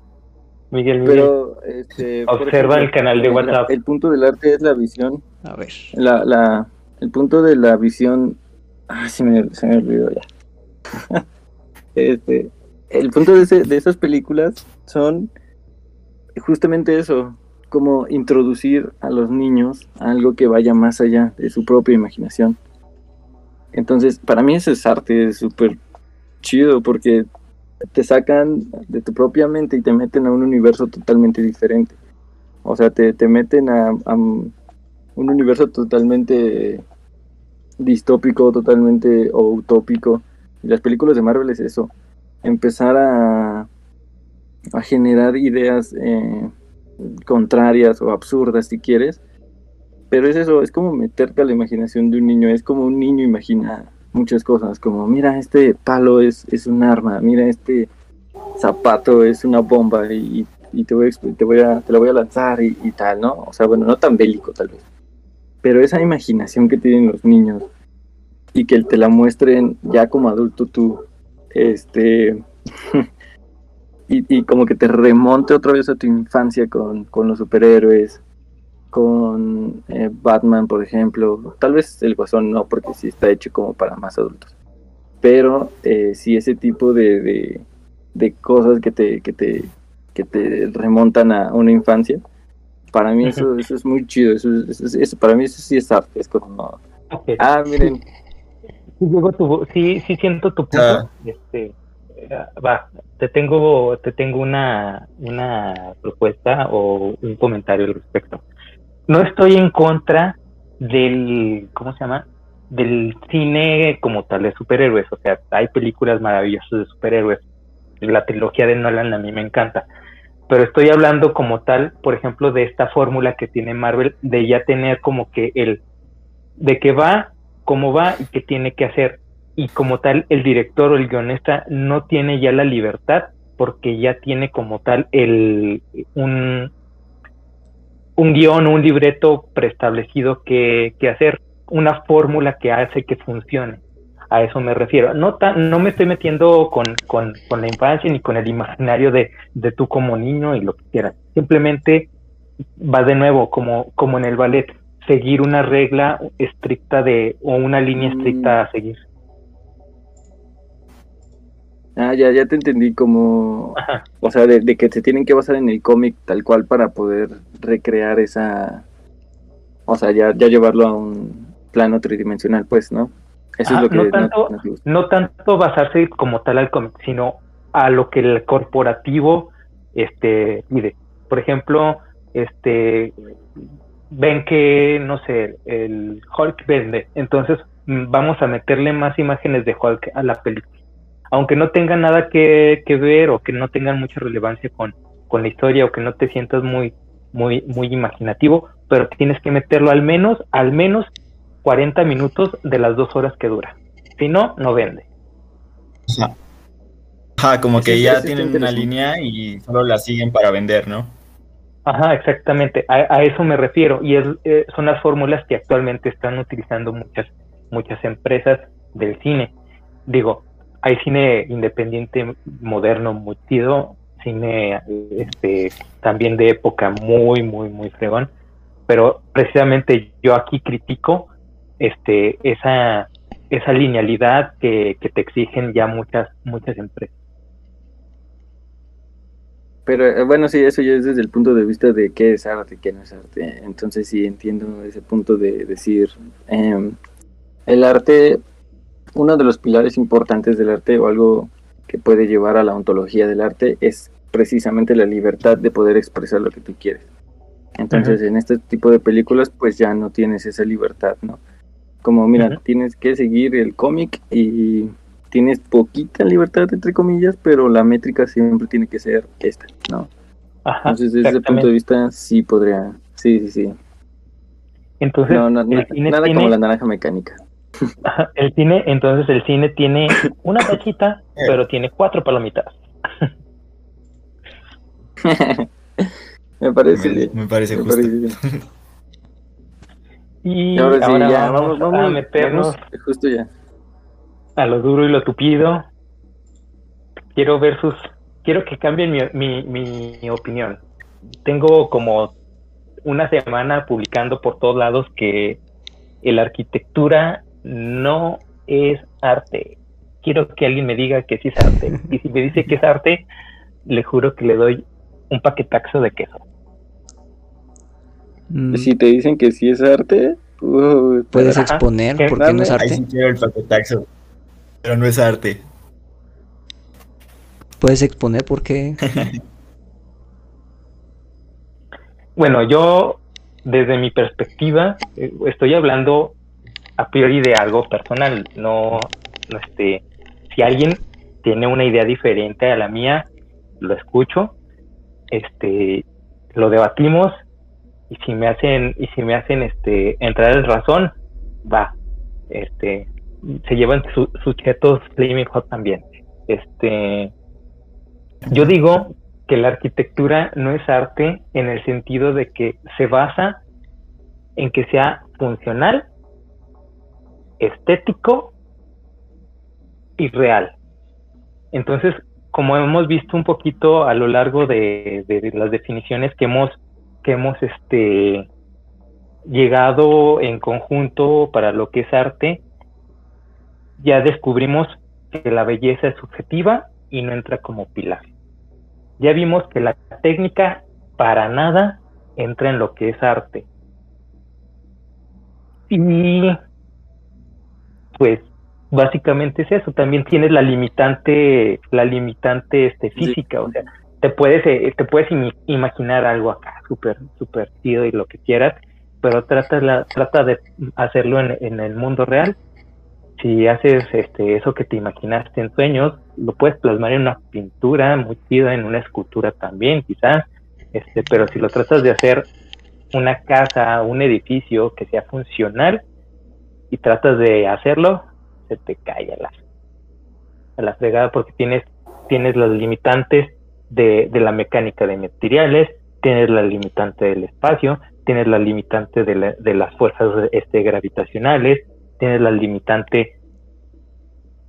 Miguel, Pero, este, observa el canal de WhatsApp. El punto del arte es la visión. A ver. La, la, el punto de la visión. Ah, sí me, se me olvidó ya. este, el punto de, ese, de esas películas son justamente eso, como introducir a los niños a algo que vaya más allá de su propia imaginación. Entonces, para mí ese es arte súper chido porque te sacan de tu propia mente y te meten a un universo totalmente diferente. O sea, te, te meten a, un universo totalmente distópico, totalmente utópico. Y las películas de Marvel es eso. Empezar a, a generar ideas eh, contrarias o absurdas si quieres. Pero es eso, es como meterte a la imaginación de un niño. Es como un niño imagina muchas cosas, como mira, este palo es, es un arma, mira, este zapato es una bomba y, te, voy a, te, voy a, te lo voy a lanzar y, tal, ¿no? O sea, bueno, no tan bélico tal vez, pero esa imaginación que tienen los niños y que te la muestren ya como adulto tú, este, y, y, como que te remonte otra vez a tu infancia con, con los superhéroes, con eh, Batman, por ejemplo. Tal vez el Guasón no, porque sí está hecho como para más adultos. Pero eh, sí ese tipo de, de, cosas que te, que, te, que te remontan a una infancia. Para mí eso, eso es muy chido. Eso, eso, para mí eso sí es arte. Es como... Ah, miren. Sí, sí, siento tu punto. Ah. Este, va, te tengo, te tengo una, una propuesta o un comentario al respecto no estoy en contra del, ¿cómo se llama? Del cine como tal de superhéroes. O sea, hay películas maravillosas de superhéroes. La trilogía de Nolan a mí me encanta. Pero estoy hablando como tal, por ejemplo, de esta fórmula que tiene Marvel de ya tener como que el, de que va, cómo va y qué tiene que hacer. Y como tal, el director o el guionista no tiene ya la libertad porque ya tiene como tal el, un, un guion o un libreto preestablecido que, hacer, una fórmula que hace que funcione. A eso me refiero. No, no me estoy metiendo con, la infancia ni con el imaginario de, de tú como niño y lo que quieras. Simplemente va de nuevo, como, como en el ballet, seguir una regla estricta de, o una línea estricta a seguir. Ah, ya, ya te entendí como, o sea, de, que se tienen que basar en el cómic tal cual para poder recrear esa, o sea, ya, ya llevarlo a un plano tridimensional, pues, ¿no? Eso es lo que no tanto, no, tanto basarse como tal al cómic, sino a lo que el corporativo este pide. Por ejemplo, este ven que, no sé, el Hulk vende, entonces mm, vamos a meterle más imágenes de Hulk a la película aunque no tengan nada que, ver o que no tengan mucha relevancia con, con la historia o que no te sientas muy, muy, muy imaginativo, pero tienes que meterlo al menos, al menos 40 minutos de las dos horas que dura. Si no, no vende. Ajá, como que ya tienen una línea y solo la siguen para vender, ¿no? Ajá, exactamente. A, eso me refiero. Y es, eh, son las fórmulas que actualmente están utilizando muchas, muchas empresas del cine. Digo, hay cine independiente moderno muy chido, cine este, también de época muy, muy, muy fregón. Pero precisamente yo aquí critico este, esa, esa linealidad que, que te exigen ya muchas, muchas empresas. Pero eh, bueno, sí, eso ya es desde el punto de vista de qué es arte y qué no es arte. Entonces sí entiendo ese punto de decir, em, el arte, uno de los pilares importantes del arte o algo que puede llevar a la ontología del arte es precisamente la libertad de poder expresar lo que tú quieres. Entonces en este tipo de películas pues ya no tienes esa libertad, ¿no? Como mira, tienes que seguir el cómic y tienes poquita libertad, entre comillas, pero la métrica siempre tiene que ser esta, ¿no? Ajá, Entonces, desde ese punto de vista, sí podría, sí, sí, sí. Entonces, nada como la naranja mecánica. el cine, entonces el cine tiene una tachita, pero tiene cuatro palomitas. me parece me, parece justo. y ahora, sí, ya, vamos, vamos, a meternos justo ya a lo duro y lo tupido. Quiero ver sus, quiero que cambien mi, mi, opinión. Tengo como una semana publicando por todos lados que la arquitectura no es arte. Quiero que alguien me diga que sí es arte. Y si me dice que es arte, le juro que le doy un paquetaxo de queso. Mm. Si te dicen que sí es arte, puedes exponer por qué no es arte. quiero el paquetaxo. Pero no es arte. ¿Puedes exponer por qué? bueno, yo, desde mi perspectiva, eh, estoy hablando a priori de algo personal. No, no este, si alguien tiene una idea diferente a la mía, lo escucho, este, lo debatimos y si me hacen y si me hacen este entrar en razón, va, este, se llevan sus chetos Flaming Hot también. Este, yo digo que la arquitectura no es arte en el sentido de que se basa en que sea funcional, estético y real. Entonces, como hemos visto un poquito a lo largo de, las definiciones que hemos, que hemos este, llegado en conjunto para lo que es arte, ya descubrimos que la belleza es subjetiva y no entra como pilar. Ya vimos que la técnica para nada entra en lo que es arte. Y pues básicamente es eso. También tienes la limitante, la limitante este, física, o sea, te puedes, eh, te puedes imaginar algo acá súper, súper chido y lo que quieras, pero trata, la, trata de hacerlo en, en el mundo real si haces este, eso que te imaginaste en sueños, lo puedes plasmar en una pintura muy chida, en una escultura también, quizás, este, pero si lo tratas de hacer una casa, un edificio que sea funcional y tratas de hacerlo, se te cae a la, a la fregada porque tienes, tienes las limitantes de, de la mecánica de materiales, tienes la limitante del espacio, tienes la limitante de, de las fuerzas este, gravitacionales, tienes la limitante,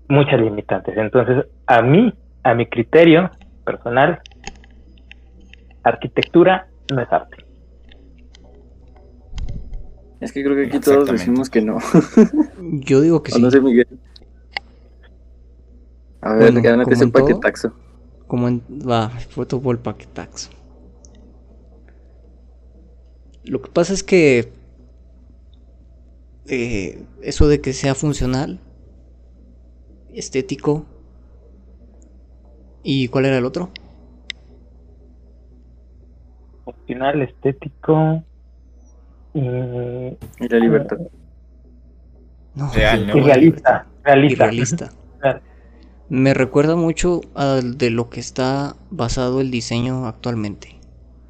muchas limitantes. Entonces, a mí, a mi criterio personal, arquitectura no es arte. Es que creo que aquí todos decimos que no. Yo digo que sí. No sé, Miguel. A ver, bueno, gánate ese paquetaxo. Como en. Va, por el paquetaxo. Lo que pasa es que eh, eso de que sea funcional, estético. ¿Y cuál era el otro? Funcional, estético y, y la libertad. No, realista, realista. Me recuerda mucho al de lo que está basado el diseño actualmente.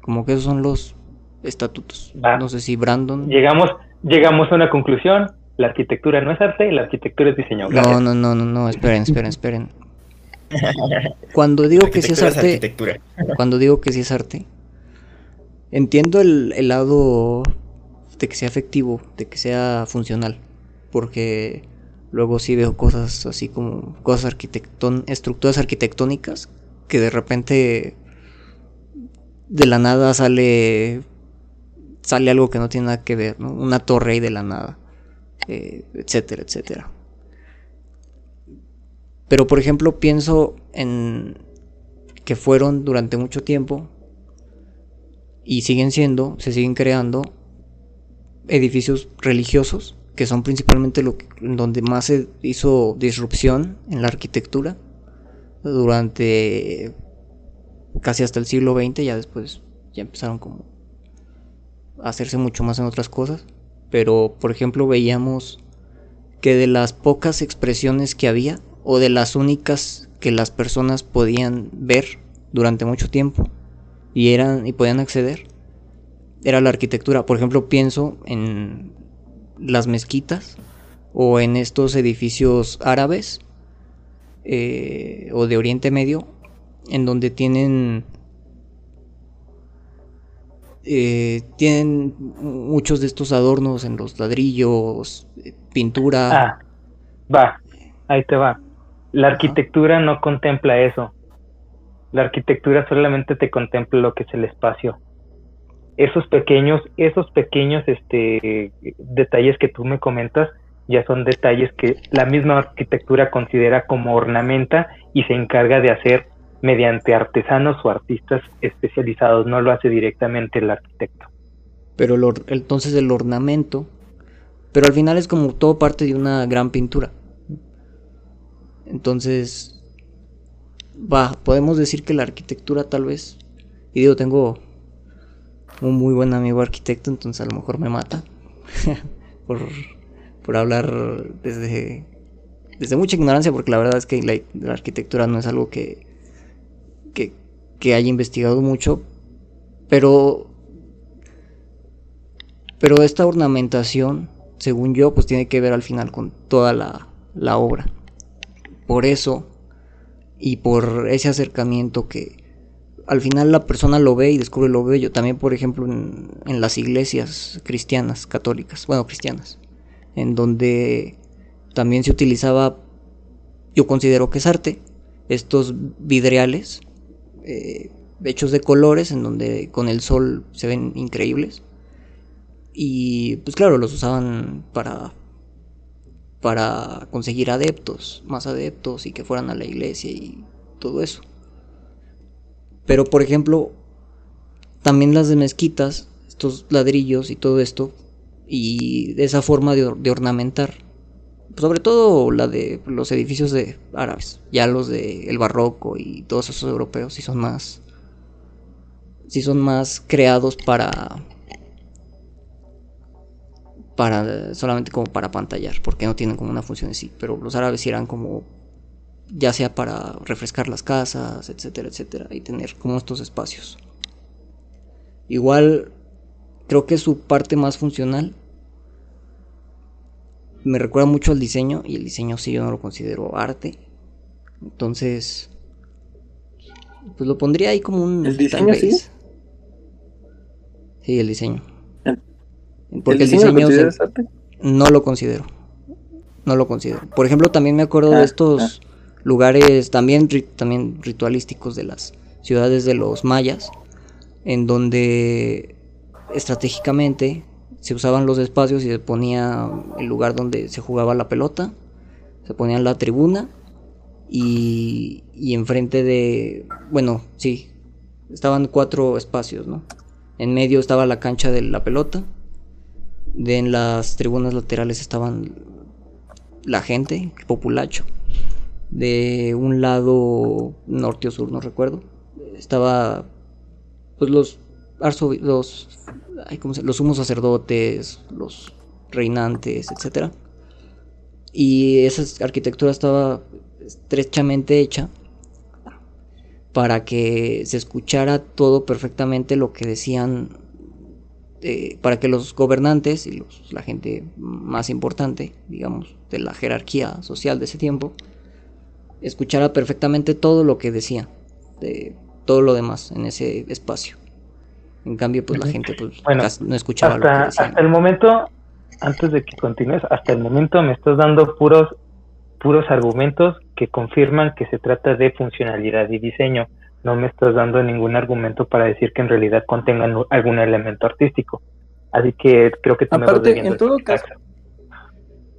Como que esos son los estatutos. No sé si Brandon. Llegamos, llegamos a una conclusión. La arquitectura no es arte, la arquitectura es diseño. No, no, no, no, no, esperen, esperen, esperen. Cuando digo que sí es arte, cuando digo que sí es arte, entiendo el, el lado de que sea efectivo, de que sea funcional, porque luego sí veo cosas así como cosas estructuras arquitectónicas que de repente de la nada sale sale algo que no tiene nada que ver, ¿no? Una torre ahí de la nada, eh, etcétera, etcétera. Pero por ejemplo pienso en que fueron durante mucho tiempo y siguen siendo, se siguen creando edificios religiosos, que son principalmente lo donde más se hizo disrupción en la arquitectura durante casi hasta el siglo XX, ya después ya empezaron como a hacerse mucho más en otras cosas, pero por ejemplo veíamos que de las pocas expresiones que había, o de las únicas que las personas podían ver durante mucho tiempo y eran y podían acceder era la arquitectura. Por ejemplo, pienso en las mezquitas o en estos edificios árabes eh, o de Oriente Medio en donde tienen eh, tienen muchos de estos adornos en los ladrillos, pintura. Ah, va, ahí te va. La arquitectura no contempla eso. La arquitectura solamente te contempla lo que es el espacio. Esos pequeños, esos pequeños este, detalles que tú me comentas ya son detalles que la misma arquitectura considera como ornamenta y se encarga de hacer mediante artesanos o artistas especializados, no lo hace directamente el arquitecto. Pero entonces el ornamento, pero al final es como todo parte de una gran pintura. Entonces, va, podemos decir que la arquitectura tal vez, y digo, tengo un muy buen amigo arquitecto, entonces a lo mejor me mata por, por hablar desde, desde mucha ignorancia, porque la verdad es que la arquitectura no es algo que, que, haya investigado mucho, pero pero esta ornamentación, según yo, pues tiene que ver al final con toda la, la, obra. Por eso, y por ese acercamiento que al final la persona lo ve y descubre lo bello. También, por ejemplo, en, las iglesias cristianas, católicas, bueno, cristianas, en donde también se utilizaba, yo considero que es arte, estos vidriales eh, hechos de colores en donde con el sol se ven increíbles. Y pues claro, los usaban para para conseguir adeptos, más adeptos y que fueran a la iglesia y todo eso. Pero por ejemplo, también las de mezquitas, estos ladrillos y todo esto, y esa forma de, de ornamentar sobre todo la de los edificios de árabes, ya los de el barroco y todos esos europeos sí son más sí son más creados para para solamente como para pantallar, porque no tienen como una función en sí, pero los árabes eran como ya sea para refrescar las casas, etcétera, etcétera, y tener como estos espacios. Igual creo que su parte más funcional me recuerda mucho al diseño y el diseño sí yo no lo considero arte. Entonces, pues lo pondría ahí como un... ¿El diseño sí? Sí, el diseño. Porque el diseño, arte? no lo considero. No lo considero. Por ejemplo, también me acuerdo de ah, estos ah. Lugares también, también ritualísticos de las ciudades de los mayas, en donde estratégicamente se usaban los espacios y se ponía el lugar donde se jugaba la pelota, se ponía la tribuna y, y enfrente de, bueno, sí, estaban cuatro espacios, ¿no? En medio estaba la cancha de la pelota, de en las tribunas laterales estaban la gente, el populacho, de un lado norte o sur, no recuerdo, estaba pues los los los sumos sacerdotes, los reinantes, etc. Y esa arquitectura estaba estrechamente hecha para que se escuchara todo perfectamente lo que decían eh, para que los gobernantes y la gente más importante, digamos, de la jerarquía social de ese tiempo, escuchara perfectamente todo lo que decía, de todo lo demás en ese espacio. En cambio, pues la gente pues, no escuchaba lo que decía. Hasta el momento, antes de que continúes, hasta el momento me estás dando puros, puros argumentos que confirman que se trata de funcionalidad y diseño no me estás dando ningún argumento para decir que en realidad contengan algún elemento artístico. Así que creo que tú Aparte, en todo caso.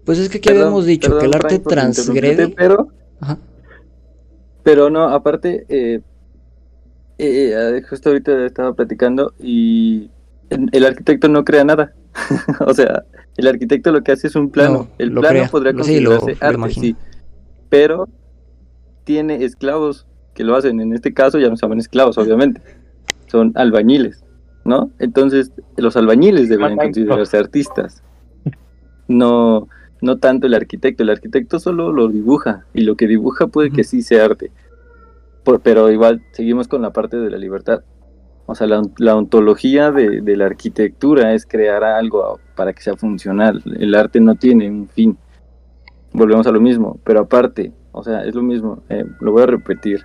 Pues es que aquí habíamos dicho que el arte transgrede. Pero, pero no, aparte, eh, eh, eh, justo ahorita estaba platicando y el arquitecto no crea nada. o sea, el arquitecto lo que hace es un plano. el plano podría considerarse arte, sí, pero tiene esclavos que lo hacen. En este caso ya no son esclavos, obviamente. Son albañiles, ¿no? Entonces, los albañiles deben considerarse artistas. No, no tanto el arquitecto. El arquitecto solo lo dibuja. Y lo que dibuja puede que sí sea arte. pero igual seguimos con la parte de la libertad. O sea, la, ontología de, de, la arquitectura es crear algo para que sea funcional. El arte no tiene un fin. Volvemos a lo mismo. Pero aparte, o sea, es lo mismo. Eh, lo voy a repetir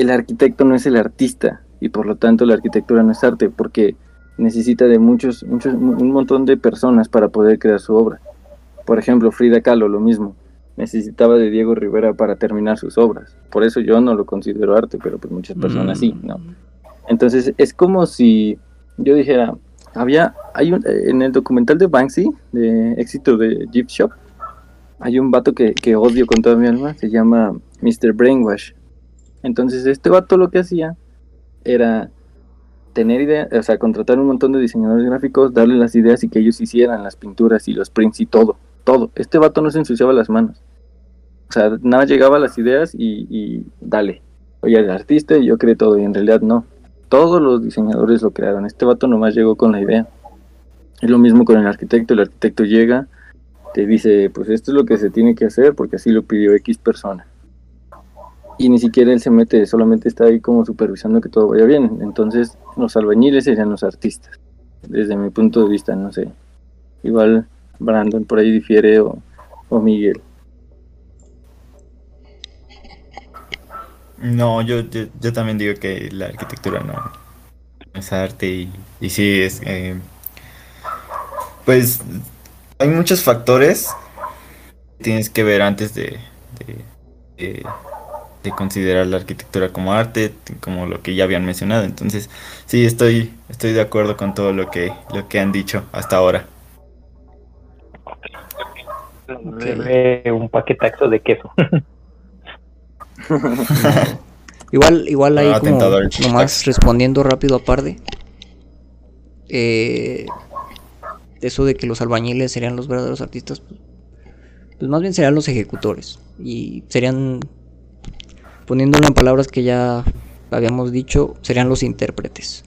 el arquitecto no es el artista y por lo tanto la arquitectura no es arte porque necesita de muchos, muchos un montón de personas para poder crear su obra. Por ejemplo, Frida Kahlo, lo mismo, necesitaba de Diego Rivera para terminar sus obras. Por eso yo no lo considero arte, pero pues muchas personas sí, ¿no? Entonces es como si yo dijera, había, hay un, en el documental de Banksy, de éxito de Gift Shop, hay un vato que, que odio con toda mi alma, se llama Mr. Brainwash. Entonces este vato lo que hacía era tener ideas, o sea, contratar un montón de diseñadores gráficos, darle las ideas y que ellos hicieran las pinturas y los prints y todo, todo. Este vato no se ensuciaba las manos. O sea, nada llegaba a las ideas y, y dale. Oye, el artista y yo creé todo y en realidad no. Todos los diseñadores lo crearon. Este vato nomás llegó con la idea. Es lo mismo con el arquitecto. El arquitecto llega, te dice, pues esto es lo que se tiene que hacer porque así lo pidió X persona y ni siquiera él se mete, solamente está ahí como supervisando que todo vaya bien. Entonces, los albañiles serían los artistas, desde mi punto de vista, no sé. Igual Brandon por ahí difiere o, Miguel. No, yo, yo, también digo que la arquitectura no es arte y, y sí es... Eh, pues hay muchos factores que tienes que ver antes de, de de considerar la arquitectura como arte, como lo que ya habían mencionado. Entonces, sí, estoy, estoy de acuerdo con todo lo que, lo que han dicho hasta ahora. Un paquetazo de queso. igual, igual ahí como nomás respondiendo rápido aparte. Eh, eso de que los albañiles serían los verdaderos artistas, pues, pues más bien serían los ejecutores y serían Poniéndolo en palabras que ya habíamos dicho, serían los intérpretes.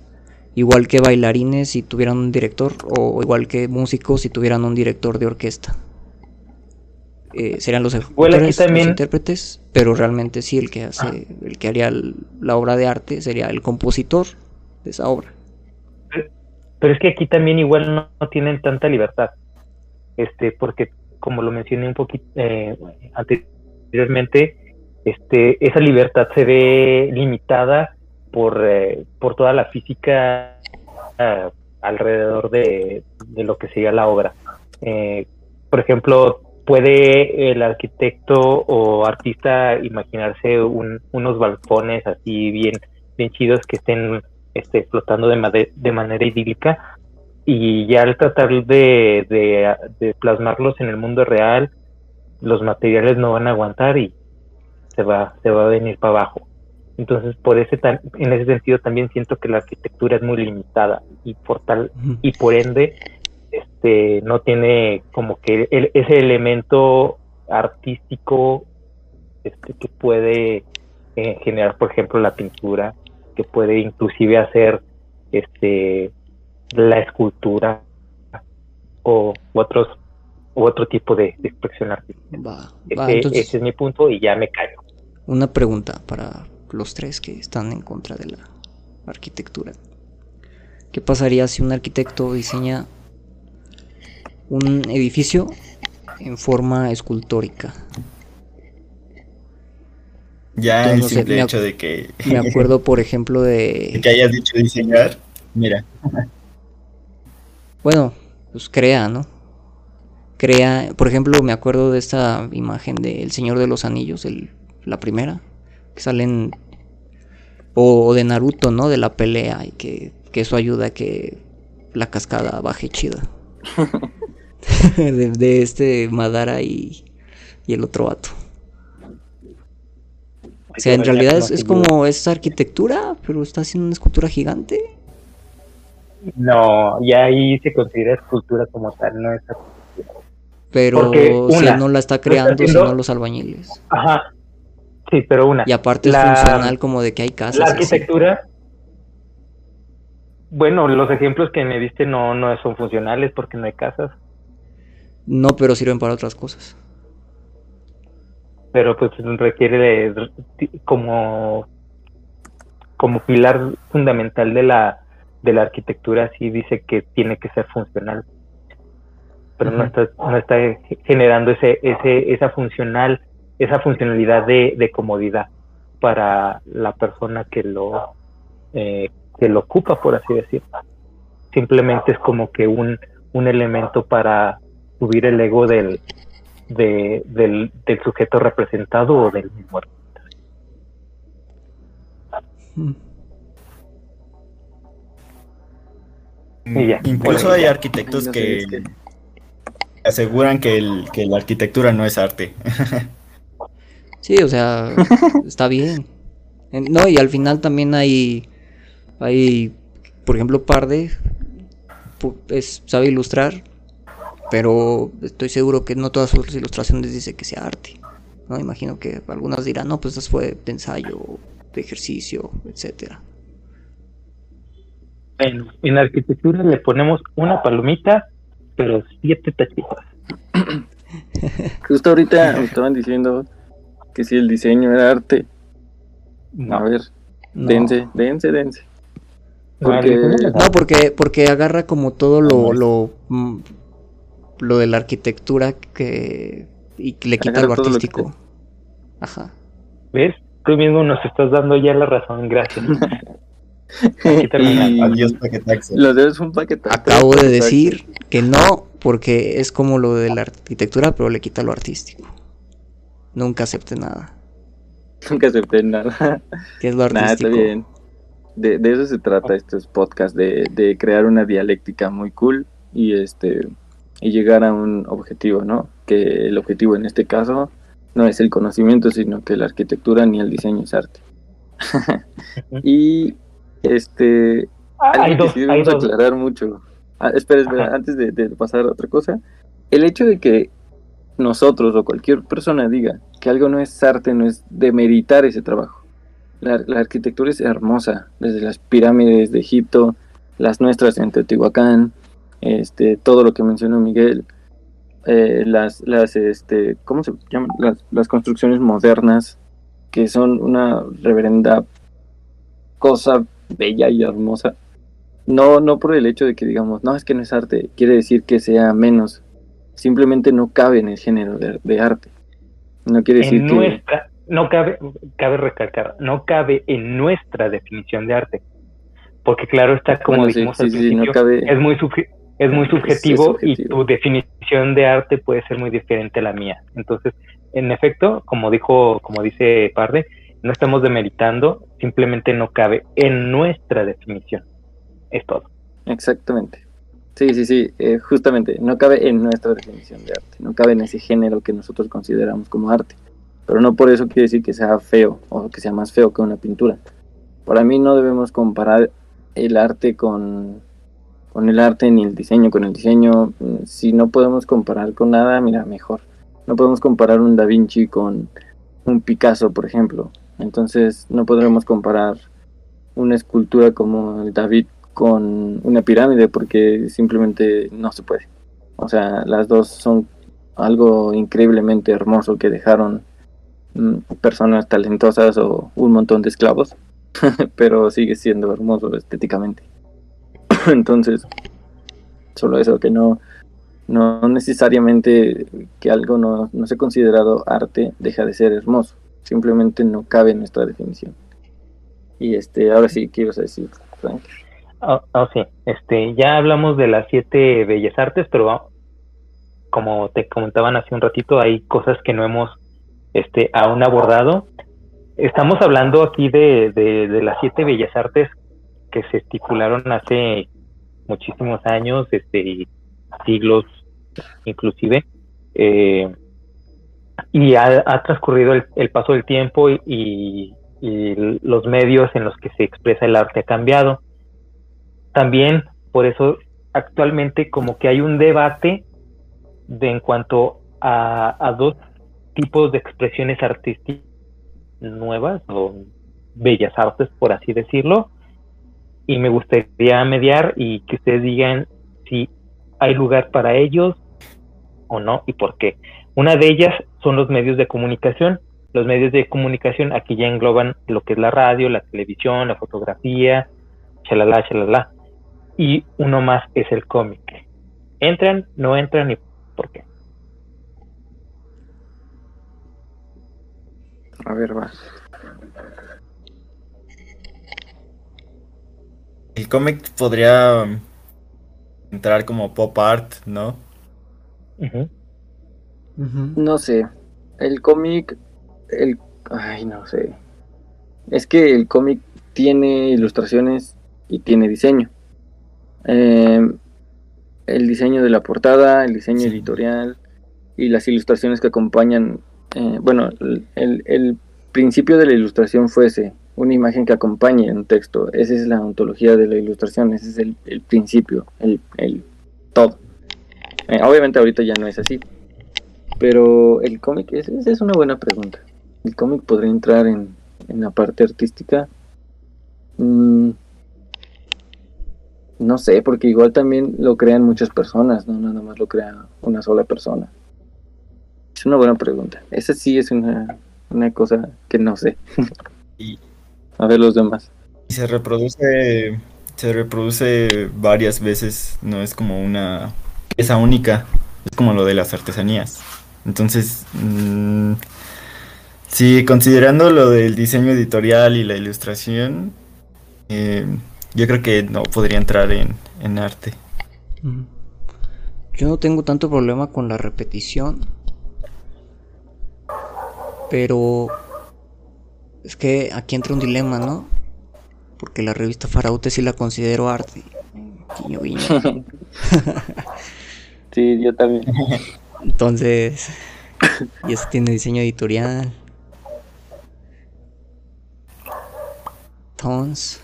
Igual que bailarines si tuvieran un director, o igual que músicos si tuvieran un director de orquesta. Eh, serían los, intérpretes, pero realmente sí el que hace, ah. el que haría la obra de arte sería el compositor de esa obra. Pero es que aquí también igual no, tienen tanta libertad, este, porque como lo mencioné un poquito eh, anteriormente, este, esa libertad se ve limitada por, eh, por toda la física eh, alrededor de, lo que sería la obra. Por ejemplo, puede el arquitecto o artista imaginarse unos balcones así bien, bien chidos que estén este, flotando de, de manera idílica y ya al tratar de, de plasmarlos en el mundo real, los materiales no van a aguantar y se va, se va a venir para abajo. Entonces, por ese en ese sentido también siento que la arquitectura es muy limitada y por tal y por ende este no tiene como que ese elemento artístico este que puede eh, generar, por ejemplo, la pintura, que puede inclusive hacer este la escultura o otros otro tipo de, expresión artística. ese, es mi punto y ya me callo. Una pregunta para los tres que están en contra de la arquitectura. ¿Qué pasaría si un arquitecto diseña un edificio en forma escultórica? Ya el simple hecho de que... Me acuerdo, por ejemplo, de... de... que hayas dicho diseñar, mira. Bueno, pues crea, ¿no? Crea, por ejemplo, me acuerdo de esta imagen de El Señor de los Anillos, el, la primera, que salen... O, de Naruto, ¿no? De la pelea y que, eso ayuda a que la cascada baje chida. de, este Madara y, y el otro vato. O sea, en realidad es, como esa arquitectura, pero está haciendo una escultura gigante. No, y ahí se considera escultura como tal, no es Pero si no la está creando, sino los albañiles. Ajá. Sí, pero una. Y aparte es funcional como de que hay casas. La arquitectura. Bueno, los ejemplos que me diste no, no son funcionales porque no hay casas. No, pero sirven para otras cosas. Pero pues requiere de, como como pilar fundamental de la de la arquitectura sí dice que tiene que ser funcional. Pero no está no está generando ese ese esa funcional esa funcionalidad de, de comodidad para la persona que lo eh, que lo ocupa por así decirlo. Simplemente es como que un un elemento para subir el ego del de, del, sujeto representado o del mismo mm. Incluso hay arquitectos que aseguran que, el, que la arquitectura no es arte. sí, o sea, está bien. No, y al final también hay, hay por ejemplo, Parde, es, sabe ilustrar, pero estoy seguro que no todas sus ilustraciones dice que sea arte. ¿no? Imagino que algunas dirán, no, pues eso fue de ensayo, de ejercicio, etcétera. Bueno, en arquitectura le ponemos una palomita, pero siete tachitas. Justo ahorita me estaban diciendo que si el diseño era arte. A ver, dense, dense, dense. Porque... No, porque, porque agarra como todo lo, lo mm, lo de la arquitectura que y le quita lo artístico. Ajá. ¿Ves? Tú mismo nos estás dando ya la razón, gracias. Adiós Lo debes un paquete. Acabo de decir que no, porque es como lo de la arquitectura, pero le quita lo artístico. Nunca acepte nada. Nunca acepté nada. ¿Qué es lo artístico? está bien. De, de, eso se trata estos podcasts, de, de crear una dialéctica muy cool y este y llegar a un objetivo, ¿no? Que el objetivo en este caso no es el conocimiento, sino que la arquitectura ni el diseño es arte. y este ah, hay dos, hay aclarar mucho. Ah, espera, espera, antes de, pasar a otra cosa, el hecho de que nosotros o cualquier persona diga que algo no es arte no es demeritar ese trabajo. La, la arquitectura es hermosa, desde las pirámides de Egipto, las nuestras en Teotihuacán, este, todo lo que mencionó Miguel, eh, las, las, este, ¿cómo se llaman? Las, construcciones modernas, que son una reverenda cosa bella y hermosa. No, no por el hecho de que digamos, no, es que no es arte, quiere decir que sea menos. Simplemente no cabe en el género de, arte. No quiere decir que... No cabe, cabe recalcar, no cabe en nuestra definición de arte. Porque claro está, como dijimos al principio, es muy es muy subjetivo y tu definición de arte puede ser muy diferente a la mía. Entonces, en efecto, como dijo, como dice Parde, no estamos demeritando, simplemente no cabe en nuestra definición. Es todo. Exactamente. Sí, sí, sí, eh, justamente, no cabe en nuestra definición de arte, no cabe en ese género que nosotros consideramos como arte. Pero no por eso quiere decir que sea feo o que sea más feo que una pintura. Para mí no debemos comparar el arte con con el arte ni el diseño con el diseño. Mm, si no podemos comparar con nada, mira, mejor. No podemos comparar un Da Vinci con un Picasso, por ejemplo. Entonces no podremos comparar una escultura como el David con una pirámide porque simplemente no se puede. O sea, las dos son algo increíblemente hermoso que dejaron mm, personas talentosas o un montón de esclavos, pero sigue siendo hermoso estéticamente. Entonces, solo eso, que no, no necesariamente que algo no, no sea considerado arte deja de ser hermoso. Simplemente no cabe en nuestra definición. Y este, ahora sí, ¿qué ibas a decir, Frank? Oh, oh, sí, este, ya hablamos de las siete bellas artes, pero como te comentaban hace un ratito, hay cosas que no hemos este, aún abordado. Estamos hablando aquí de, de, las siete bellas artes que se estipularon hace muchísimos años, este, siglos inclusive, eh, y ha, transcurrido el, paso del tiempo y, los medios en los que se expresa el arte ha cambiado. También, por eso, actualmente como que hay un debate de en cuanto a, dos tipos de expresiones artísticas nuevas o bellas artes, por así decirlo, y me gustaría mediar y que ustedes digan si hay lugar para ellos o no y por qué. Una de ellas son los medios de comunicación. Los medios de comunicación aquí ya engloban lo que es la radio, la televisión, la fotografía, chalala, chalala. Y uno más es el cómic. ¿Entran, no entran y por qué. A ver, va. El cómic podría entrar como pop art, ¿no? No sé. El cómic. El. Ay, no sé. Es que el cómic tiene ilustraciones y tiene diseño. Eh, el diseño de la portada, el diseño editorial y las ilustraciones que acompañan, eh, bueno, el, principio de la ilustración fuese una imagen que acompañe un texto. Esa es la ontología de la ilustración, ese es el, principio, el, todo. Eh, obviamente ahorita ya no es así, pero el cómic, esa es una buena pregunta. ¿El cómic podría entrar en, en la parte artística? Mm, no sé, porque igual también lo crean muchas personas, no nada más lo crea una sola persona. Es una buena pregunta. Esa sí es una, cosa que no sé. A ver los demás. Y se reproduce, se reproduce varias veces, no es como una pieza única, es como lo de las artesanías. Entonces, mm, sí, considerando lo del diseño editorial y la ilustración, eh, yo creo que no podría entrar en, arte. Yo no tengo tanto problema con la repetición. Pero es que aquí entra un dilema, ¿no? Porque la revista Faraute sí la considero arte. sí, yo también. Entonces, y eso tiene diseño editorial. Entonces,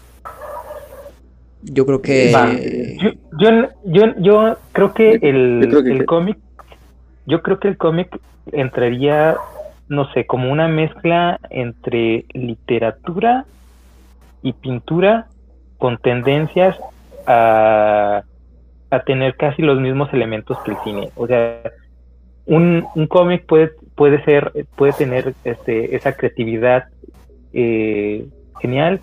yo creo que. Yo, yo, yo, creo que el, el cómic. Yo creo que el cómic entraría, no sé, como una mezcla entre literatura y pintura con tendencias a, a tener casi los mismos elementos que el cine. O sea, un, un cómic puede, puede ser, puede tener este, esa creatividad eh, genial,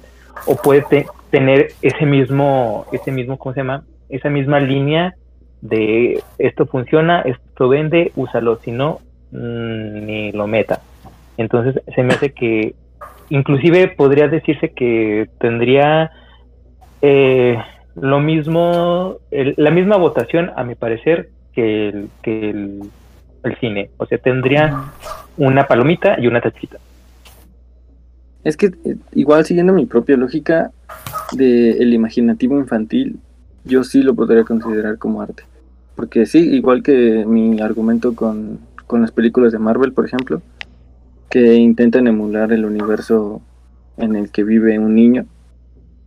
o puede tener ese mismo, ese mismo, ¿cómo se llama? Esa misma línea de esto funciona, esto vende, úsalo, si no, mm, ni lo meta. Entonces se me hace que, inclusive podría decirse que tendría eh, lo mismo, la misma votación, a mi parecer, que el, que el, cine. O sea, tendría una palomita y una tachita. Es que eh, igual siguiendo mi propia lógica del el imaginativo infantil, yo sí lo podría considerar como arte. Porque sí, igual que mi argumento con, con las películas de Marvel, por ejemplo, que intentan emular el universo en el que vive un niño.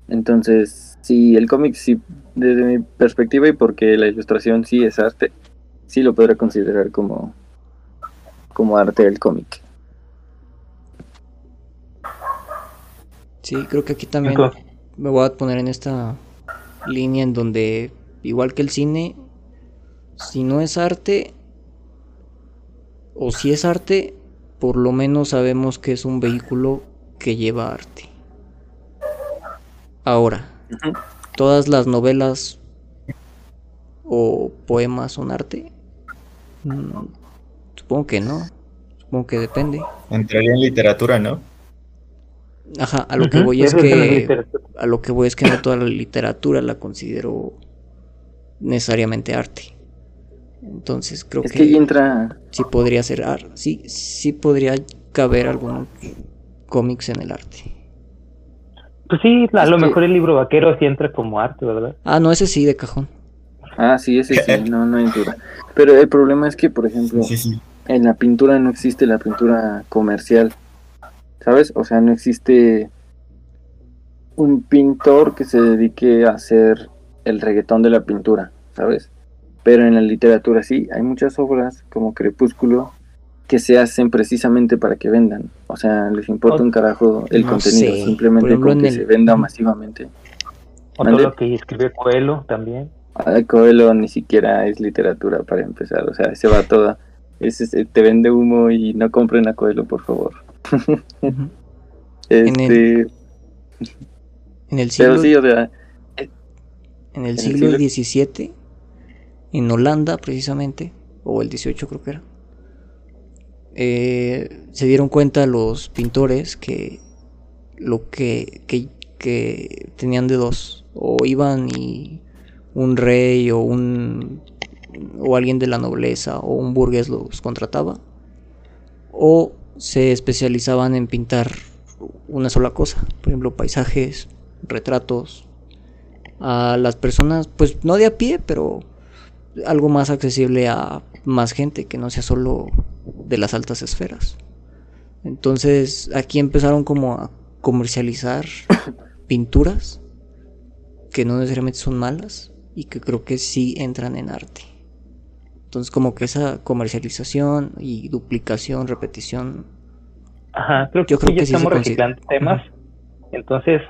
Entonces, sí, el cómic sí, desde mi perspectiva y porque la ilustración sí es arte, sí lo podría considerar como, como arte del cómic. Sí, creo que aquí también me voy a poner en esta línea en donde, igual que el cine, si no es arte, o si es arte, por lo menos sabemos que es un vehículo que lleva arte. Ahora, todas las novelas o poemas son arte. Mm, supongo que no. Supongo que depende. Entraría en literatura, ¿no? Ajá, a lo que voy es que a lo que voy es que no toda la literatura la considero necesariamente arte. Entonces creo es que, entra sí podría ser arte, sí sí podría caber algunos cómics en el arte. Pues sí, a lo mejor el libro vaquero sí entra como arte, ¿verdad? Ah, no, ese sí, de cajón. Ah, sí, ese sí, no, no hay duda. Pero el problema es que, por ejemplo, en la pintura no existe la pintura comercial. ¿sabes? O sea, no existe un pintor que se dedique a hacer el reggaetón de la pintura, ¿sabes? Pero en la literatura sí, hay muchas obras como Crepúsculo que se hacen precisamente para que vendan. O sea, les importa un carajo el contenido, simplemente con que se venda masivamente. O todo lo que escribe Coelho también. Ah, Coelho ni siquiera es literatura para empezar, o sea, se va toda. Ese, te vende humo y no compren a Coelho, por favor. Este, en el, siglo, en el siglo XVII, en Holanda precisamente, o el XVIII creo que era, eh, se dieron cuenta los pintores que lo que, que, que tenían de dos, o iban y un rey o un o alguien de la nobleza o un burgués los contrataba o se especializaban en pintar una sola cosa, por ejemplo, paisajes, retratos, a las personas, pues no de a pie, pero algo más accesible a más gente, que no sea solo de las altas esferas. Entonces aquí empezaron como a comercializar pinturas que no necesariamente son malas y que creo que sí entran en arte. Entonces como que esa comercialización y duplicación, repetición. Ajá, creo que, Yo creo que estamos reciclando temas. Entonces,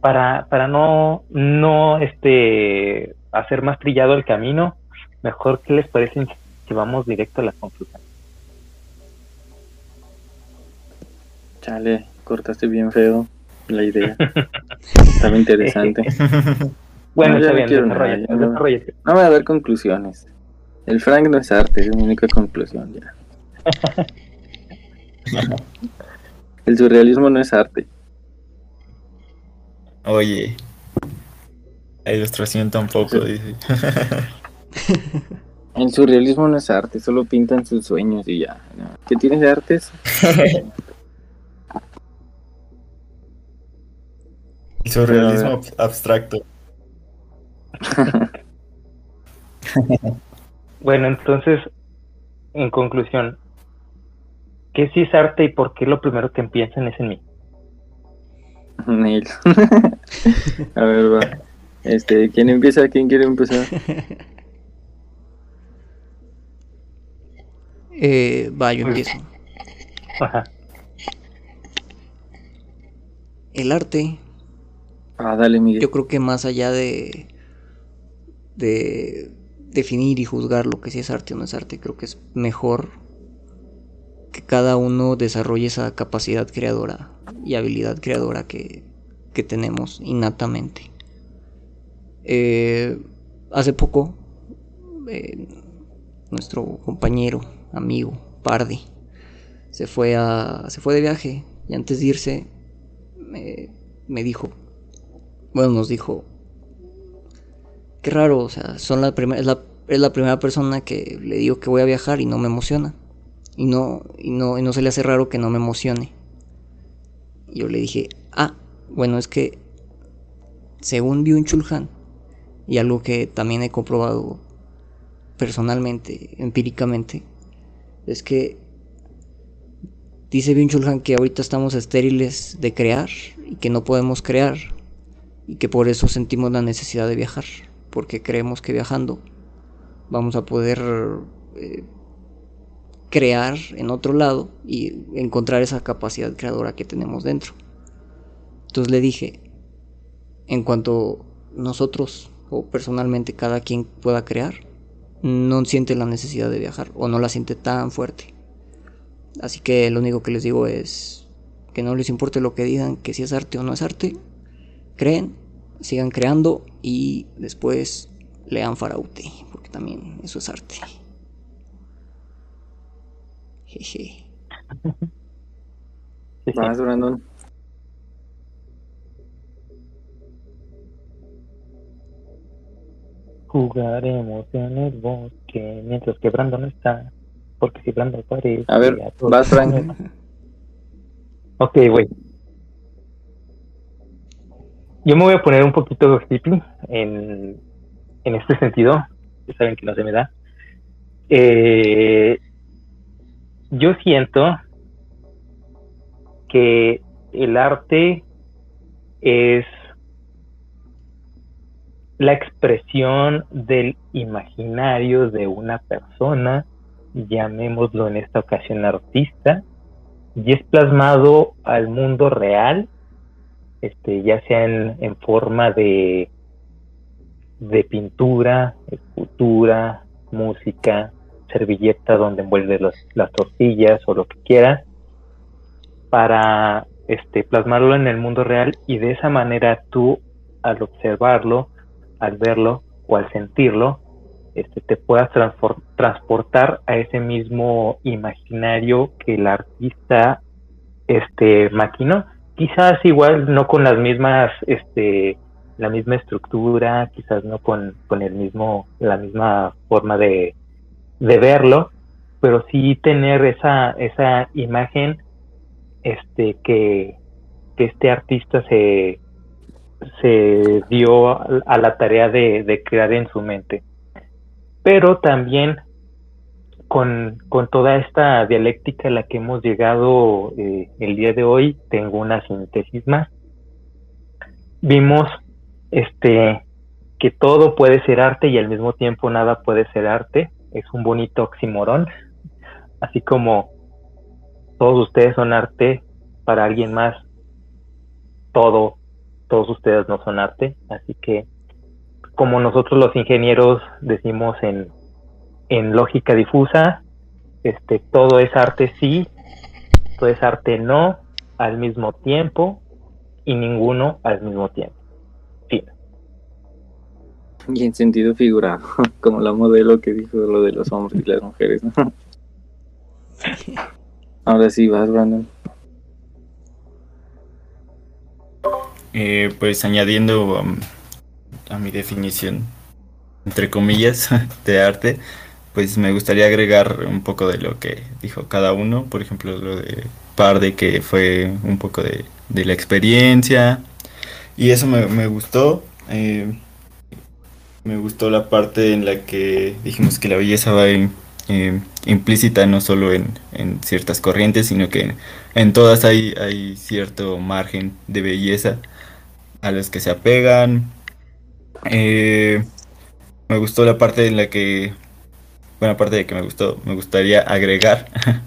para, para no, no este hacer más trillado el camino, mejor que les parece si vamos directo a la conclusión. Chale, cortaste bien feo la idea. Está interesante. bueno, está bien, no, no va a haber conclusiones. El Frank no es arte, es mi única conclusión ya. El surrealismo no es arte. Oye, la ilustración tampoco, dice. El surrealismo no es arte, solo pintan sus sueños y ya. ¿Qué tienes de artes? El surrealismo abstracto. Bueno, entonces, en conclusión, ¿qué sí es arte y por qué lo primero que piensan es en mí? Neil. A ver, va. Este, ¿quién empieza? ¿Quién quiere empezar? Eh, va, yo empiezo. Ajá. El arte. Ah, dale, Miguel. Yo creo que más allá de. de definir y juzgar lo que sí es arte o no es arte. Creo que es mejor que cada uno desarrolle esa capacidad creadora y habilidad creadora que, tenemos innatamente. Eh, hace poco, eh, nuestro compañero, amigo, Pardi, se fue, a, se fue de viaje y antes de irse me dijo, bueno, nos dijo, qué raro, o sea, es, la, primera persona que le digo que voy a viajar y no me emociona. Y no, y no, y no se le hace raro que no me emocione. Y yo le dije, ah, bueno, es que según un Chulhan, y algo que también he comprobado personalmente, empíricamente, es que dice Byung Chulhan que ahorita estamos estériles de crear y que no podemos crear y que por eso sentimos la necesidad de viajar porque creemos que viajando vamos a poder eh, crear en otro lado y encontrar esa capacidad creadora que tenemos dentro. Entonces le dije, en cuanto nosotros o personalmente cada quien pueda crear, no siente la necesidad de viajar o no la siente tan fuerte. Así que lo único que les digo es que no les importe lo que digan, que si es arte o no es arte, creen sigan creando y después lean Faraute, porque también eso es arte. Jeje. Jugaremos en el bosque mientras que Brandon está. Porque si Brandon aparece. A ver, vas, Frank. ok, güey. Yo me voy a poner un poquito hippie en, en este sentido. Ya saben que no se me da. Eh, yo siento que el arte es la expresión del imaginario de una persona, llamémoslo en esta ocasión artista, y es plasmado al mundo real, este, ya sea en, forma de, de pintura, escultura, música, servilleta donde envuelve las tortillas o lo que quieras, para este, plasmarlo en el mundo real y de esa manera tú al observarlo al verlo o al sentirlo, este, te puedas transportar a ese mismo imaginario que el artista este, maquinó. Quizás igual no con las mismas, este, la misma estructura, quizás no con, con el mismo, la misma forma de, de verlo, pero sí tener esa, esa imagen este, que, que este artista se, se dio a la tarea de, crear en su mente. Pero también con, toda esta dialéctica a la que hemos llegado eh, el día de hoy, tengo una síntesis más. Vimos este que todo puede ser arte y al mismo tiempo nada puede ser arte. Es un bonito oximorón. Así como todos ustedes son arte, para alguien más todo todos ustedes no son arte, así que como nosotros los ingenieros decimos en, en lógica difusa, este, todo es arte sí, todo es arte no, al mismo tiempo, y ninguno al mismo tiempo. Fin. Y en sentido figurado, como la modelo que dijo lo de los hombres y las mujeres. Ahora sí vas, Brandon. Eh, pues añadiendo um, a mi definición, entre comillas, de arte, pues me gustaría agregar un poco de lo que dijo cada uno, por ejemplo, lo de Parde, que fue un poco de, la experiencia, y eso me, gustó. Eh, me gustó la parte en la que dijimos que la belleza va eh, implícita no solo en, ciertas corrientes, sino que en, todas hay, hay cierto margen de belleza a los que se apegan. Eh, me gustó la parte en la que, buena parte de que me gustó, me gustaría agregar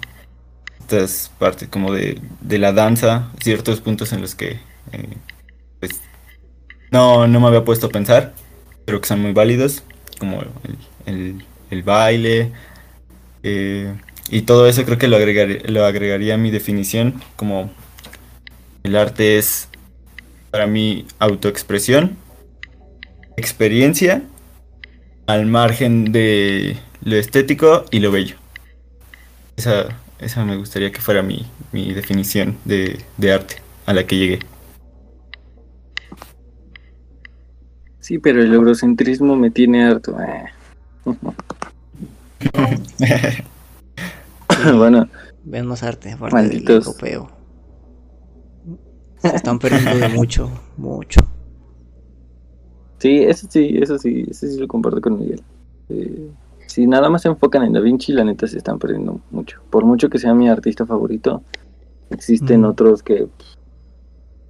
estas partes como de, la danza, ciertos puntos en los que eh, pues, no, no me había puesto a pensar, pero que son muy válidos, como el, baile. Eh, y todo eso creo que lo, lo agregaría a mi definición como el arte es para mí autoexpresión, experiencia, al margen de lo estético y lo bello. Esa, esa me gustaría que fuera mi, mi definición de, arte a la que llegué. Sí, pero el eurocentrismo me tiene harto. Eh. bueno. Ven más arte, aparte del europeo. Se están perdiendo de mucho, mucho. Sí, eso sí, eso sí, eso sí lo comparto con Miguel. Eh, si nada más se enfocan en Da Vinci, la neta se están perdiendo mucho. Por mucho que sea mi artista favorito, existen otros que...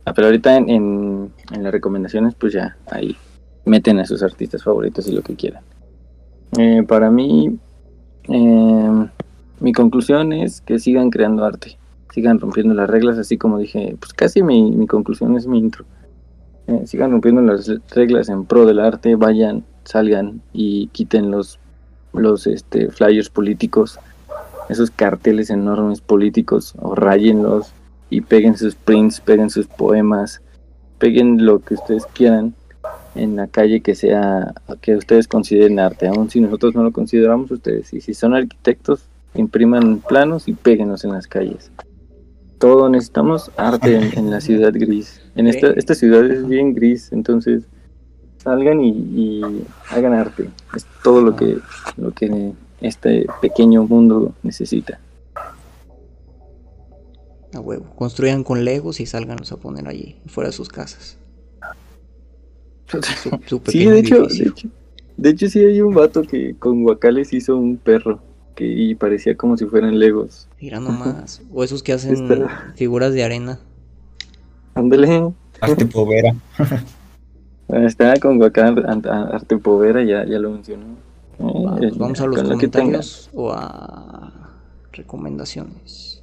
Ah, pero ahorita en, en, las recomendaciones, pues ya ahí meten a sus artistas favoritos y lo que quieran. Eh, para mí, eh, mi conclusión es que sigan creando arte sigan rompiendo las reglas, así como dije, pues casi mi, conclusión es mi intro. Eh, sigan rompiendo las reglas en pro del arte, vayan, salgan y quiten los, los este, flyers políticos, esos carteles enormes políticos, o rayenlos y peguen sus prints, peguen sus poemas, peguen lo que ustedes quieran en la calle que sea que ustedes consideren arte, aun si nosotros no lo consideramos ustedes. Y si son arquitectos, impriman planos y péguenos en las calles. Todo necesitamos arte en, la ciudad gris. En esta, esta ciudad es bien gris, entonces salgan y, hagan arte. Es todo lo que, lo que este pequeño mundo necesita. A huevo. Construyan con legos y salgan a poner allí, fuera de sus casas. sí, de hecho, de hecho, sí hay un vato que con guacales hizo un perro que y parecía como si fueran legos. Mira nomás. o esos que hacen figuras de arena. Ándale. Arte povera. Está con guacal arte povera, ya, ya lo mencionó. Eh, vamos a los comentarios o a recomendaciones.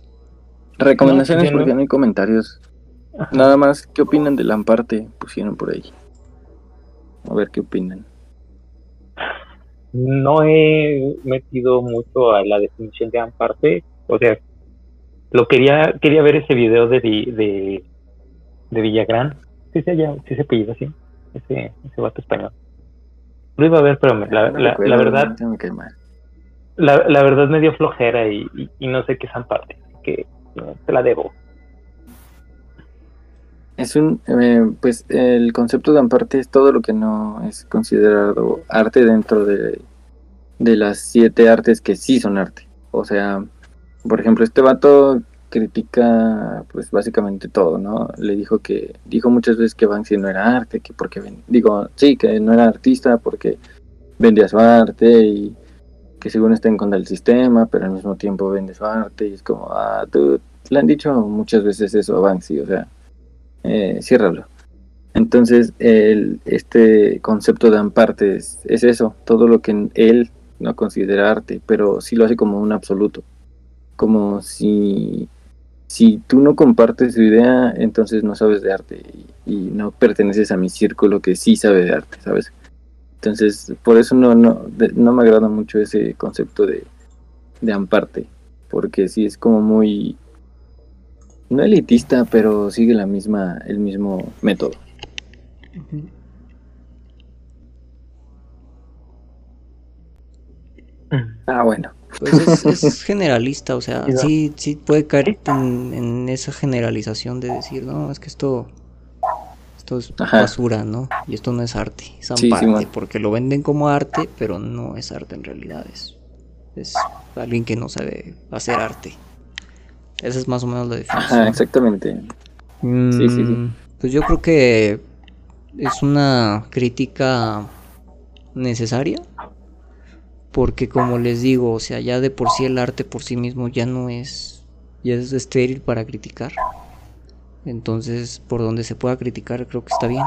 Recomendaciones porque no hay comentarios. Nada más, ¿qué opinan de Lamparte? Pusieron por ahí. A ver qué opinan. No he metido mucho a la definición de Amparte. O sea, lo quería quería ver ese video de, de, de Villagrán. Sí se, sí se pilló así, ese, ese vato español. Lo iba a ver, pero la, la, la, verdad. La, la, verdad me dio flojera y, y, no sé qué es Amparte. Que se la debo. Es un, eh, pues el concepto de amparte es todo lo que no es considerado arte dentro de, de las siete artes que sí son arte. O sea, por ejemplo, este vato critica pues básicamente todo, ¿no? Le dijo que, dijo muchas veces que Banksy no era arte, que porque, digo, sí, que no era artista porque vendía su arte y que según está en contra del sistema, pero al mismo tiempo vende su arte y es como, ah, tú, le han dicho muchas veces eso a Banksy, o sea, eh, ciérralo. Entonces, el, este concepto de amparte es, eso, todo lo que él no considera arte, pero sí lo hace como un absoluto. Como si, si tú no compartes su idea, entonces no sabes de arte y, no perteneces a mi círculo que sí sabe de arte, ¿sabes? Entonces, por eso no, no, no me agrada mucho ese concepto de, de amparte, porque sí es como muy no elitista, pero sigue la misma, el mismo método. Ah, bueno. Pues es, generalista, o sea, sí, sí puede caer en, esa generalización de decir, no, es que esto, esto es basura, ¿no? Y esto no es arte, es arte, porque lo venden como arte, pero no es arte en realidad, es, es alguien que no sabe hacer arte. Esa es más o menos la definición. Ajá, exactamente. sí, sí, sí. Mm, pues yo creo que es una crítica necesaria. Porque como les digo, o sea, ya de por sí el arte por sí mismo ya no es, ya es estéril para criticar. Entonces, por donde se pueda criticar, creo que está bien.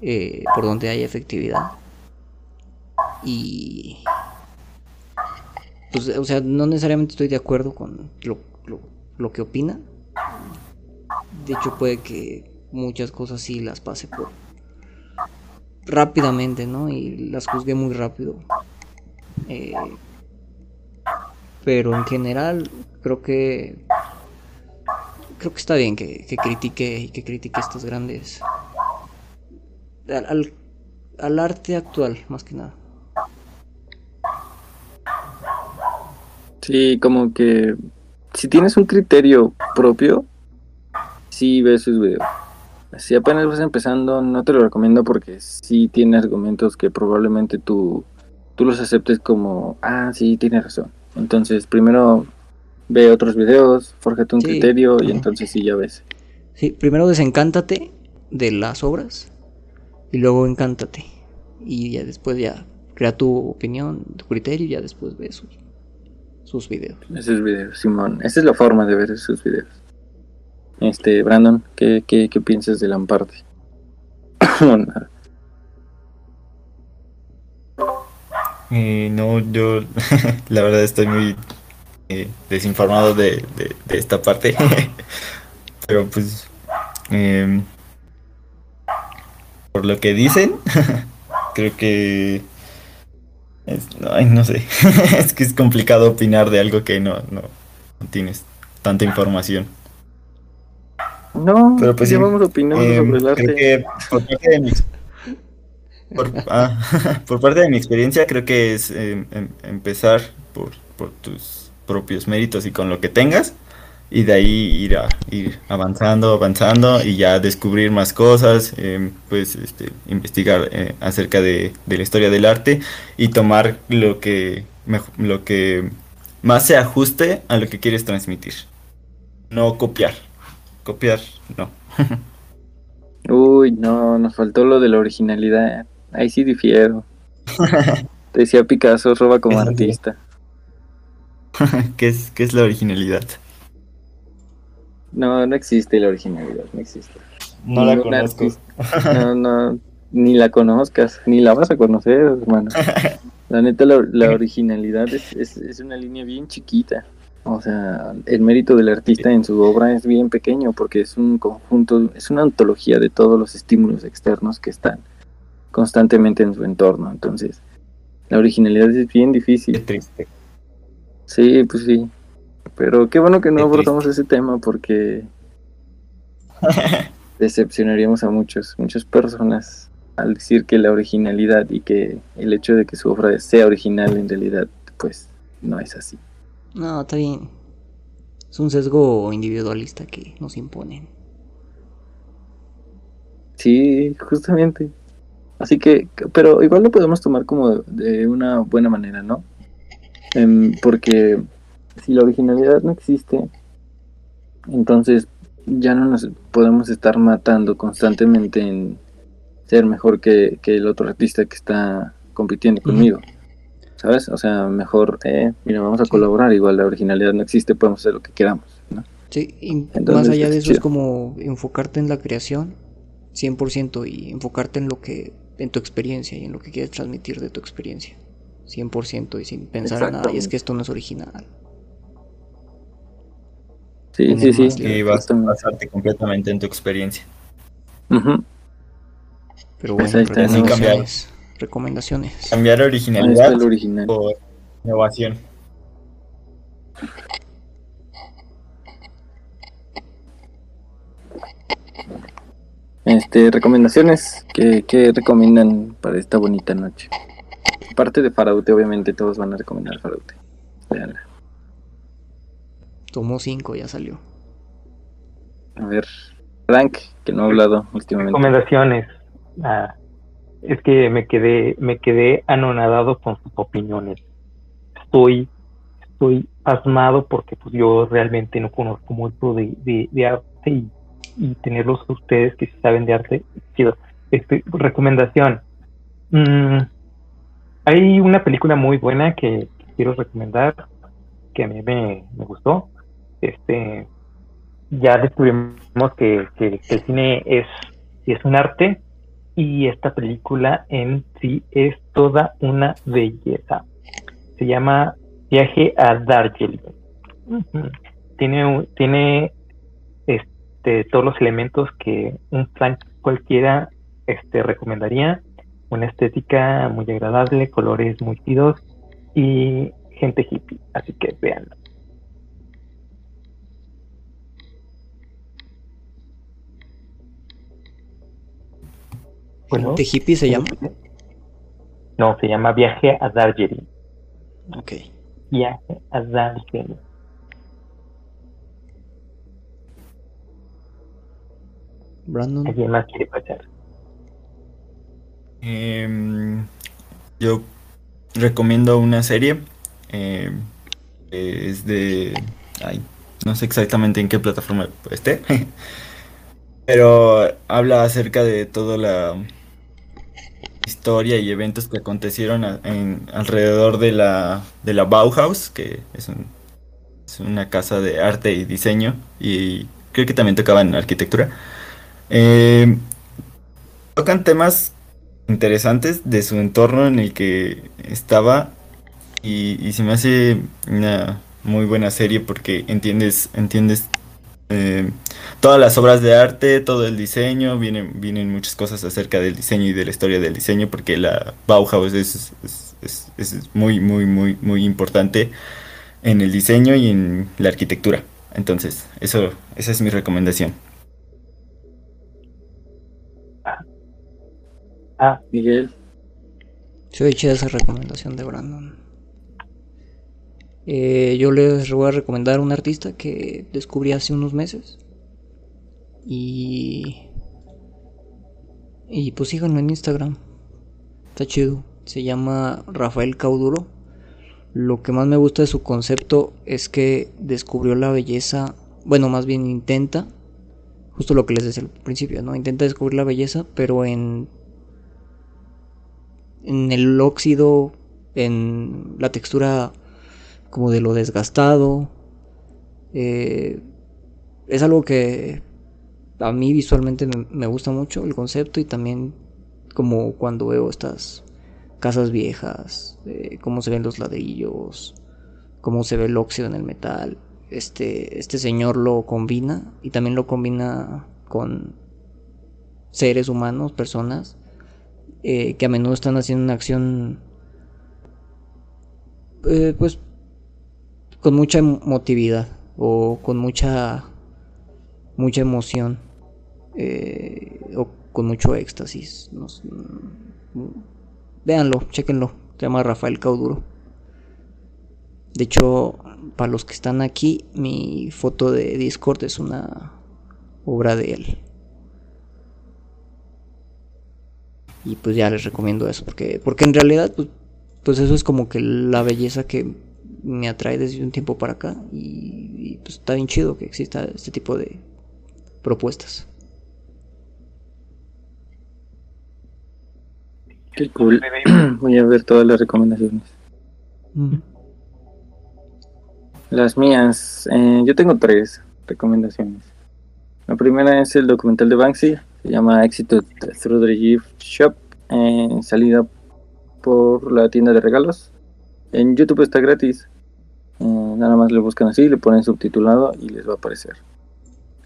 Eh, por donde hay efectividad. Y pues, o sea, no necesariamente estoy de acuerdo con lo, lo, que opina. De hecho, puede que muchas cosas sí las pase por rápidamente, ¿no? Y las juzgue muy rápido. Eh, pero en general, creo que creo que está bien que, critique y que critique estos grandes al, al arte actual, más que nada. Sí, como que si tienes un criterio propio, sí ves sus videos. Si apenas vas empezando, no te lo recomiendo porque sí tiene argumentos que probablemente tú, tú los aceptes como, ah, sí, tienes razón. Entonces, primero ve otros videos, forjate un criterio y entonces sí ya ves. Sí, primero desencántate de las obras y luego encántate. Y ya después ya crea tu opinión, tu criterio y ya después ves sus, videos. Esos videos, Simón. Esa es la forma de ver sus videos. Este, Brandon, ¿qué, qué, qué piensas de Lamparte? eh, no, yo la verdad estoy muy eh, desinformado de, de, esta parte. Pero pues, eh, por lo que dicen, creo que ay, no sé. es que es complicado opinar de algo que no, no, tienes tanta información. No, pero pues llevamos opinando eh, sobre el arte. Creo que por parte de mi, Ah, por, parte de mi experiencia, creo que es em, em, empezar por, por tus propios méritos y con lo que tengas y de ahí ir, a, ir avanzando, avanzando y ya descubrir más cosas, em, pues este, investigar eh, acerca de, la historia del arte y tomar lo que, lo que más se ajuste a lo que quieres transmitir. No copiar. Copiar, no. Uy, no, nos faltó lo de la originalidad. Ahí sí difiero. Decía Picasso, roba como artista. ¿Qué es, ¿Qué es la originalidad? No, no existe la originalidad, no existe. No la conozco. no, no, ni la conozcas, ni la vas a conocer, hermano. La neta, la, originalidad es, es, una línea bien chiquita. O sea, el mérito del artista en su obra es bien pequeño porque es un conjunto, es una antología de todos los estímulos externos que están constantemente en su entorno. Entonces, la originalidad es bien difícil. Qué triste. Sí, pues sí. Pero qué bueno que no abordamos ese tema porque decepcionaríamos a muchos, muchas personas al decir que la originalidad y que el hecho de que su obra sea original en realidad pues no es así. No, está bien. Es un sesgo individualista que nos imponen. Sí, justamente. Así que, pero igual lo podemos tomar como de una buena manera, ¿no? Em, porque si la originalidad no existe, entonces ya no nos podemos estar matando constantemente en ser mejor que, el otro artista que está compitiendo conmigo. ¿Sabes? O sea, mejor, eh, mira, vamos a colaborar, igual la originalidad no existe, podemos hacer lo que queramos. ¿no? Sí, y más allá de eso es como enfocarte en la creación 100% y enfocarte en lo que, en tu experiencia y en lo que quieres transmitir de tu experiencia 100% y sin pensar en nada, y es que esto no es original. Sí, sí, sí. Y vas a basarte completamente en tu experiencia. Pero bueno, recomendaciones, recomendaciones. Cambiar originalidad por innovación. Este, recomendaciones que, que recomiendan para esta bonita noche. Aparte de Faraute, obviamente todos van a recomendar Faraute. Veanla. Tomó 5, ya salió. A ver, Frank, que no ha hablado últimamente. Recomendaciones. Ah, es que me quedé, me quedé anonadado con sus opiniones. Estoy, estoy pasmado porque pues yo realmente no conozco mucho de, de, arte y, y, tenerlos ustedes que saben de arte. Este, recomendación. Mm, hay una película muy buena que, quiero recomendar, que a mí me, me gustó este, ya descubrimos que, el cine es, es un arte y esta película en sí es toda una belleza. Se llama Viaje a Darjeeling. Tiene, tiene este, todos los elementos que un fan cualquiera este, recomendaría. Una estética muy agradable, colores muy chidos y gente hippie. Así que véanlo. ¿De hippie se llama? No, se llama Viaje a Darjeeling. Ok. Viaje a Darjeeling. Brandon. ¿Alguien más quiere pasar? Em, yo recomiendo una serie. Eh, es de. Ay, no sé exactamente en qué plataforma esté. pero habla acerca de toda la historia y eventos que acontecieron en, alrededor de la, de la Bauhaus, que es, una casa de arte y diseño, y creo que también tocaban arquitectura. Eh, tocan temas interesantes de su entorno en el que estaba y, se me hace una muy buena serie porque entiendes, entiendes eh, todas las obras de arte, todo el diseño, vienen, vienen muchas cosas acerca del diseño y de la historia del diseño, porque la Bauhaus es, muy, muy, muy, muy importante en el diseño y en la arquitectura. Entonces, eso, esa es mi recomendación. Ah, Miguel. Se chida esa recomendación de Brandon. Eh, yo les voy a recomendar un artista que descubrí hace unos meses. Y. Y pues síganlo en Instagram. Está chido. Se llama Rafael Cauduro. Lo que más me gusta de su concepto es que descubrió la belleza. Bueno, más bien intenta. Justo lo que les decía al principio, ¿no? Intenta descubrir la belleza, pero en en el óxido, en la textura como de lo desgastado. Eh, es algo que a mí visualmente me, gusta mucho el concepto y también como cuando veo estas casas viejas, eh, cómo se ven los ladrillos, cómo se ve el óxido en el metal. Este, este señor lo combina y también lo combina con seres humanos, personas eh, que a menudo están haciendo una acción eh, pues con mucha emotividad o con mucha mucha emoción eh, o con mucho éxtasis véanlo chequenlo se llama Rafael Cauduro. De hecho para los que están aquí mi foto de Discord es una obra de él. Y pues ya les recomiendo eso, porque, porque en realidad, pues, pues eso es como que la belleza que me atrae desde un tiempo para acá. Y, pues está bien chido que exista este tipo de propuestas. Qué cool. Voy a ver todas las recomendaciones. Las mías, eh, yo tengo tres recomendaciones. La primera es el documental de Banksy, se llama Exit Through the Gift Shop. salida por la tienda de regalos. En YouTube está gratis. Eh, nada más le buscan así, le ponen subtitulado y les va a aparecer.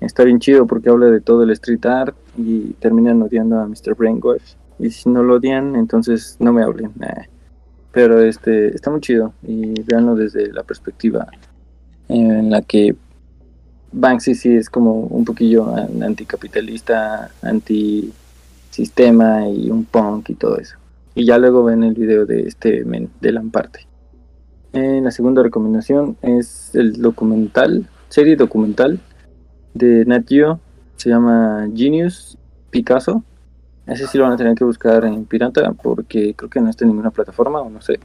Está bien chido porque habla de todo el street art y terminan odiando a Mr. Brainwash. Y si no lo odian, entonces no me hablen. Pero este está muy chido y veanlo desde la perspectiva en la que Banksy sí es como un poquillo anticapitalista, antisistema y un punk y todo eso. Y ya luego ven el video de este men, de Lamparte. Eh, la segunda recomendación es el documental, serie documental de Nat Geo, se llama Genius Picasso. Ese sí lo van a tener que buscar en pirata porque creo que no está en ninguna plataforma o no sé.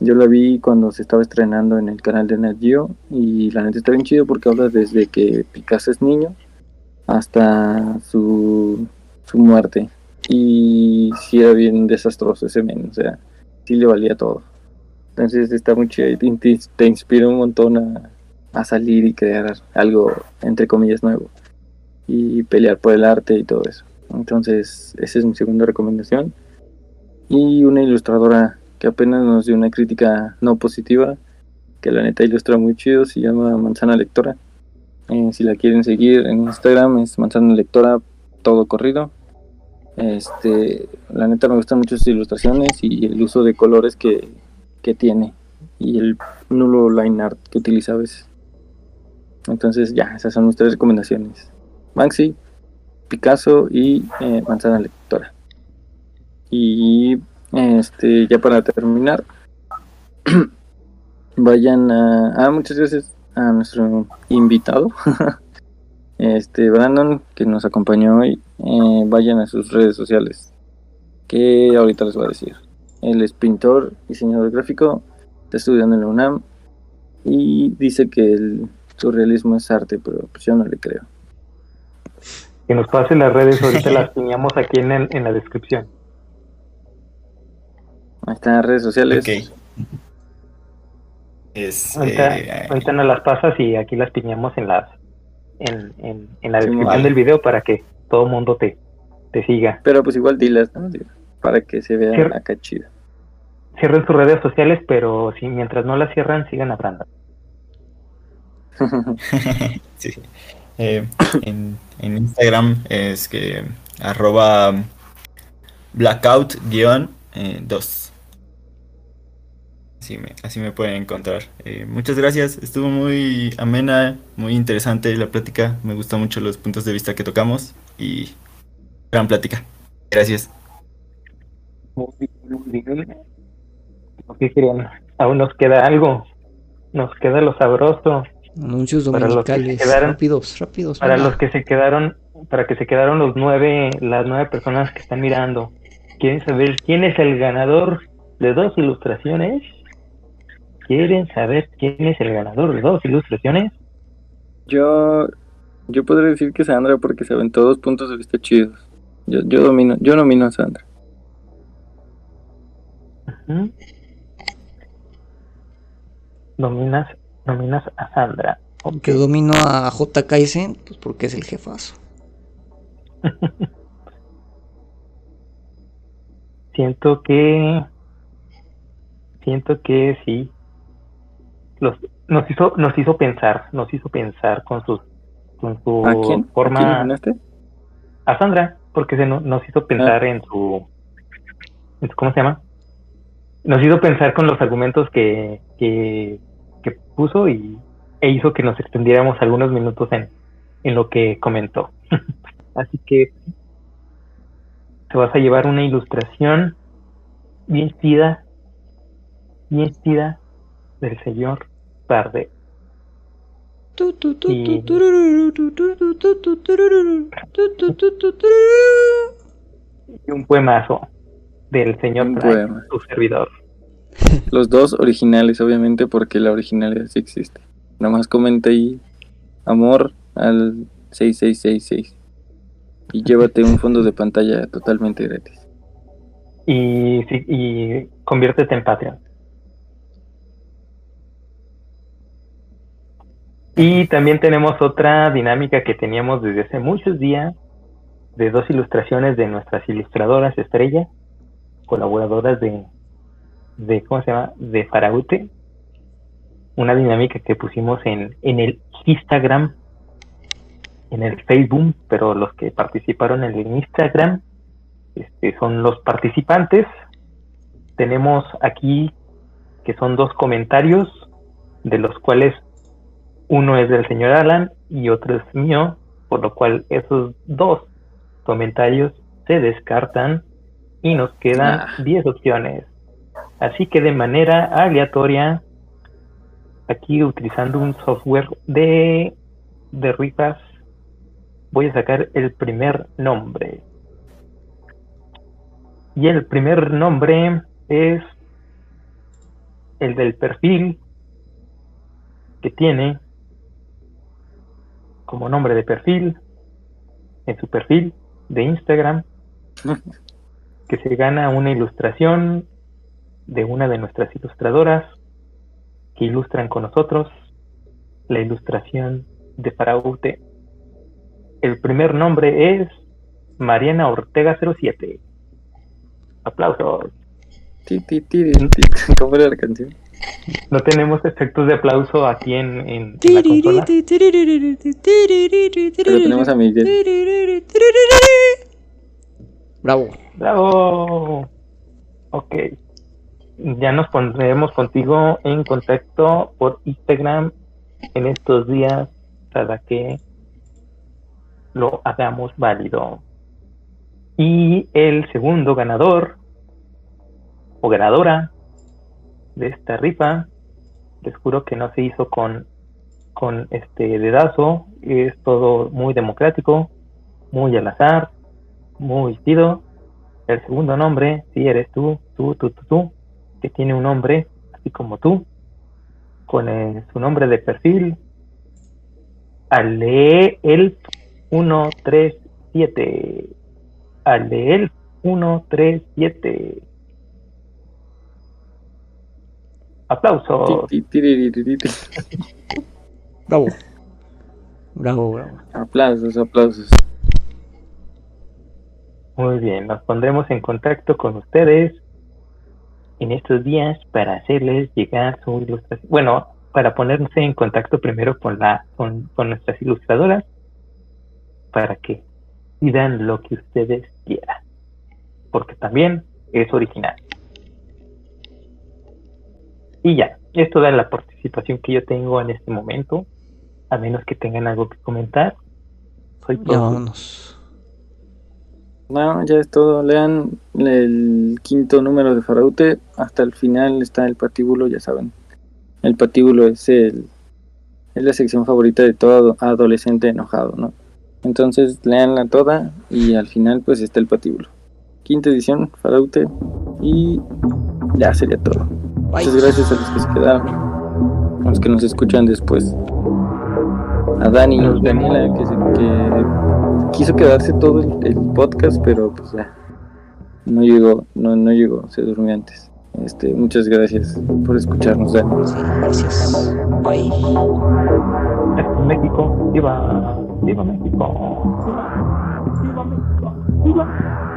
Yo la vi cuando se estaba estrenando en el canal de Net Geo y la neta está bien chido porque habla desde que Picasso es niño hasta su, su muerte. Y sí era bien desastroso ese men, o sea, sí le valía todo. Entonces está muy chido y te, te inspira un montón a, a salir y crear algo, entre comillas, nuevo. Y pelear por el arte y todo eso. Entonces, esa es mi segunda recomendación. Y una ilustradora que apenas nos dio una crítica no positiva, que la neta ilustra muy chido, se llama Manzana Lectora. Eh, si la quieren seguir en Instagram es Manzana Lectora todo corrido. Este, la neta me gustan mucho sus ilustraciones y el uso de colores que, que tiene y el nulo line art que utiliza a veces. Entonces ya, esas son nuestras recomendaciones. Maxi, Picasso y eh, Manzana Lectora. Y este, ya para terminar, vayan a. Ah, muchas gracias a nuestro invitado, este Brandon, que nos acompañó hoy. Eh, vayan a sus redes sociales, que ahorita les voy a decir. Él es pintor, diseñador gráfico, está estudiando en la UNAM y dice que el surrealismo es arte, pero pues yo no le creo. Que nos pase las redes, ahorita las teníamos aquí en, en la descripción. Ahí están las redes sociales. Es, ahorita, eh, ahorita nos las pasas y aquí las piñamos en las en, en, en la descripción del video para que todo el mundo te, te siga. Pero pues igual dilas, ¿no? Para que se vea acá chido. Cierren sus redes sociales, pero si mientras no las cierran, sigan hablando. sí. Eh, en, en, Instagram es que arroba blackout-2 así me, pueden encontrar. Eh, muchas gracias, estuvo muy amena, muy interesante la plática. Me gustan mucho los puntos de vista que tocamos y gran plática. Gracias. Muy bien, ¿Qué querían? Aún nos queda algo. Nos queda lo sabroso. Anuncios dominicales. rápidos, rápidos. Para los que se quedaron, para que se quedaron los nueve, las nueve personas que están mirando. ¿Quieren saber quién es el ganador de dos ilustraciones? ¿Quieren saber quién es el ganador de dos ilustraciones? Yo, yo podría decir que Sandra porque se ven todos puntos de vista chidos. Yo, yo domino, yo nomino a Sandra. Dominas, dominas a Sandra. Yo domino a J. Kaisen, pues porque es el jefazo. siento que siento que sí los nos hizo nos hizo pensar nos hizo pensar con sus con su forma ¿A, a Sandra porque se nos hizo pensar ah. en su cómo se llama nos hizo pensar con los argumentos que, que, que puso y e hizo que nos extendiéramos algunos minutos en, en lo que comentó así que te vas a llevar una ilustración bien chida, bien chida del señor Tarde. Y... un poemazo del señor Prime, su servidor. Los dos originales, obviamente, porque la originalidad sí existe. Nada más comenta ahí amor al 6666 y llévate un fondo de pantalla totalmente gratis. Y, y conviértete en Patreon. Y también tenemos otra dinámica que teníamos desde hace muchos días de dos ilustraciones de nuestras ilustradoras estrella, colaboradoras de, de ¿cómo se llama? De Faraute. Una dinámica que pusimos en, en el Instagram en el Facebook, pero los que participaron en el Instagram este, son los participantes. Tenemos aquí que son dos comentarios, de los cuales uno es del señor Alan y otro es mío, por lo cual esos dos comentarios se descartan y nos quedan 10 opciones. Así que de manera aleatoria, aquí utilizando un software de, de rifas voy a sacar el primer nombre. Y el primer nombre es el del perfil que tiene como nombre de perfil en su perfil de Instagram que se gana una ilustración de una de nuestras ilustradoras que ilustran con nosotros la ilustración de Faraute el primer nombre es Mariana Ortega 07. Aplausos. ¿Cómo era la canción? No tenemos efectos de aplauso aquí en, en, la consola. Pero tenemos a Miguel. Bravo. Bravo. Ok. Ya nos pondremos contigo en contacto por Instagram en estos días para que lo hagamos válido. Y el segundo ganador o ganadora de esta rifa, les juro que no se hizo con, con este dedazo, es todo muy democrático, muy al azar, muy chido. El segundo nombre, si eres tú, tú, tú, tú, tú, que tiene un nombre así como tú, con su nombre de perfil, al leer el 137. Aleel 137. Aplausos. bravo. Bravo, bravo. Aplausos, aplausos. Muy bien, nos pondremos en contacto con ustedes en estos días para hacerles llegar su ilustración. Bueno, para ponerse en contacto primero con la con, con nuestras ilustradoras para que pidan lo que ustedes quieran, porque también es original. Y ya, esto da la participación que yo tengo en este momento, a menos que tengan algo que comentar. Soy vámonos. No, ya es todo. Lean el quinto número de Faraute. Hasta el final está el patíbulo, ya saben. El patíbulo es el es la sección favorita de todo adolescente enojado, ¿no? Entonces leanla toda y al final pues está el patíbulo. Quinta edición, Faraute. Y ya sería todo. Muchas gracias a los que se quedaron. A los que nos escuchan después. A Dani, Daniela, que, que quiso quedarse todo el, podcast, pero pues ya. No llegó, no, no llegó, se durmió antes. Este, muchas gracias por escucharnos, Dani. gracias. Bye. México, viva, viva México, viva, viva México, viva.